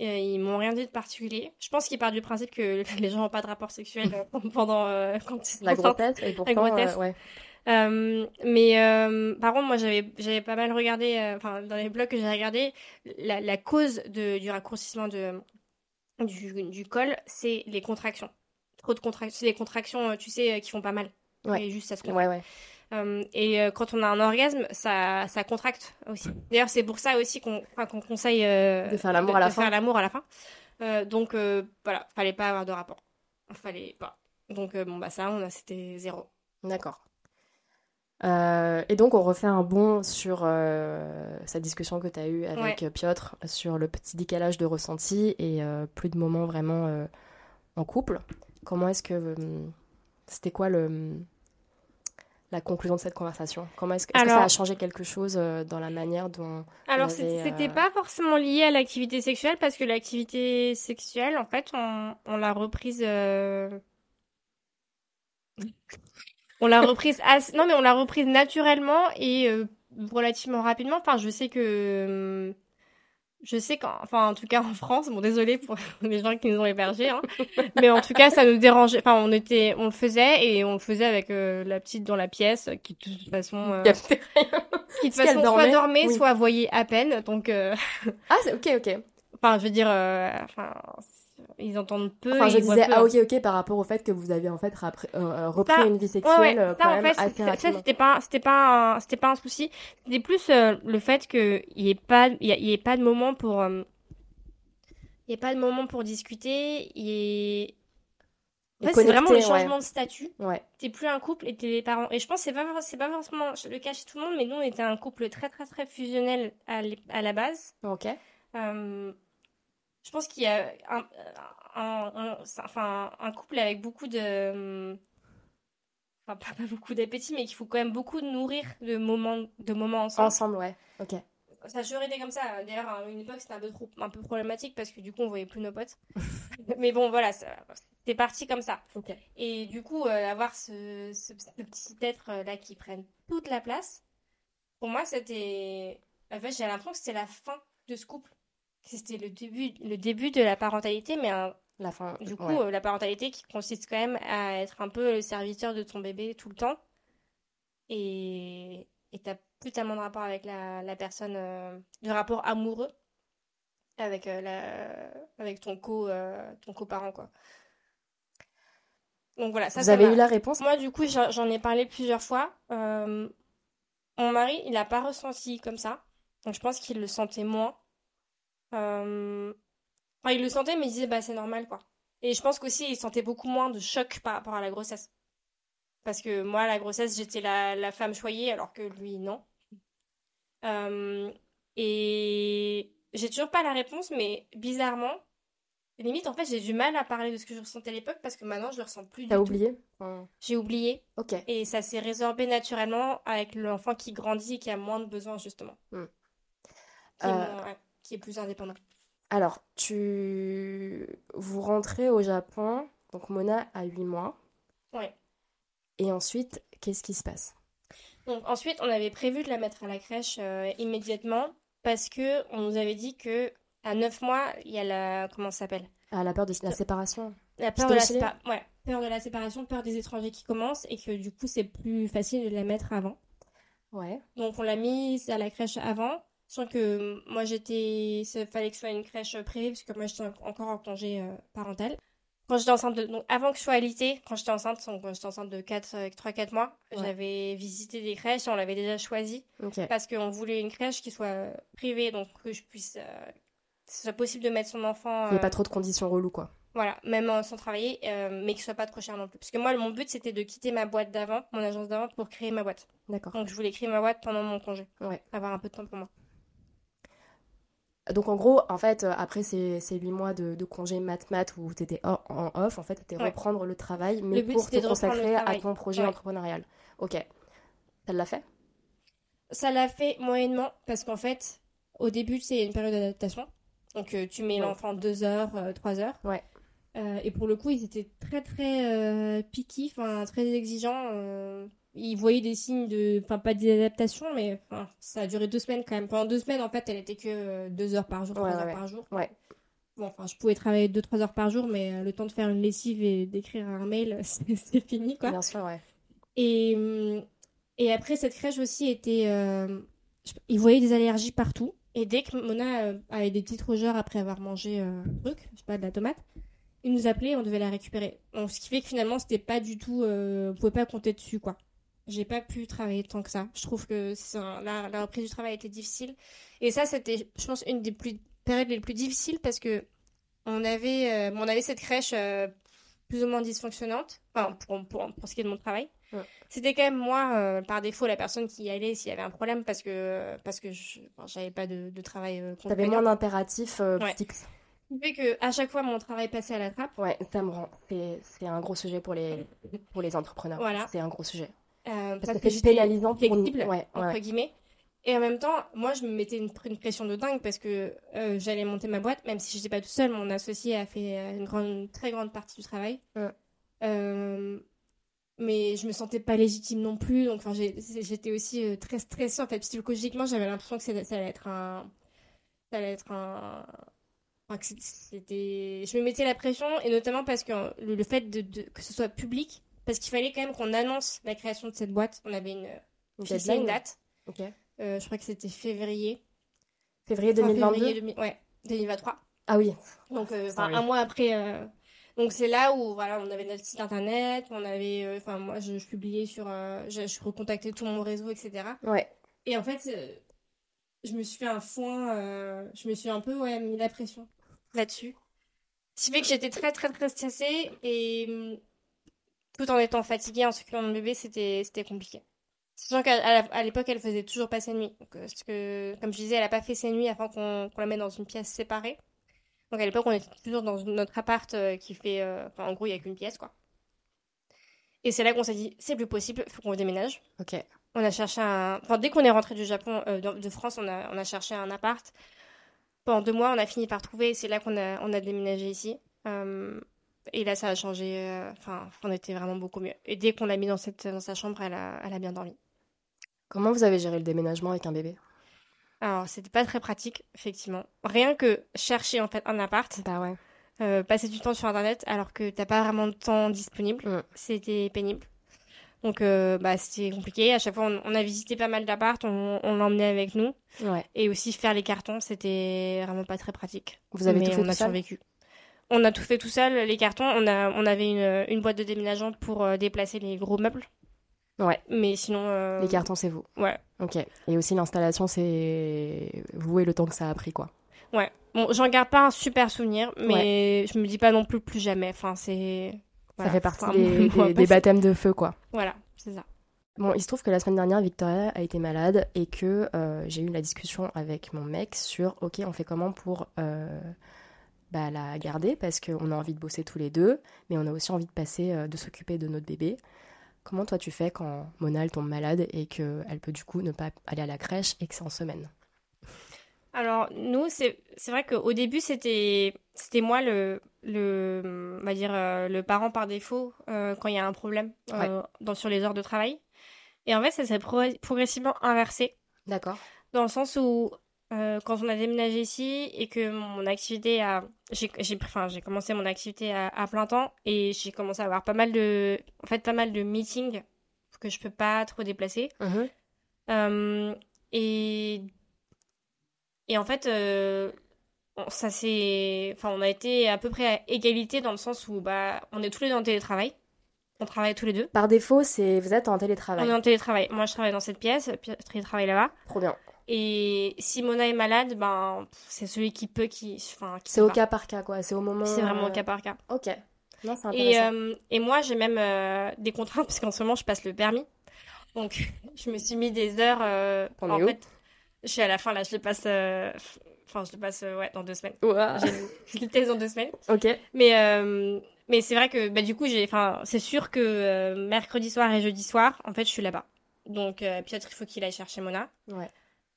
Euh, ils m'ont rien dit de particulier. Je pense qu'ils partent du principe que les gens n'ont pas de rapport sexuel euh, pendant euh, quand ils sont La grossesse et pourtant, grossesse. euh, ouais. Euh, mais euh, par contre, moi, j'avais pas mal regardé, euh, enfin, dans les blogs que j'ai regardé, la, la cause de, du raccourcissement de, du, du col, c'est les contractions. Trop de contractions. C'est les contractions, euh, tu sais, euh, qui font pas mal. Ouais. Et juste, ça se Ouais, ouais. Euh, et euh, quand on a un orgasme, ça, ça contracte aussi. D'ailleurs, c'est pour ça aussi qu'on qu'on conseille euh, De faire l'amour à la de fin. faire l'amour à la fin. Euh, donc euh, voilà, fallait pas avoir de rapport. Fallait pas. Donc euh, bon bah ça, on a c'était zéro. D'accord. Euh, et donc, on refait un bond sur euh, cette discussion que tu as eue avec Piotr sur le petit décalage de ressenti et euh, plus de moments vraiment euh, en couple. Comment est-ce que. C'était quoi le, la conclusion de cette conversation? Comment est-ce que, ça a changé quelque chose euh, dans la manière dont Alors, c'était euh, pas forcément lié à l'activité sexuelle parce que l'activité sexuelle, en fait, on, on l'a reprise. euh, On l'a reprise assez... Non, mais on l'a reprise naturellement et euh, relativement rapidement. Enfin, je sais que. Je sais qu'en. Enfin, en tout cas, en France, bon, désolé pour les gens qui nous ont hébergés, hein, mais en tout cas, ça nous dérangeait. Enfin, on était. On le faisait et on le faisait avec euh, la petite dans la pièce qui, de toute façon. euh, qui de toute façon soit dormait, oui. soit voyait à peine. Donc. euh, Ah, c'est ok, ok. Enfin, je veux dire, euh, enfin, ils entendent peu. Enfin, je disais, ah ok, ok, par rapport au fait que vous avez en fait rappris- euh, euh, repris Ça, une vie Ouais, sexuelle ouais, euh, ça en fait, ça c'était pas, c'était pas, un- c'était pas un souci. C'était plus euh, le fait que il y ait pas, il y, ait pas de moment pour, euh, il y ait pas de moment pour discuter. Il y ait... En Et fait, c'est vraiment le ouais. changement de statut. Ouais. T'es plus un couple et t'es les parents. Et je pense que c'est pas, c'est pas forcément le cas chez tout le monde, mais nous, on était un couple très, très, très fusionnel à la base. Ok. Euh, je pense qu'il y a un, un, un- enfin, un couple avec beaucoup de. Enfin, pas, pas beaucoup d'appétit, mais qu'il faut quand même beaucoup nourrir de moments, de moments ensemble. Ensemble, ouais. Ok. Ça a toujours été comme ça. D'ailleurs, à une époque, c'était un peu, trop, un peu problématique parce que du coup, on voyait plus nos potes. mais bon, voilà, c'était parti comme ça. Ok. Et du coup, euh, avoir ce, ce, ce petit être-là qui prenne toute la place, pour moi, c'était. En fait, j'ai l'impression que c'était la fin de ce couple. C'était le début, le début de la parentalité, mais un- La fin. du coup, ouais. euh, la parentalité qui consiste quand même à être un peu le serviteur de ton bébé tout le temps. Et t'as plus tellement de rapport avec la, la personne, euh, de rapport amoureux avec, euh, la, avec ton co, euh, ton coparent, quoi. Donc voilà, ça, Vous ça avez eu la réponse? Moi, du coup, j'en ai parlé plusieurs fois. Euh, mon mari, il n'a pas ressenti comme ça. Donc, je pense qu'il le sentait moins. Euh, Enfin, il le sentait, mais il disait, bah, c'est normal, quoi. Et je pense qu'aussi, il sentait beaucoup moins de choc par rapport à la grossesse. Parce que moi, la grossesse, j'étais la, la femme choyée, alors que lui, non. Euh, et j'ai toujours pas la réponse, mais bizarrement, limite, en fait, j'ai du mal à parler de ce que je ressentais à l'époque parce que maintenant, je le ressens plus du T'as tout. oublié? J'ai oublié Ok. et ça s'est résorbé naturellement avec l'enfant qui grandit et qui a moins de besoins justement. Hmm. Euh, moins- ouais, qui est plus indépendant. Alors, tu... Vous rentrez au Japon, donc Mona a 8 mois. Ouais. Et ensuite, qu'est-ce qui se passe? Donc ensuite, on avait prévu de la mettre à la crèche euh, immédiatement parce que on nous avait dit que à 9 mois, il y a la comment ça s'appelle? Ah, la peur de la séparation. La peur de la, sépa- ouais, peur de la séparation, peur des étrangers qui commencent et que du coup, c'est plus facile de la mettre avant. Ouais. Donc on l'a mise à la crèche avant, sans que moi j'étais, fallait que ce soit une crèche privée parce que moi j'étais en- encore en congé euh, parental. Quand j'étais enceinte de, donc avant que je sois alitée, quand j'étais enceinte, donc quand j'étais enceinte de 4, avec 3-4 mois, Ouais. j'avais visité des crèches et on l'avait déjà choisi parce qu'on voulait une crèche qui soit euh, privée, donc que je puisse, euh, que ce soit possible de mettre son enfant, Il n'y a euh, pas trop de conditions reloues, quoi. voilà, même euh, sans travailler, euh, mais qu'il soit pas trop cher non plus. Parce que moi, mon but c'était de quitter ma boîte d'avant, mon agence d'avant, pour créer ma boîte. D'accord. Donc je voulais créer ma boîte pendant mon congé. Ouais. Avoir un peu de temps pour moi. Donc en gros, en fait, euh, après ces, ces 8 mois de, de congé mat-mat où tu étais en off, en fait, c'était Ouais. reprendre le travail, mais Le but, pour te consacrer à ton projet Ouais. entrepreneurial. Ok. Ça l'a fait? Ça l'a fait moyennement parce qu'en fait, au début, c'est une période d'adaptation. Donc, euh, tu mets Ouais. l'enfant deux heures, euh, trois heures. Ouais. Euh, et pour le coup, ils étaient très, très euh, piqués, enfin, très exigeants. Ils voyaient des signes de, enfin, pas d'adaptation, mais enfin, ça a duré deux semaines quand même. Pendant deux semaines, en fait, elle était que euh, deux heures par jour, Ouais, trois ouais, heures par jour. Ouais. Bon, enfin, je pouvais travailler deux, trois heures par jour, mais euh, le temps de faire une lessive et d'écrire un mail, c'est fini, quoi. Bien sûr, ouais. Et, hum, et après, cette crèche aussi était. euh, ils voyaient des allergies partout. Et dès que Mona avait des petites rougeurs après avoir mangé euh, un truc, je sais pas, de la tomate, ils nous appelaient et on devait la récupérer. Ce qui fait que finalement, c'était pas du tout. Euh, on pouvait pas compter dessus, quoi. J'ai pas pu travailler tant que ça. Je trouve que un- la, la reprise du travail était difficile. Et ça, c'était, je pense, une des plus, périodes les plus difficiles parce que on avait, euh, on avait cette crèche euh, plus ou moins dysfonctionnante, enfin, pour, pour, pour ce qui est de mon travail. Ouais. C'était quand même moi, euh, par défaut, la personne qui y allait s'il y avait un problème parce que, parce que j'avais pas de, de travail T'avais moins d'impératifs Ouais. fixes. Fait que à chaque fois, mon travail passait à la trappe. Ouais, ça me rend. C'est, c'est un gros sujet pour les, pour les entrepreneurs. Voilà. C'est un gros sujet. Euh, Parce que que c'est j'étais pénalisant pour flexible, ouais, entre ouais. guillemets. Et en même temps, moi, je me mettais une, une pression de dingue parce que euh, j'allais monter ma boîte, même si j'étais pas toute seule. Mon associé a fait euh, une grande, une très grande partie du travail. Ouais. Euh, mais je me sentais pas légitime non plus. Donc, j'étais aussi très stressée. En fait, psychologiquement, j'avais l'impression que ça, ça allait être un, ça allait être un, enfin, c'était, je me mettais la pression et notamment parce que le, le fait de, de- que ce soit public, parce qu'il fallait quand même qu'on annonce la création de cette boîte. On avait une, Une fixé deadline une date. Ok. Euh, je crois que c'était février. Février Fin 2022 février 2000 ouais, 2023. Ah oui. Donc, euh, Ça, enfin, oui. un mois après. euh, Donc, c'est là où voilà, on avait notre site internet, on avait. euh, Enfin, moi, je, je publiais sur. euh, je, je recontactais tout mon réseau, etc. Ouais. Et en fait, euh, je me suis fait un foin. euh, je me suis un peu ouais, mis la pression là-dessus. Ce qui fait que j'étais très, très, très stressée et. Tout en étant fatiguée, en s'occupant de bébé, c'était c'était compliqué. Sachant qu'à l'époque, elle faisait toujours pas ses nuits. Donc, euh, parce que, comme je disais, elle a pas fait ses nuits avant qu'on qu'on la mette dans une pièce séparée. Donc à l'époque, on était toujours dans notre appart euh, qui fait. euh, Enfin, en gros, il y a qu'une pièce, quoi. Et c'est là qu'on s'est dit, c'est plus possible, faut qu'on déménage. Ok. On a cherché un. Enfin, dès qu'on est rentré du Japon, euh, de, de France, on a, on a cherché un appart. Pendant deux mois, on a fini par trouver. et C'est là qu'on a, on a déménagé ici. Euh, et là, ça a changé. euh, Enfin, on était vraiment beaucoup mieux. Et dès qu'on l'a mis dans, cette, dans sa chambre, elle a, elle a bien dormi. Comment vous avez géré le déménagement avec un bébé? Alors, c'était pas très pratique, effectivement. Rien que chercher en fait un appart, Bah ouais. euh, passer du temps sur Internet alors que t'as pas vraiment de temps disponible, Mm. c'était pénible. Donc, euh, bah, c'était compliqué. À chaque fois, on, on a visité pas mal d'apparts, on, on l'emmenait avec nous. Ouais. Et aussi faire les cartons, c'était vraiment pas très pratique. Vous avez Mais tout fait on tout a seul? survécu. On a tout fait tout seul, les cartons. On, a, on avait une, une boîte de déménagement pour euh, déplacer les gros meubles. Ouais. Mais sinon. euh, Les cartons, c'est vous. Ouais. Ok. Et aussi l'installation, c'est vous et le temps que ça a pris, quoi. Ouais. Bon, j'en garde pas un super souvenir, mais je me dis pas non plus plus jamais. Enfin, c'est. Ça fait partie Enfin, des, baptêmes de feu, quoi. Voilà, c'est ça. Bon, il se trouve que la semaine dernière, Victoria a été malade et que euh, j'ai eu la discussion avec mon mec sur, ok, on fait comment pour euh, bah, la garder parce qu'on a envie de bosser tous les deux, mais on a aussi envie de passer, euh, de s'occuper de notre bébé. Comment toi tu fais quand Mona elle tombe malade et qu'elle peut du coup ne pas aller à la crèche et que c'est en semaine? Alors, nous, c'est vrai qu'au début, c'était moi le, le, on va dire, euh, le parent par défaut euh, quand il y a un problème euh, dans, sur les heures de travail. Et en fait, ça s'est pro- progressivement inversé, D'accord. dans le sens où euh, quand on a déménagé ici et que mon activité a... J'ai j'ai- enfin, j'ai commencé mon activité à, à plein temps et j'ai commencé à avoir pas mal de... En fait, pas mal de meetings que je peux pas trop déplacer. Euh, et, et en fait, euh, on- ça c'est, enfin, on a été à peu près à égalité dans le sens où bah, on est tous les deux en télétravail. On travaille tous les deux. Par défaut, c'est vous êtes en télétravail. On est en télétravail. Moi, je travaille dans cette pièce, Pierre il travaille là-bas. Trop bien. Et si Mona est malade, ben, c'est celui qui peut qui, enfin, qui C'est au cas par cas, quoi. C'est au moment. C'est vraiment euh, au cas par cas. Ok. Non, c'est Et, intéressant. euh, et moi, j'ai même euh, des contraintes parce qu'en ce moment, je passe le permis. Donc, je me suis mis des heures. euh, en fait, je suis à la fin là, je le passe. euh, Enfin, je le passe euh, ouais, dans deux semaines. Ouah. J'ai le test dans deux semaines. Ok. Mais, euh, mais c'est vrai que bah, du coup, j'ai, enfin, c'est sûr que euh, mercredi soir et jeudi soir, en fait, je suis là-bas. Donc, euh, Piotr, il faut qu'il aille chercher Mona. Ouais.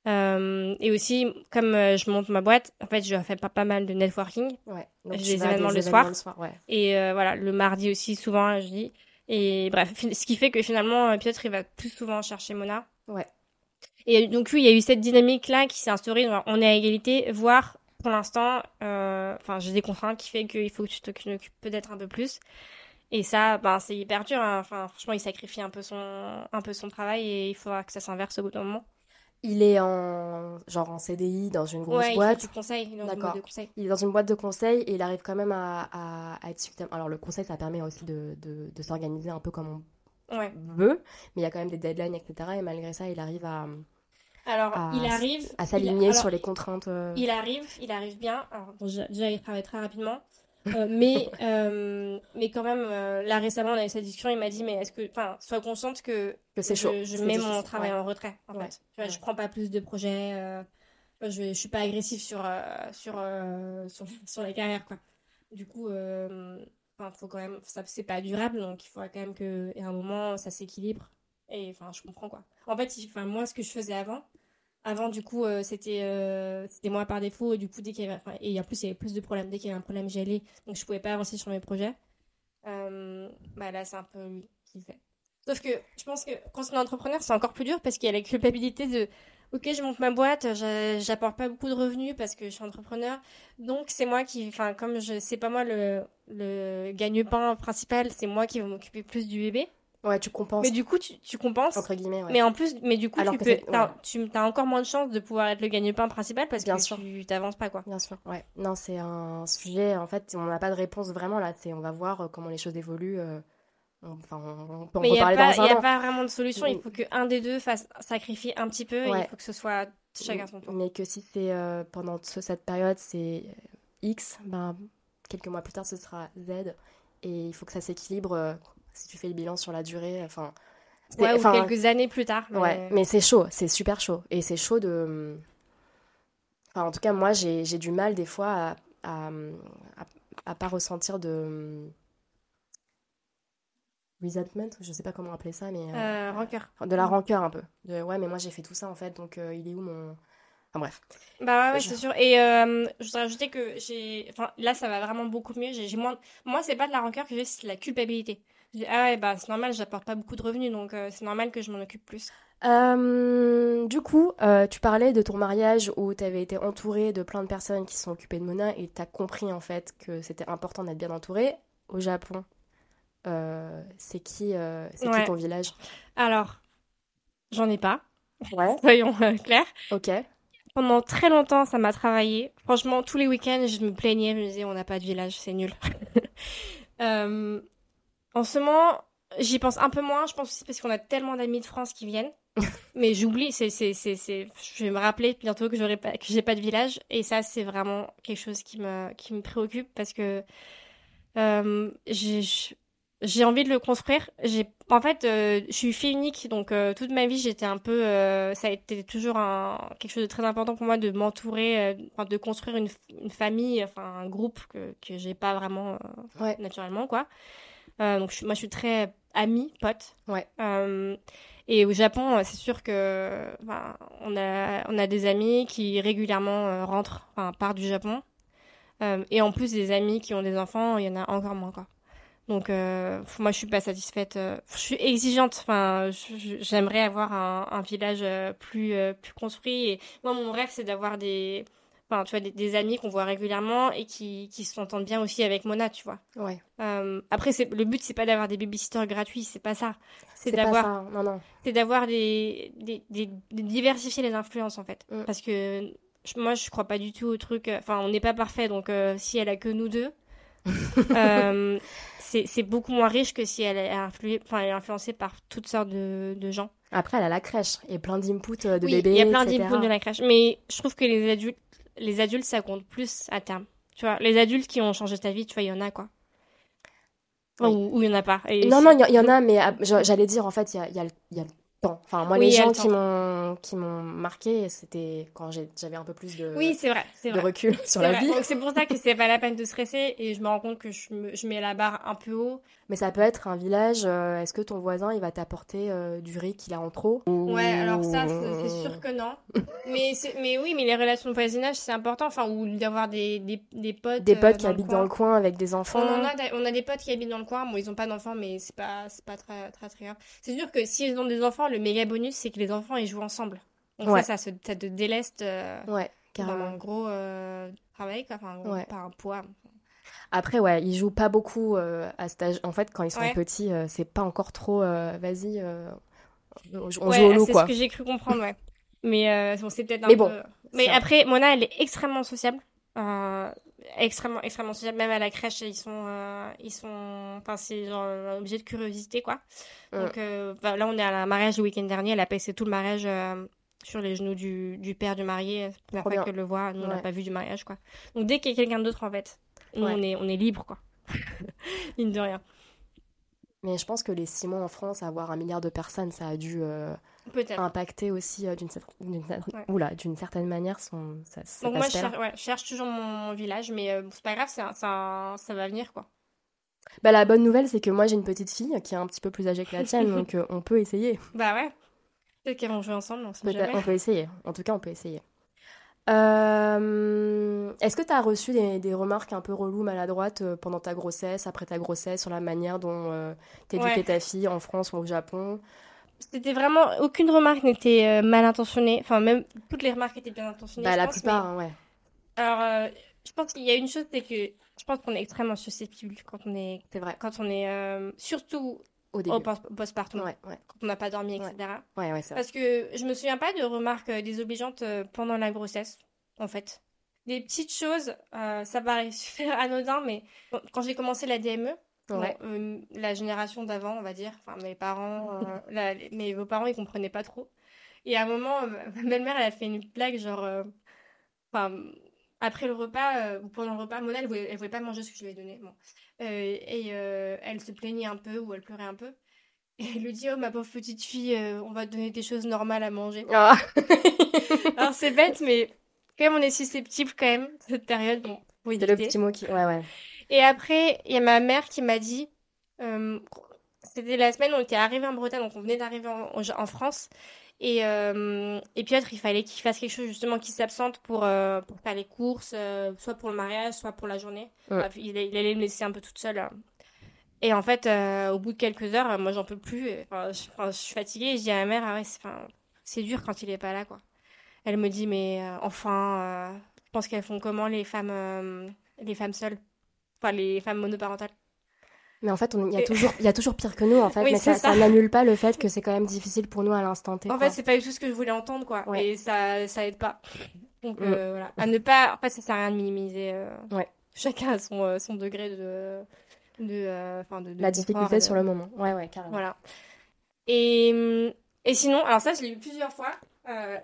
Euh, et aussi, comme euh, je monte ma boîte, en fait, je fais pas, pas mal de networking. Ouais. J'ai tu des vas à événements des le événements soir. Ouais. Et euh, voilà, le mardi aussi, souvent, je dis. Et bref, ce qui fait que finalement, euh, Piotr, il va plus souvent chercher Mona. Ouais. Et donc, oui, il y a eu cette dynamique-là qui s'est instaurée. on est à égalité, voire pour l'instant, euh, enfin, j'ai des contraintes qui fait qu'il faut que tu t'occupes peut-être un peu plus. Et ça, ben, c'est hyper dur. hein. Enfin, franchement, il sacrifie un peu son, un peu son travail et il faudra que ça s'inverse au bout d'un moment. Il est en genre en CDI dans une grosse ouais, il fait boîte. du conseil, dans une boîte de conseil. Il est dans une boîte de conseil et il arrive quand même à, à- à être suffisamment. Alors le conseil, ça permet aussi de, de, de s'organiser un peu comme Ouais. on veut, mais il y a quand même des deadlines, etc. Et malgré ça, il arrive à, Alors, à, il arrive. à il- s'aligner sur les contraintes. euh, Il arrive, il arrive bien. Alors, bon, déjà, il travaille très rapidement. Euh, mais, euh, mais quand même, euh, là récemment, on a eu cette discussion. Il m'a dit, mais est-ce que, enfin, sois consciente que, Que c'est je, chaud. je mets difficile, mon travail ouais. en retrait, en Ouais, fait. Tu vois, ouais. Je prends pas plus de projets. je, je suis pas agressive sur, sur, sur, sur la carrière, quoi. Du coup, faut quand même, ça, c'est pas durable, donc il faudra quand même que, à un moment, ça s'équilibre. Et enfin, je comprends quoi. En fait, moi, ce que je faisais avant, avant, du coup, euh, c'était euh, c'était moi par défaut. Et du coup, dès qu'il y avait, et en plus, il y avait plus de problèmes. Dès qu'il y avait un problème, j'y allais. Donc, je pouvais pas avancer sur mes projets. Euh, bah là, c'est un peu lui qui fait. Sauf que je pense que quand on est entrepreneur, c'est encore plus dur parce qu'il y a la culpabilité de Ok, je monte ma boîte, j'a- j'apporte pas beaucoup de revenus parce que je suis entrepreneur. Donc, c'est moi qui, enfin, comme je, c'est pas moi le, le gagne-pain principal, c'est moi qui vais m'occuper plus du bébé. Ouais, tu compenses, Mais du coup, tu, tu compenses. entre guillemets, ouais. Mais en plus, mais du coup, Alors tu peux, ouais. tu as encore moins de chances de pouvoir être le gagne-pain principal parce Bien que sûr. tu t'avances pas, quoi. Bien sûr, ouais. Non, c'est un sujet, en fait, on n'a pas de réponse vraiment là. On va voir euh, comment les choses évoluent. euh, Enfin, on, peut en Mais il n'y a, pas, dans y a pas vraiment de solution. Il faut qu'un des deux fasse sacrifier un petit peu. et il faut que ce soit chacun son tour. Mais que si c'est euh, pendant ce- cette période, c'est X, ben, quelques mois plus tard, ce sera Z. Et il faut que ça s'équilibre euh, si tu fais le bilan sur la durée. Enfin, Ouais, ou quelques années plus tard. mais- Ouais, mais c'est chaud, c'est super chaud. Et c'est chaud de. Enfin, en tout cas, moi, j'ai du mal des fois à, à, à, à pas ressentir de. Resentment, je sais pas comment appeler ça, mais. euh, Euh, rancœur. de la rancœur un peu. De, ouais, mais moi j'ai fait tout ça en fait, donc euh, il est où mon. Enfin bref. Bah ouais, ouais, Je- c'est sûr. Et euh, je voudrais rajouter que j'ai. Enfin, là, ça va vraiment beaucoup mieux. J'ai j'ai moins. Moi, c'est pas de la rancœur que j'ai, c'est de la culpabilité. Ah ouais, bah c'est normal, j'apporte pas beaucoup de revenus, donc euh, c'est normal que je m'en occupe plus. Euh, du coup, euh, tu parlais de ton mariage où tu avais été entourée de plein de personnes qui se sont occupées de Mona et tu as compris en fait que c'était important d'être bien entourée. Au Japon, c'est qui, c'est qui ton village? Alors, j'en ai pas, Ouais. soyons clairs. Ok. Pendant très longtemps, ça m'a travaillé. Franchement, tous les week-ends, je me plaignais, je me disais, on n'a pas de village, c'est nul. Euh, en ce moment, j'y pense un peu moins. Je pense aussi parce qu'on a tellement d'amis de France qui viennent. Mais j'oublie, c'est, c'est, c'est, c'est, je vais me rappeler bientôt que j'aurai pas, que j'ai pas de village. Et ça, c'est vraiment quelque chose qui me, qui me préoccupe parce que euh, j'ai, envie de le construire. J'ai, en fait, euh, je suis fille unique, donc euh, toute ma vie, j'étais un peu, ça a été toujours un, quelque chose de très important pour moi de m'entourer, de construire une, une famille, enfin un groupe que que j'ai pas vraiment Ouais. naturellement, quoi. Euh, donc je moi, je suis très amie, pote. Ouais. Euh, et au Japon, euh, c'est sûr que, enfin, on a on a des amis qui régulièrement rentrent, enfin, partent du Japon. Et en plus des amis qui ont des enfants, il y en a encore moins, quoi. Donc, euh, moi, je suis pas satisfaite. je suis exigeante. Enfin, j'aimerais avoir un, un village plus, plus construit. Et moi, mon rêve, c'est d'avoir des, enfin, tu vois, des, des amis qu'on voit régulièrement et qui, qui s'entendent bien aussi avec Mona, tu vois. Ouais. Euh, après, le but, c'est pas d'avoir des babysitters gratuits, c'est pas ça. C'est d'avoir, ça. Non, non. c'est d'avoir des, des, des, de diversifier les influences, en fait. Mm. Parce que moi, je crois pas du tout au truc. euh, Enfin, on n'est pas parfait, donc euh, si elle a que nous deux, euh, c'est beaucoup moins riche que si elle est, influée, enfin, elle est influencée par toutes sortes de, de gens. Après, elle a la crèche et plein d'inputs euh, de oui, bébés, il y a plein d'inputs de la crèche, mais je trouve que les adultes, les adultes, ça compte plus à terme. Tu vois, les adultes qui ont changé ta vie, tu vois, il y en a quoi. Oui. Ou il y en a pas. Et Non, non, il y, en a, mais ah, j'a- j'allais dire, en fait, il y a, y y temps. Enfin, moi, Oui, les gens qui m'ont qui m'ont marqué, c'était quand j'avais un peu plus de, Oui, c'est vrai, c'est de vrai. recul sur la vrai. vie. Donc c'est pour ça que c'est pas la peine de stresser et je me rends compte que je, me- je mets la barre un peu haut. Mais ça peut être un village. euh, Est-ce que ton voisin, il va t'apporter euh, du riz qu'il a en trop? Ouais, alors ça, c'est sûr que non. mais, c'est- mais oui, mais les relations de voisinage, c'est important. Enfin, ou d'avoir des, des, des potes. Des euh, potes qui dans le habitent dans le coin avec des On enfants. en a, on a des potes qui habitent dans le coin. Bon, ils ont pas d'enfants, mais c'est pas, c'est pas très, très, très grave. C'est sûr que s'ils ont des enfants, le méga bonus, c'est que les enfants, ils jouent ensemble. Donc Ouais. ça, ça, se- ça te déleste euh, Ouais, carrément. un gros euh, travail, quoi. Enfin, Ouais. pas un poids. Après, ouais, ils jouent pas beaucoup euh, à cet âge. En fait, quand ils sont Ouais. petits, euh, c'est pas encore trop. euh, Vas-y, on joue au loup, c'est quoi. ce que j'ai cru comprendre, ouais. Mais bon, c'est peut-être un Mais peu... bon, Mais c'est- après, Mona, elle est extrêmement sociable. Euh, extrêmement, extrêmement sociable. Même à la crèche, ils sont... euh, ils sont... Enfin, c'est genre un objet de curiosité, quoi. Donc euh, bah, là, on est à un mariage le week-end dernier. Elle a passé tout le mariage euh, sur les genoux du, du père du marié. La fois qu'elle le voit. Nous, on n'a pas vu du mariage, quoi. Donc dès qu'il y a quelqu'un d'autre, en fait, nous, Ouais. on, est, on est libre, quoi. Mine de rien. Mais je pense que les six mois en France, avoir un milliard de personnes, ça a dû euh. Impacter aussi euh, d'une Ouais. certaine manière son, cet Donc moi, je cherche, ouais, je cherche toujours mon, mon village, mais euh, bon, c'est pas grave, c'est ça va venir, quoi. Bah, la bonne nouvelle, c'est que moi, j'ai une petite fille qui est un petit peu plus âgée que la tienne, donc euh, on peut essayer. Bah ouais. Peut-être qu'elles vont jouer ensemble, on sait Peut-être, jamais. on peut essayer. En tout cas, on peut essayer. Euh, Est-ce que tu as reçu des, des remarques un peu reloues, maladroites euh, pendant ta grossesse, après ta grossesse, sur la manière dont euh, t'éduquais Ouais. ta fille en France ou au Japon? C'était vraiment aucune remarque n'était euh, mal intentionnée. Enfin, même toutes les remarques étaient bien intentionnées. Bah, je la pense, plupart, hein, ouais. mais- Alors, euh, je pense qu'il y a une chose, c'est que je pense qu'on est extrêmement susceptible quand on est, C'est vrai. quand on est, euh, surtout Au début. au post- postpartum, Ouais, ouais, quand on n'a pas dormi, etc. ouais, ouais, c'est. Parce que je me souviens pas de remarques désobligeantes pendant la grossesse, en fait. Des petites choses, ça paraît super anodin, mais bon, quand j'ai commencé la DME, bon, euh, la génération d'avant, on va dire, enfin mes parents, euh, la- les- mes vos parents, ils comprenaient pas trop. Et à un moment, euh, ma belle-mère, elle a fait une blague, genre, euh, enfin, après le repas, ou pendant le repas, Mona, elle voulait, elle voulait pas manger ce que je lui ai donné. Bon. Et elle se plaignait un peu, ou elle pleurait un peu. Et elle lui dit, oh ma pauvre petite fille, on va te donner des choses normales à manger. Ah. Alors c'est bête, mais quand même on est susceptible quand même cette période. Bon, faut C'est le petit mot qui. Ouais, ouais. Et après, il y a ma mère qui m'a dit, euh, c'était la semaine où on était arrivé en Bretagne, donc on venait d'arriver en, France. Et, euh, et Piotr, il fallait qu'il fasse quelque chose justement qui s'absente pour, euh, pour faire les courses, euh, soit pour le mariage, soit pour la journée. Ouais. Il, il allait me laisser un peu toute seule. euh. Et en fait, au bout de quelques heures, moi j'en peux plus. Enfin, je, enfin, je suis fatiguée et je dis à ma mère, ah ouais, c'est enfin, dur quand il est pas là, quoi. Elle me dit, mais enfin, je pense qu'elles font comment les femmes, les femmes seules, enfin les femmes monoparentales. Mais en fait, il y a toujours, il y a toujours pire que nous, en fait. Oui, mais ça, ça ça. n'annule pas le fait que c'est quand même difficile pour nous à l'instant T. En quoi. fait, c'est pas du tout ce que je voulais entendre, quoi. Ouais. Et ça, ça aide pas. Donc Mm. euh, voilà, à ne pas. En fait, ça sert à rien de minimiser. euh, Ouais. Chacun a son, euh, son degré de, de, enfin, de, de La difficulté de- sur le moment. Ouais, ouais, carrément. Voilà. Et, et sinon, alors ça, je l'ai eu plusieurs fois.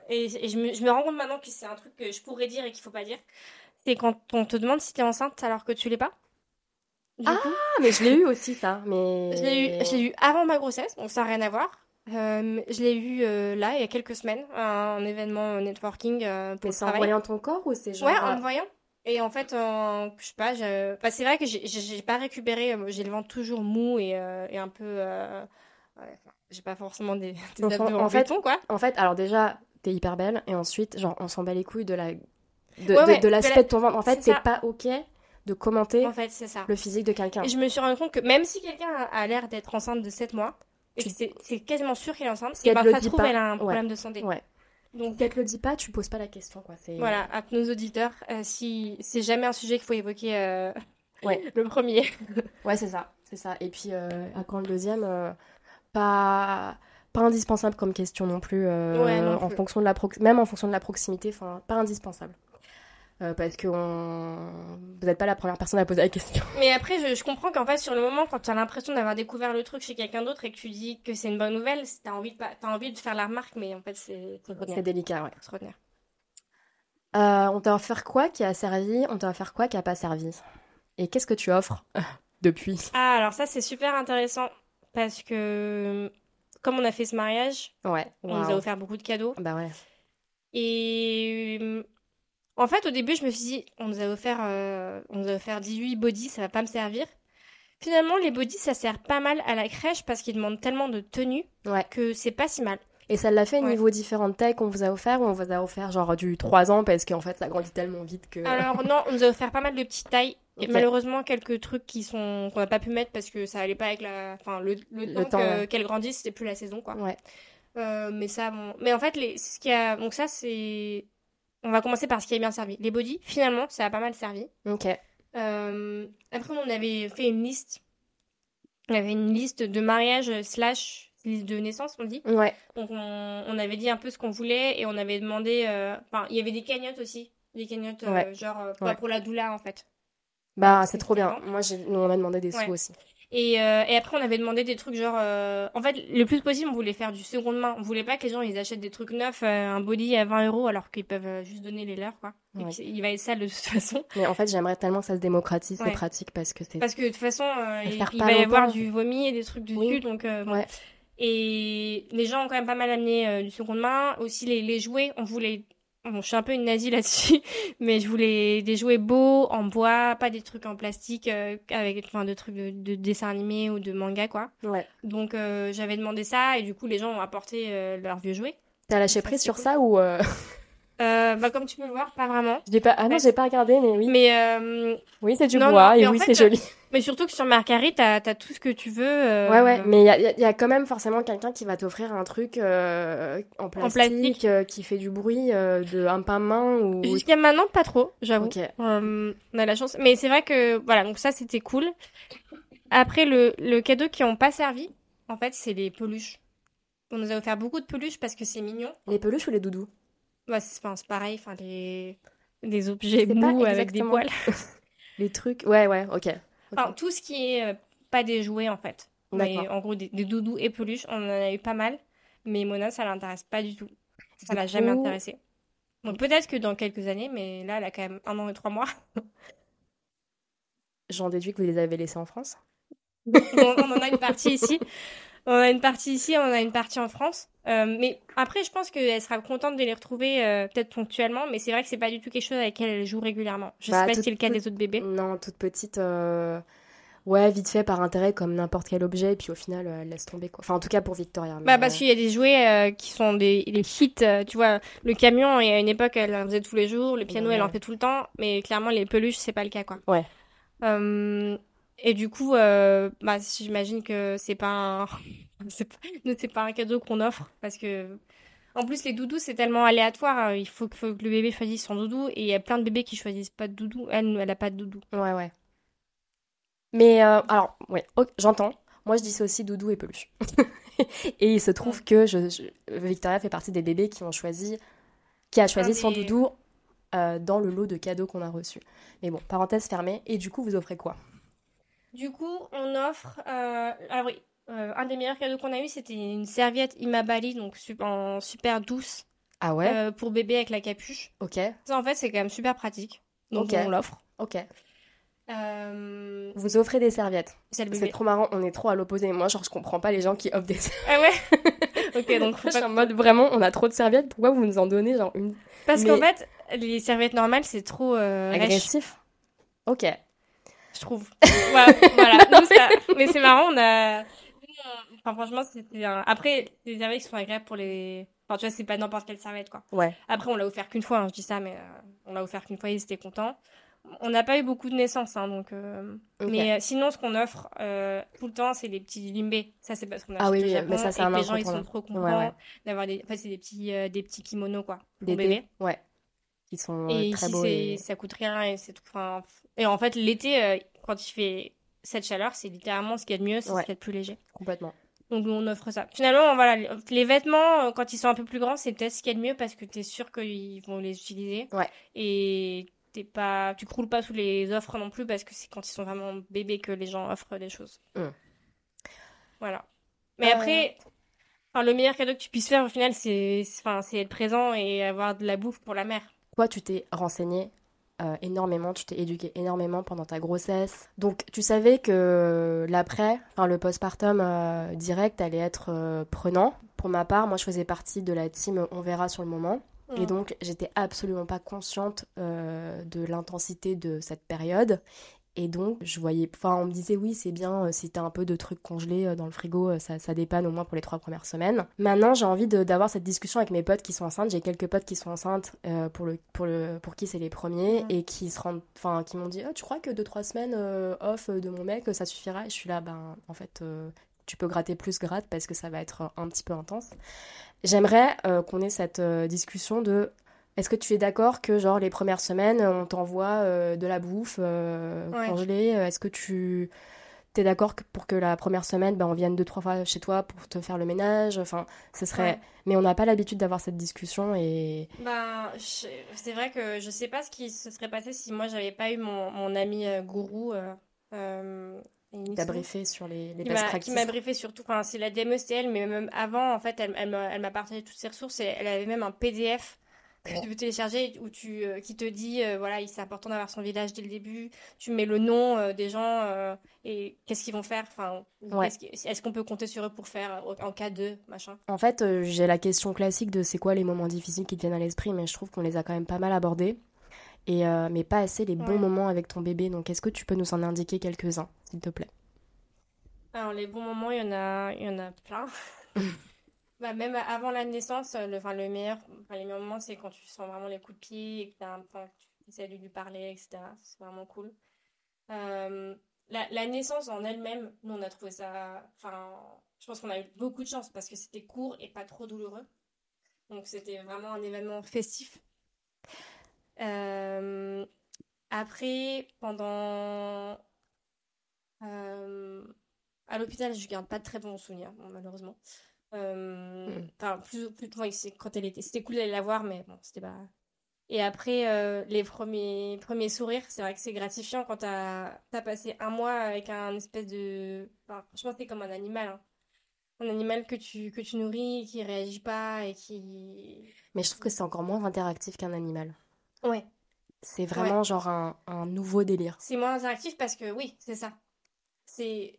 et et je, me, je me rends compte maintenant que c'est un truc que je pourrais dire et qu'il faut pas dire. C'est quand on te demande si t'es enceinte alors que tu l'es pas. Du Ah, coup, mais je l'ai eu aussi, ça. Mais... je l'ai eu, je l'ai eu avant ma grossesse, donc ça n'a rien à voir. Euh, je l'ai eu euh, là, il y a quelques semaines, un, événement networking euh, pour Mais le en voyant ton corps ou c'est genre. Ouais, en euh, me voyant. Et en fait, euh, je sais pas, je... bah, c'est vrai que j'ai- pas récupéré, euh, j'ai le ventre toujours mou et, euh, et un peu. euh, ouais, j'ai pas forcément des, des en en fait- béton, quoi. En fait, alors déjà, t'es hyper belle. Et ensuite, genre, on s'en bat les couilles de la. De, Ouais, de- ouais, de l'aspect de la- de ton ventre. En fait, c'est pas OK de commenter En fait, ça. le physique de quelqu'un. Et je me suis rendu compte que même si quelqu'un a, l'air d'être enceinte de 7 mois, Tu- c'est quasiment sûr qu'elle est enceinte, Si et ben le ça dit trouve, pas, elle a un ouais. problème de santé. Ouais. Donc Si elle te le dit pas, tu poses pas la question, quoi. Voilà, à nos auditeurs, euh, si c'est jamais un sujet qu'il faut évoquer, euh, Ouais. le premier. Ouais, c'est ça, c'est ça. Et puis, euh, à quand le deuxième, euh, pas, pas indispensable comme question non plus, euh, Ouais, non en fonction de la même en fonction de la proximité, enfin, pas indispensable. Euh, parce que on... vous n'êtes pas la première personne à poser la question. Mais après, je, je comprends qu'en fait, sur le moment, quand tu as l'impression d'avoir découvert le truc chez quelqu'un d'autre et que tu dis que c'est une bonne nouvelle, tu as envie, de, t'as envie de faire la remarque, mais en fait, c'est. C'est délicat, ouais. Faut se retenir. Euh, on t'a offert quoi qui a servi On t'a offert quoi qui a pas servi? Et qu'est-ce que tu offres depuis? Ah, alors ça, c'est super intéressant parce que comme on a fait ce mariage, Ouais. on nous a offert beaucoup de cadeaux. Bah ouais. Et en fait, au début, je me suis dit, on nous a offert, euh, on nous a offert 18 bodies, ça va pas me servir. Finalement, les bodies, ça sert pas mal à la crèche parce qu'ils demandent tellement de tenue Ouais. que c'est pas si mal. Et ça l'a fait Ouais. niveau différentes tailles qu'on vous a offert ou on vous a offert genre du 3 ans parce qu'en fait ça grandit tellement vite que. Alors non, on nous a offert pas mal de petites tailles et malheureusement quelques trucs qui sont qu'on n'a pas pu mettre parce que ça allait pas avec la, enfin le, le, Le temps, temps, que- ouais. qu'elle grandisse, c'était plus la saison quoi. Ouais. Euh, mais ça, bon. Mais en fait, les, ce qui a, donc ça c'est, on va commencer par ce qui a bien servi. Les bodies, finalement, ça a pas mal servi. Ok. Euh, après, on avait fait une liste. On avait une liste de mariage slash liste de naissance, on dit. Ouais. Donc on, on avait dit un peu ce qu'on voulait et on avait demandé. euh, Enfin, il y avait des cagnottes aussi. Des cagnottes, euh, genre pas Ouais. pour la doula en fait. Bah C'est trop bien. Moi nous on a demandé des sous aussi. Et, euh, et après, on avait demandé des trucs genre. euh, En fait, le plus possible, on voulait faire du seconde main. On voulait pas que les gens ils achètent des trucs neufs, euh, un body à 20 euros alors qu'ils peuvent euh, juste donner les leurs quoi. Ouais. il va être sale de toute façon. Mais en fait j'aimerais tellement que ça se démocratise Ouais. ces pratiques parce que c'est. Parce que de toute façon, euh, il, faire il va y avoir du vomi et des trucs dessus, Oui. donc euh, bon. Ouais. Et les gens ont quand même pas mal amené du seconde main. Aussi les, les jouets, on voulait Bon, je suis un peu une nazie là-dessus, mais je voulais des jouets beaux, en bois, pas des trucs en plastique, euh, avec enfin, des trucs de, de dessin animé ou de manga, quoi. Ouais. Donc euh, j'avais demandé ça, et du coup, les gens ont apporté euh, leurs vieux jouets. T'as lâché prise sur cool. ça ou euh, Euh, bah, comme tu peux le voir, pas vraiment. j'ai pas Ah non, j'ai pas regardé mais oui. Mais, euh, Oui, c'est du Non, bois non, et en oui, c'est joli. mais surtout que sur Mercari, t'as as tout ce que tu veux. euh, Ouais, ouais, mais il y a, y a- quand même forcément quelqu'un qui va t'offrir un truc euh, en plastique, plastique. euh, qui fait du bruit, euh, de un pain-main ou... Jusqu'à maintenant, pas trop, j'avoue. Euh, on a la chance. Mais c'est vrai que, voilà, donc ça, c'était cool. Après, le, le cadeau qui n'ont pas servi, en fait, c'est les peluches. On nous a offert beaucoup de peluches parce que c'est mignon. Les peluches ou les doudous? Bah, c'est enfin, pareil, enfin, les, les objets mous avec des poils. Les trucs... Ouais, ouais, ok. Enfin, tout ce qui est euh, pas des jouets, en fait. Mais en gros, des, des doudous et peluches, on en a eu pas mal. Mais Mona, ça l'intéresse pas du tout. Ça l'a jamais intéressée. Donc peut-être que dans quelques années, mais là, elle a quand même un an et trois mois. J'en déduis que vous les avez laissés en France on, on en a une partie ici. On a une partie ici, on a une partie en France. Euh, mais après, je pense qu'elle sera contente de les retrouver euh, peut-être ponctuellement. Mais c'est vrai que c'est pas du tout quelque chose avec laquelle elle joue régulièrement. Je Bah, sais pas si c'est le cas des autres bébés. Non, toute petite... euh, Ouais, vite fait, par intérêt, comme n'importe quel objet, et puis au final, elle laisse tomber, quoi. Enfin, en tout cas pour Victoria. Bah parce qu'il y a des jouets qui sont des, hits, tu vois, le camion et à une époque elle en faisait tous les jours, le piano Ouais. elle en fait tout le temps, mais clairement les peluches c'est pas le cas quoi. Ouais. Et du coup, bah j'imagine que c'est pas un, c'est pas, c'est pas un cadeau qu'on offre parce que en plus les doudous c'est tellement aléatoire, hein, il faut, que- faut que le bébé choisisse son doudou et il y a plein de bébés qui choisissent pas de doudou, elle elle a pas de doudou. Ouais, ouais. Mais euh, alors, ouais, j'entends. Moi, je dissocie doudou et peluche. et il se trouve que je, je- Victoria fait partie des bébés qui ont choisi, qui a choisi Ah, son mais- doudou euh, dans le lot de cadeaux qu'on a reçu. Mais bon, parenthèse fermée. Et du coup, vous offrez quoi? Du coup, on offre. Euh, ah oui, euh, un des meilleurs cadeaux qu'on a eu, c'était une serviette Imabali, donc en super douce, Ah ouais? Euh, pour bébé avec la capuche. Ok, Ça, en fait, c'est quand même super pratique. Donc, on l'offre. ok. Euh, Vous offrez des serviettes. c'est trop marrant, on est trop à l'opposé. Moi, genre, je comprends pas les gens qui offrent des Ah ouais? Ok, donc Je suis en mode vraiment, on a trop de serviettes, pourquoi vous nous en donnez genre une? Parce mais- qu'en fait, les serviettes normales, c'est trop euh, rêche, agressif? Ok. je trouve. voilà, ça- Mais c'est marrant, on a. Enfin, franchement, c'était un. Après, les serviettes qui sont agréables pour les. Enfin, tu vois, c'est pas n'importe quelle serviette, quoi. Ouais. Après, on l'a offert qu'une fois, hein, je dis ça, mais euh, on l'a offert qu'une fois, ils étaient contents. On n'a pas eu beaucoup de naissances, hein, donc. euh, Ok. Mais euh, sinon, ce qu'on offre euh, tout le temps, c'est les petits limbés. Ça, c'est parce qu'on a Ah oui, au oui, Japon mais ça, c'est et un que les gens, ils sont incontournable. trop contents ouais. d'avoir des. C'est des petits, euh, des petits kimonos, quoi, pour D'été bébé. Ouais. Ils sont euh, Et très ici, beaux. c'est, Et... ça coûte rien et c'est tout. Enfin, et en fait, l'été, euh, quand il fait cette chaleur, c'est littéralement ce qu'il y a de mieux, c'est Ouais. ce qu'il y a de plus léger. Complètement. Donc, on offre ça. Finalement, voilà, les- vêtements, euh, quand ils sont un peu plus grands, c'est peut-être ce qu'il y a de mieux parce que t'es sûr qu'ils vont les utiliser. Ouais. Et t'es pas, tu croules pas sous les offres non plus parce que c'est quand ils sont vraiment bébés que les gens offrent des choses. Mm. Voilà. Mais Euh. après, enfin, le meilleur cadeau que tu puisses faire au final, c'est, enfin, être présent et avoir de la bouffe pour la mère. Toi, tu t'es renseigné euh, énormément, tu t'es éduqué énormément pendant ta grossesse. Donc, tu savais que l'après, enfin le postpartum euh, direct allait être euh, prenant. Pour ma part, moi, je faisais partie de la team On verra sur le moment. Et Mm. donc, j'étais absolument pas consciente euh, de l'intensité de cette période. Et donc, je voyais, enfin, on me disait, oui, c'est bien, euh, si t'as un peu de trucs congelés euh, dans le frigo, euh, ça, ça dépanne au moins pour les trois premières semaines. Maintenant, j'ai envie d'avoir cette discussion avec mes potes qui sont enceintes. J'ai quelques potes qui sont enceintes euh, pour, le, pour, le, pour qui c'est les premiers et qui se rendent, enfin, qui m'ont dit, ah, tu crois que deux, trois semaines euh, off de mon mec, ça suffira? Et je suis là, ben, en fait, euh, tu peux gratter plus, gratte parce que ça va être un petit peu intense. J'aimerais qu'on ait cette discussion de est-ce que tu es d'accord que genre les premières semaines on t'envoie euh, de la bouffe euh, Ouais. congelée euh, Est-ce que tu t'es d'accord que pour que la première semaine ben, on vienne deux trois fois chez toi pour te faire le ménage? Enfin, ce serait. Ouais. Mais on n'a pas l'habitude d'avoir cette discussion et Ben, je- c'est vrai que je sais pas ce qui se serait passé si moi j'avais pas eu mon, mon ami euh, gourou. Euh, euh, Inisu, t'as briefé sur les, best m'a- qui practices. m'a briefé surtout. Enfin, c'est la DME, c'était elle, mais même avant, en fait, elle, elle m'a partagé toutes ses ressources et elle avait même un PDF que tu peux télécharger où tu euh, qui te dit euh, voilà c'est important d'avoir son village dès le début tu mets le nom euh, des gens euh, et qu'est-ce qu'ils vont faire enfin Ouais. est-ce qu'on peut compter sur eux pour faire en cas de machin En fait, j'ai la question classique de c'est quoi les moments difficiles qui te viennent à l'esprit, mais je trouve qu'on les a quand même pas mal abordés. Et, mais pas assez les bons Ouais. moments avec ton bébé. Donc, est-ce que tu peux nous en indiquer quelques-uns, s'il te plaît? alors les bons moments il y en a il y en a plein bah, même avant la naissance le enfin le meilleur enfin, les meilleurs moments c'est quand tu sens vraiment les coups de pied et que t'as un enfin, que tu essaies de lui parler etc c'est vraiment cool Euh, la, naissance en elle-même, nous on a trouvé ça. Enfin, je pense qu'on a eu beaucoup de chance parce que c'était court et pas trop douloureux. Donc c'était vraiment un événement festif. Euh, après, pendant. euh, à l'hôpital, je garde pas de très bons souvenirs, malheureusement. Euh, Mm. Enfin, plus, plus, c'est quand elle était. C'était cool d'aller la voir, mais bon, c'était pas. Et après, euh, les premiers, premiers sourires, c'est vrai que c'est gratifiant quand t'as as passé un mois avec un espèce de... Enfin, franchement, c'est comme un animal. hein. Un animal que tu, que tu nourris, qui réagit pas et qui... Mais je trouve que c'est encore moins interactif qu'un animal. Ouais. C'est vraiment genre un, un nouveau délire. C'est moins interactif parce que, oui, c'est ça. C'est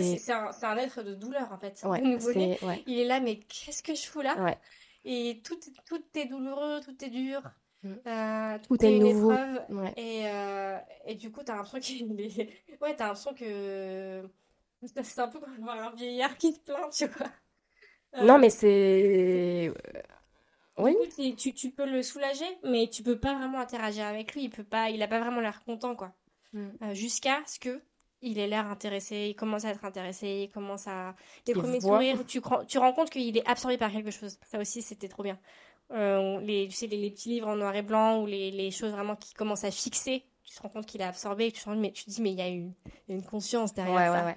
c'est un, c'est un être de douleur, en fait. Ouais, ouais, il est là, mais qu'est-ce que je fous là? ouais. Et tout, tout est douloureux, tout est dur. Mm. euh, Tout tout est est une nouveau. épreuve. Ouais. Et, euh, et du coup, t'as l'impression qu'il est... Ouais, t'as l'impression que... C'est un peu comme voir un vieillard qui se plaint, tu vois. Euh, Non, mais c'est. Oui. du coup, t'es- tu, tu peux le soulager, mais tu peux pas vraiment interagir avec lui. Il peut pas, il a pas vraiment l'air content, quoi. Mm. Euh, jusqu'à ce que il ait l'air intéressé, il commence à être intéressé, il commence à... Les Il premiers voit. sourires, tu, tu rends compte qu'il est absorbé par quelque chose. Ça aussi, c'était trop bien. Euh, les, tu sais, les, les petits livres en noir et blanc ou les, les choses vraiment qui commencent à fixer, tu te rends compte qu'il est absorbé, tu te, rends- mais, tu te dis, mais il y a une, conscience derrière Ouais, ça. ouais,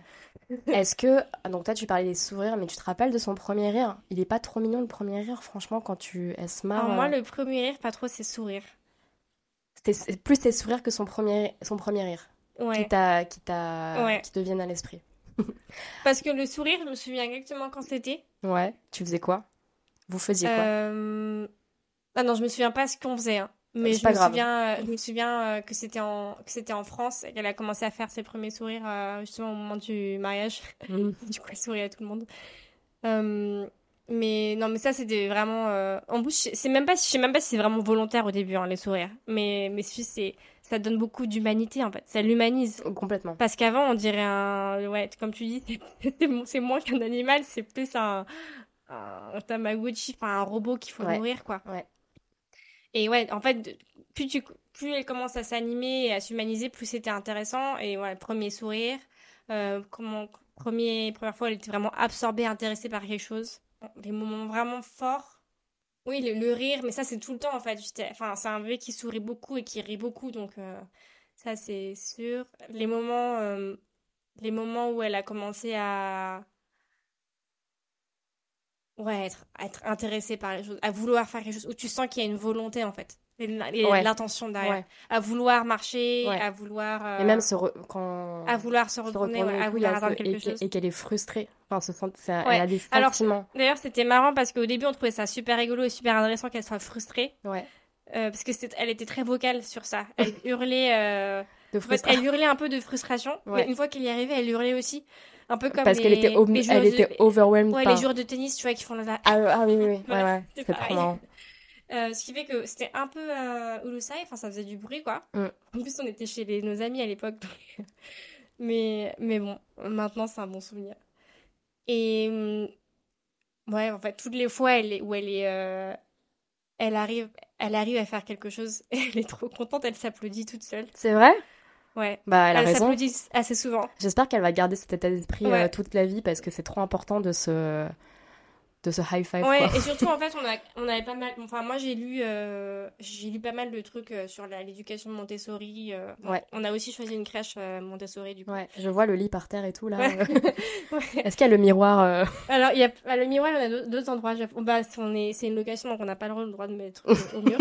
ouais. Est-ce que. ah, Donc, toi, tu parlais des sourires, mais tu te rappelles de son premier rire? Il est pas trop mignon, le premier rire, franchement, quand tu. Elle se marre. Alors moi, euh, le premier rire, pas trop, c'est sourire. c'était- c'est plus tes sourires que son premier, son premier rire. Ouais. Qui t'a, qui t'a, Ouais. qui te viennent à l'esprit. Parce que le sourire, je me souviens exactement quand c'était. Ouais. Tu faisais quoi? Vous faisiez quoi? Euh, Ah non, je me souviens pas ce qu'on faisait, hein. Mais C'est je pas me grave. souviens, euh, je me souviens euh, que c'était en, que c'était en France et qu'elle a commencé à faire ses premiers sourires euh, justement au moment du mariage. Mm. Du coup, elle sourit à tout le monde. Euh, mais non, mais ça, c'était vraiment. euh, En plus, je- c'est même pas, je sais même pas si c'est vraiment volontaire au début, hein, les sourires. Mais, mais c'est, c'est- ça donne beaucoup d'humanité en fait. Ça l'humanise. Complètement. Parce qu'avant, on dirait un. Ouais, comme tu dis, c'est, c'est, mo- c'est moins qu'un animal, c'est plus un, un Tamagotchi, enfin un robot qu'il faut Ouais. nourrir, quoi. Ouais. Et ouais, en fait, plus, tu, plus elle commence à s'animer et à s'humaniser, plus c'était intéressant. Et voilà, premier sourire. Euh, comment, premier, première fois, elle était vraiment absorbée, intéressée par quelque chose. Des moments vraiment forts. Oui, le, le rire, mais ça, c'est tout le temps, en fait. Enfin, c'est un bébé qui sourit beaucoup et qui rit beaucoup, donc euh, ça, c'est sûr. Les moments, euh, les moments où elle a commencé à... Ouais, être, être intéressée par les choses, à vouloir faire quelque chose, où tu sens qu'il y a une volonté, en fait. Ouais. l'intention derrière. Ouais. À vouloir marcher, Ouais. à vouloir... euh, Et même se re- quand. à vouloir se se retourner, à vouloir se- quelque et chose. et qu'elle est frustrée. Enfin, se sent, ça- elle a des sentiments. D'ailleurs, c'était marrant parce qu'au début, on trouvait ça super rigolo et super intéressant qu'elle soit frustrée. Ouais. euh, parce que c'était- elle était très vocale sur ça. Elle hurlait, euh, De en fait, frustration. elle hurlait un peu de frustration. Mais une fois qu'elle y arrivait, elle hurlait aussi. Un peu comme Parce les, qu'elle était, elle de- était overwhelmed ouais, par. les joueurs de tennis, tu vois, qui font la... Ah, ah oui, oui, oui. Ouais, Voilà, ouais. c'est trop marrant. Euh, ce qui fait que c'était un peu euh, Ulusai, enfin ça faisait du bruit quoi. Mm. En plus on était chez les- nos amis à l'époque. donc- mais, mais bon, maintenant c'est un bon souvenir. Et hum, ouais, en fait, toutes les fois elle est, où elle est... euh, elle arrive, elle arrive à faire quelque chose, elle est trop contente, elle s'applaudit toute seule. C'est vrai? Ouais, Bah, elle a elle raison. s'applaudit assez souvent. J'espère qu'elle va garder cet état d'esprit euh, toute la vie parce que c'est trop important de se, de se high five, Ouais, quoi. et surtout en fait, on a, on avait pas mal. Enfin, moi j'ai lu, euh, j'ai lu pas mal de trucs euh, sur l'éducation Montessori. euh, Ouais. On a aussi choisi une crèche Montessori du coup. Ouais, je vois le lit par terre et tout, là. Ouais. Est-ce qu'il y a le miroir Alors, il y a à le miroir, il y en a deux, deux endroits. Bah, on est, c'est une location, donc on n'a pas le droit de mettre au, mur.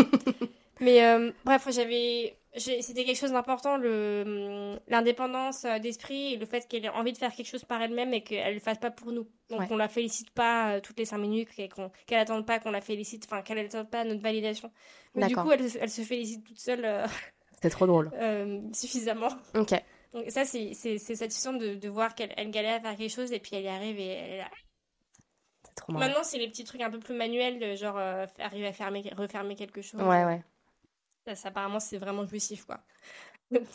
Mais bref, j'avais, c'était quelque chose d'important, hum, l'indépendance euh, d'esprit et le fait qu'elle ait envie de faire quelque chose par elle-même et qu'elle le fasse pas pour nous. Donc Ouais. on la félicite pas euh, toutes les cinq minutes, qu'elle attende pas qu'on la félicite, enfin qu'elle attende pas notre validation. Mais du coup, elle, elle se félicite toute seule euh, C'est trop drôle. euh, suffisamment. Ok. Donc ça, c'est, satisfaisant de, de voir qu'elle elle galère à faire quelque chose et puis elle y arrive et elle, C'est trop marrant. Maintenant, c'est les petits trucs un peu plus manuels, genre euh, arriver à fermer, refermer quelque chose. Ouais, ouais. Apparemment, c'est vraiment jouissif, quoi.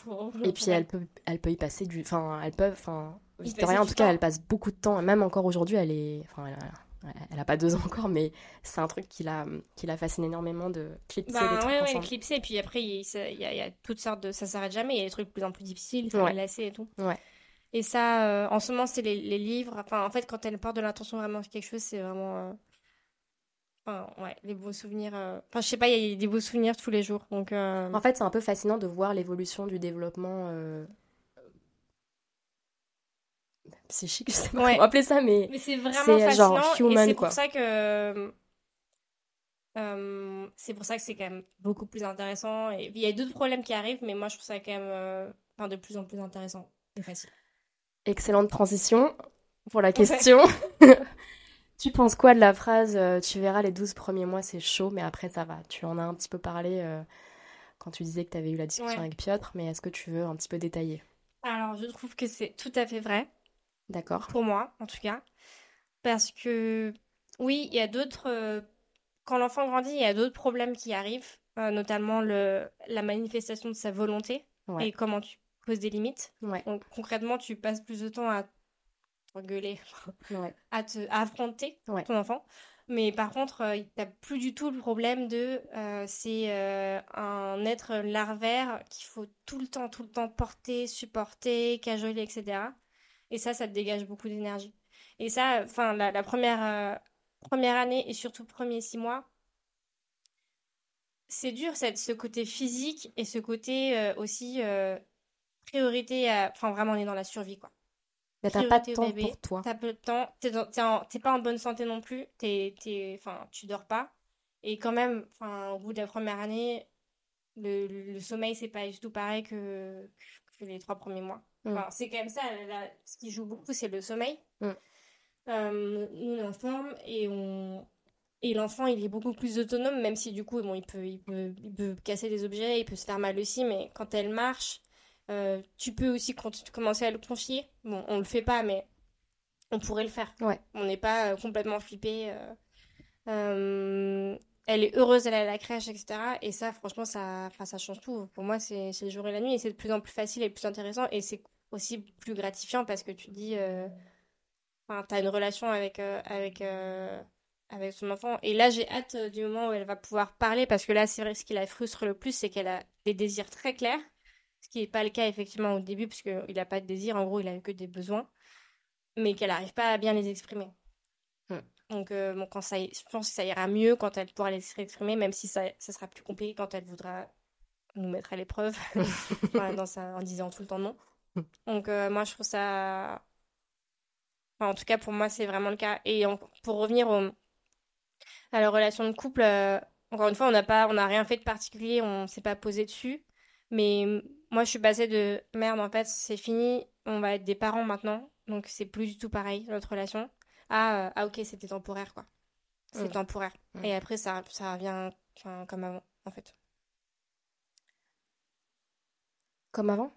Pour- Et puis elle. peut, elle peut y passer du, enfin, elle peut, enfin, rien, en tout cas, temps. elle passe beaucoup de temps. Même encore aujourd'hui, elle est, enfin, elle a, elle a pas deux ans encore, mais c'est un truc qui la, qui la fascine énormément de clipser les Ben, trucs ouais, ouais, ensemble. clipser. Et puis après, il y, a, il y a toutes sortes de. Ça s'arrête jamais. Il y a des trucs de plus en plus difficiles, il faut Ouais. les lasser et tout. Ouais. Et ça, euh, en ce moment, c'est les, les livres. Enfin, en fait, quand elle porte de l'intention vraiment sur quelque chose, c'est vraiment. euh, Enfin, ouais, les beaux souvenirs. euh, Enfin, je sais pas, il y a des beaux souvenirs tous les jours. Donc, euh, En fait, c'est un peu fascinant de voir l'évolution du développement euh, psychique, je sais pas Ouais. comment appeler ça, mais Mais c'est vraiment fascinant genre, et c'est quoi. pour ça que c'est pour ça que c'est quand même beaucoup plus intéressant et il y a d'autres problèmes qui arrivent mais moi je trouve ça quand même enfin, de plus en plus intéressant et facile. excellente transition pour la question. Tu penses quoi de la phrase euh, Tu verras les 12 premiers mois, c'est chaud, mais après ça va. Tu en as un petit peu parlé euh, quand tu disais que tu avais eu la discussion Ouais. avec Piotr, mais est-ce que tu veux un petit peu détailler? Alors je trouve que c'est tout à fait vrai D'accord. pour moi en tout cas parce que oui il y a d'autres euh, quand l'enfant grandit il y a d'autres problèmes qui arrivent notamment le la manifestation de sa volonté Ouais. et comment tu poses des limites. Ouais. Donc concrètement tu passes plus de temps à gueuler Ouais. à te à affronter Ouais. ton enfant. Mais par contre, euh, t'as plus du tout le problème de euh, c'est euh, un être larvaire qu'il faut tout le temps, tout le temps porter, supporter, cajoler, etc. Et ça, ça te dégage beaucoup d'énergie. Et ça, enfin, la, la première, euh, première année et surtout premier six mois, c'est dur, cette, ce côté physique et ce côté aussi priorité. Enfin, vraiment, on est dans la survie, quoi. Mais t'as pas de temps bébé. pour toi. T'as peu de temps, t'es t'es pas en bonne santé non plus, t'es, t'es, tu dors pas. Et quand même, au bout de la première année, le, le sommeil, c'est pas du tout pareil que, que les trois premiers mois. Mm. Enfin, c'est quand même ça, là, ce qui joue beaucoup, c'est le sommeil. Mm. Euh, nous, on est en forme et on... Et l'enfant, il est beaucoup plus autonome, même si du coup, bon, il peut, il peut, il peut casser des objets, il peut se faire mal aussi, mais quand elle marche, euh, tu peux aussi commencer à le confier. Bon, on le fait pas, mais on pourrait le faire. Ouais. On n'est pas euh, complètement flippé. euh. Elle est heureuse d'aller à la crèche, etc. Et ça, franchement, ça, enfin, ça change tout. Pour moi, c'est le jour et la nuit, et c'est de plus en plus facile et plus intéressant, et c'est aussi plus gratifiant parce que tu dis, euh, enfin, t'as une relation avec, euh, avec, avec son enfant. Et là, j'ai hâte du moment où elle va pouvoir parler, parce que là, c'est vrai ce qui la frustre le plus, c'est qu'elle a des désirs très clairs. Ce qui n'est pas le cas effectivement au début, parce qu'il n'a pas de désir, en gros, il a que des besoins, mais qu'elle n'arrive pas à bien les exprimer. Hmm. Donc, euh, bon, quand ça, je pense que ça ira mieux quand elle pourra les exprimer, même si ça, ça sera plus compliqué quand elle voudra nous mettre à l'épreuve Voilà, dans sa- en disant tout le temps non. Donc, euh, moi, je trouve ça. Enfin, en tout cas, pour moi, c'est vraiment le cas. Et pour revenir au- à la relation de couple, euh, encore une fois, on n'a pas, on n'a rien fait de particulier, on s'est pas posé dessus. Mais moi, je suis passée de merde, en fait, c'est fini, on va être des parents maintenant, donc c'est plus du tout pareil, notre relation. Ah, euh, ah ok, c'était temporaire, quoi. C'est Mm. temporaire. Mm. Et après, ça, ça revient comme avant, en fait. Comme avant?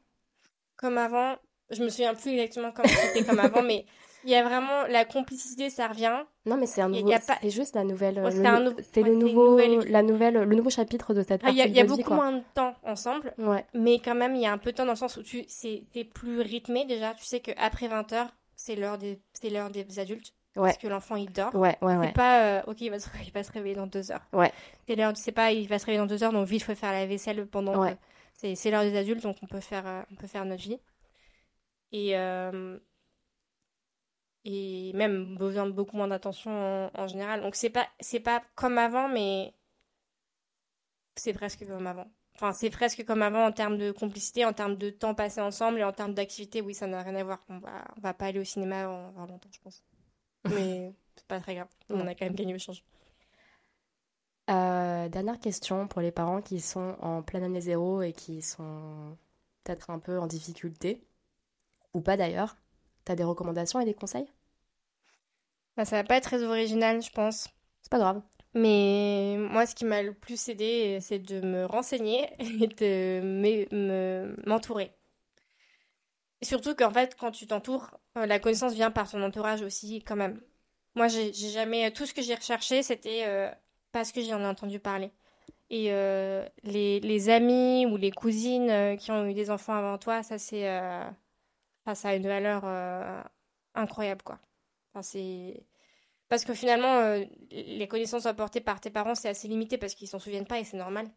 Comme avant, je me souviens plus exactement comment c'était comme avant, mais il y a vraiment la complicité, ça revient. Non, mais c'est un nouveau. pas- C'est juste la nouvelle. Ouais, c'est nou- ouais, le nouveau, nouvelle- la nouvelle, le nouveau chapitre de cette Ah, Il y a, y a vie, beaucoup moins de temps ensemble, Ouais. mais quand même, il y a un peu de temps dans le sens où tu, c'est, plus rythmé déjà. Tu sais qu'après 20h, c'est l'heure des, c'est l'heure des adultes. Ouais. Parce que l'enfant, il dort. Ouais, ouais, ouais. C'est pas, euh, ok, il va, se, il va se réveiller dans deux heures. Ouais. C'est l'heure, c'est pas, il va se réveiller dans deux heures, donc vite, faut faire la vaisselle pendant. Ouais. que- c'est, c'est l'heure des adultes, donc on peut faire, euh, on peut faire notre vie. Et, euh, et même besoin de beaucoup moins d'attention en, en général. Donc c'est pas, c'est pas comme avant, mais c'est presque comme avant. Enfin, c'est presque comme avant en termes de complicité, en termes de temps passé ensemble et en termes d'activité. Oui, ça n'a rien à voir. On va, on va pas aller au cinéma avant longtemps, je pense. Mais c'est pas très grave. On a quand même gagné au change. Euh, dernière question pour les parents qui sont en pleine année zéro et qui sont peut-être un peu en difficulté, ou pas d'ailleurs. T'as des recommandations et des conseils? Bah, ça va pas être très original, je pense. C'est pas grave. Mais moi, ce qui m'a le plus aidé, c'est de me renseigner et de me- me- m'entourer. Et surtout qu'en fait, quand tu t'entoures, euh, la connaissance vient par ton entourage aussi, quand même. Moi, j'ai jamais. Tout ce que j'ai recherché, c'était euh, parce que j'en ai entendu parler. Et euh, les, les amis ou les cousines euh, qui ont eu des enfants avant toi, ça, c'est. euh, enfin, ça a une valeur euh, incroyable, quoi. Enfin, c'est. Parce que finalement, euh, les connaissances apportées par tes parents, c'est assez limité parce qu'ils s'en souviennent pas et c'est normal.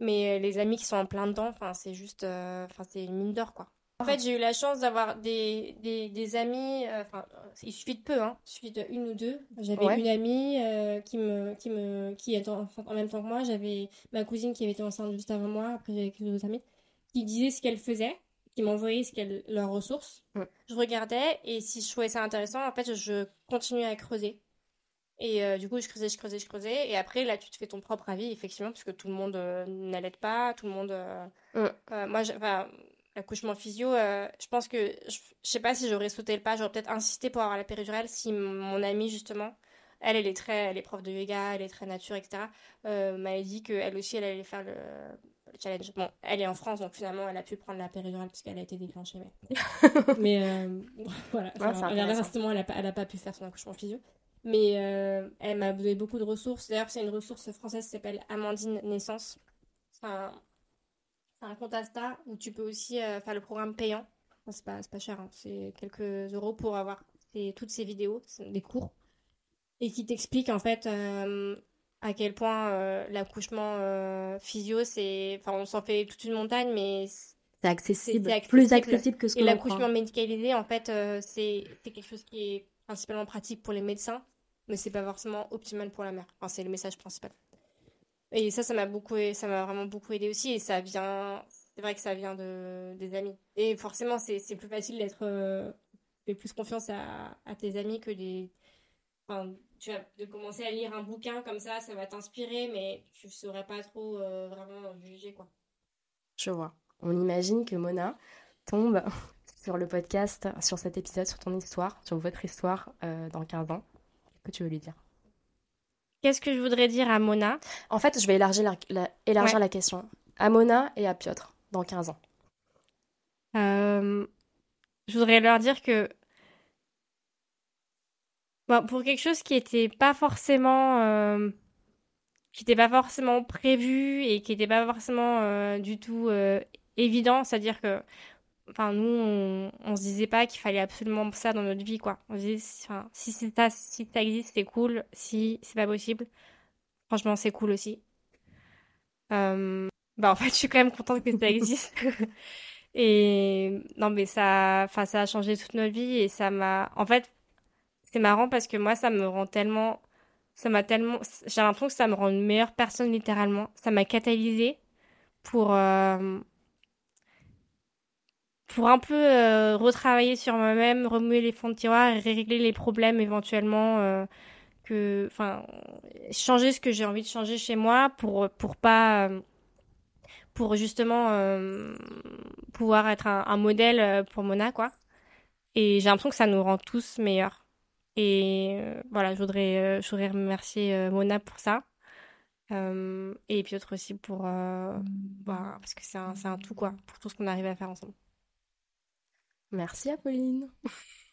Mais euh, les amis qui sont en plein dedans, enfin, c'est juste, euh, enfin, c'est une mine d'or, quoi. En fait, j'ai eu la chance d'avoir des, des, des amis, euh, enfin, il suffit de peu, hein, il suffit de une ou deux. J'avais Ouais. une amie euh, qui me, qui me, qui est en, en même temps que moi. J'avais ma cousine qui avait été enceinte juste avant moi. Après, j'avais quelques autres amis qui disaient ce qu'elle faisait, qui m'envoyaient ce qu'elle, leurs ressources. Ouais. Je regardais et si je trouvais ça intéressant, en fait, je continuais à creuser. Et euh, du coup, je creusais, je creusais, je creusais. Et après, là, tu te fais ton propre avis, effectivement, parce que tout le monde euh, n'allait pas, tout le monde. euh, Ouais. euh, moi, l'accouchement physio, je pense que. Je, je sais pas si j'aurais sauté le pas, j'aurais peut-être insisté pour avoir la péridurale si mon amie, justement, elle, elle est très. Elle est prof de yoga, elle est très nature, etc., euh, m'avait dit qu'elle aussi, elle allait faire le challenge. Bon, elle est en France, donc finalement, elle a pu prendre la péridurale puisqu'elle a été déclenchée. Mais, mais euh, voilà. Ouais, elle a, pas, elle a pas pu faire son accouchement physio. Mais euh, elle m'a donné beaucoup de ressources. D'ailleurs, c'est une ressource française qui s'appelle Amandine Naissance. C'est un, un compte Insta où tu peux aussi euh, faire le programme payant. Enfin, c'est pas, pas cher, hein. c'est quelques euros pour avoir ces- toutes ces vidéos, des cours. Et qui t'explique en fait euh, à quel point euh, l'accouchement euh, physio, c'est. Enfin, on s'en fait toute une montagne, mais C'est accessible. C'est- c'est Plus accessible. que ce et que l'on l'accouchement médicalisé, en fait, euh, c'est c'est quelque chose qui est principalement pratique pour les médecins, mais c'est pas forcément optimal pour la mère. Enfin, c'est le message principal. Et ça, ça m'a beaucoup, ça m'a vraiment beaucoup aidé aussi. Et ça vient, c'est vrai que ça vient de des amis. Et forcément, c'est c'est plus facile d'être, euh, fais plus confiance à, à tes amis que des, enfin, tu vas de commencer à lire un bouquin comme ça, ça va t'inspirer, mais tu saurais pas trop euh, vraiment juger quoi. Je vois. On imagine que Mona tombe sur le podcast, sur cet épisode, sur ton histoire, sur votre histoire euh, dans 15 ans. Qu'est-ce que tu veux lui dire? Qu'est-ce que je voudrais dire à Mona? En fait, je vais élargir la, la- élargir Ouais. la question. À Mona et à Piotr, dans 15 ans. Euh, je voudrais leur dire que bon, pour quelque chose qui était pas forcément euh, qui était pas forcément prévu et qui était pas forcément euh, du tout euh, évident, c'est-à-dire que enfin nous on, on se disait pas qu'il fallait absolument ça dans notre vie quoi. On se disait enfin, si c'est ça si ça existe c'est cool, si c'est pas possible, franchement c'est cool aussi. Bah en fait je suis quand même contente que ça existe. Et non, mais ça, enfin, ça a changé toute notre vie et ça m'a. En fait, c'est marrant parce que moi, ça me rend tellement. Ça m'a tellement. J'ai l'impression que ça me rend une meilleure personne, littéralement. Ça m'a catalysée pour. euh, Pour un peu euh, retravailler sur moi-même, remuer les fonds de tiroir et régler les problèmes éventuellement. euh, que. Enfin, changer ce que j'ai envie de changer chez moi pour, pour pas. pour justement euh, pouvoir être un, un modèle pour Mona, quoi. Et j'ai l'impression que ça nous rend tous meilleurs. Et euh, voilà, je voudrais, euh, je voudrais remercier euh, Mona pour ça. Et Piotr aussi pour... bah, parce que c'est un, c'est un tout, quoi, pour tout ce qu'on arrive à faire ensemble. Merci Apolline.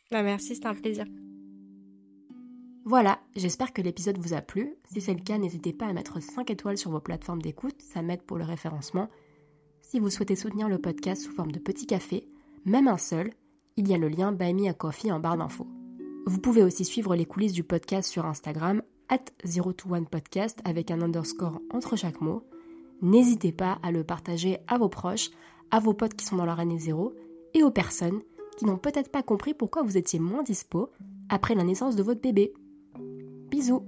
Bah, merci, c'était un plaisir. Voilà, j'espère que l'épisode vous a plu. Si c'est le cas, n'hésitez pas à mettre 5 étoiles sur vos plateformes d'écoute, ça m'aide pour le référencement. Si vous souhaitez soutenir le podcast sous forme de petit café, même un seul, il y a le lien Buy Me a Coffee en barre d'infos. Vous pouvez aussi suivre les coulisses du podcast sur Instagram, at 021podcast avec un underscore entre chaque mot. N'hésitez pas à le partager à vos proches, à vos potes qui sont dans leur année zéro et aux personnes qui n'ont peut-être pas compris pourquoi vous étiez moins dispo après la naissance de votre bébé. Bisous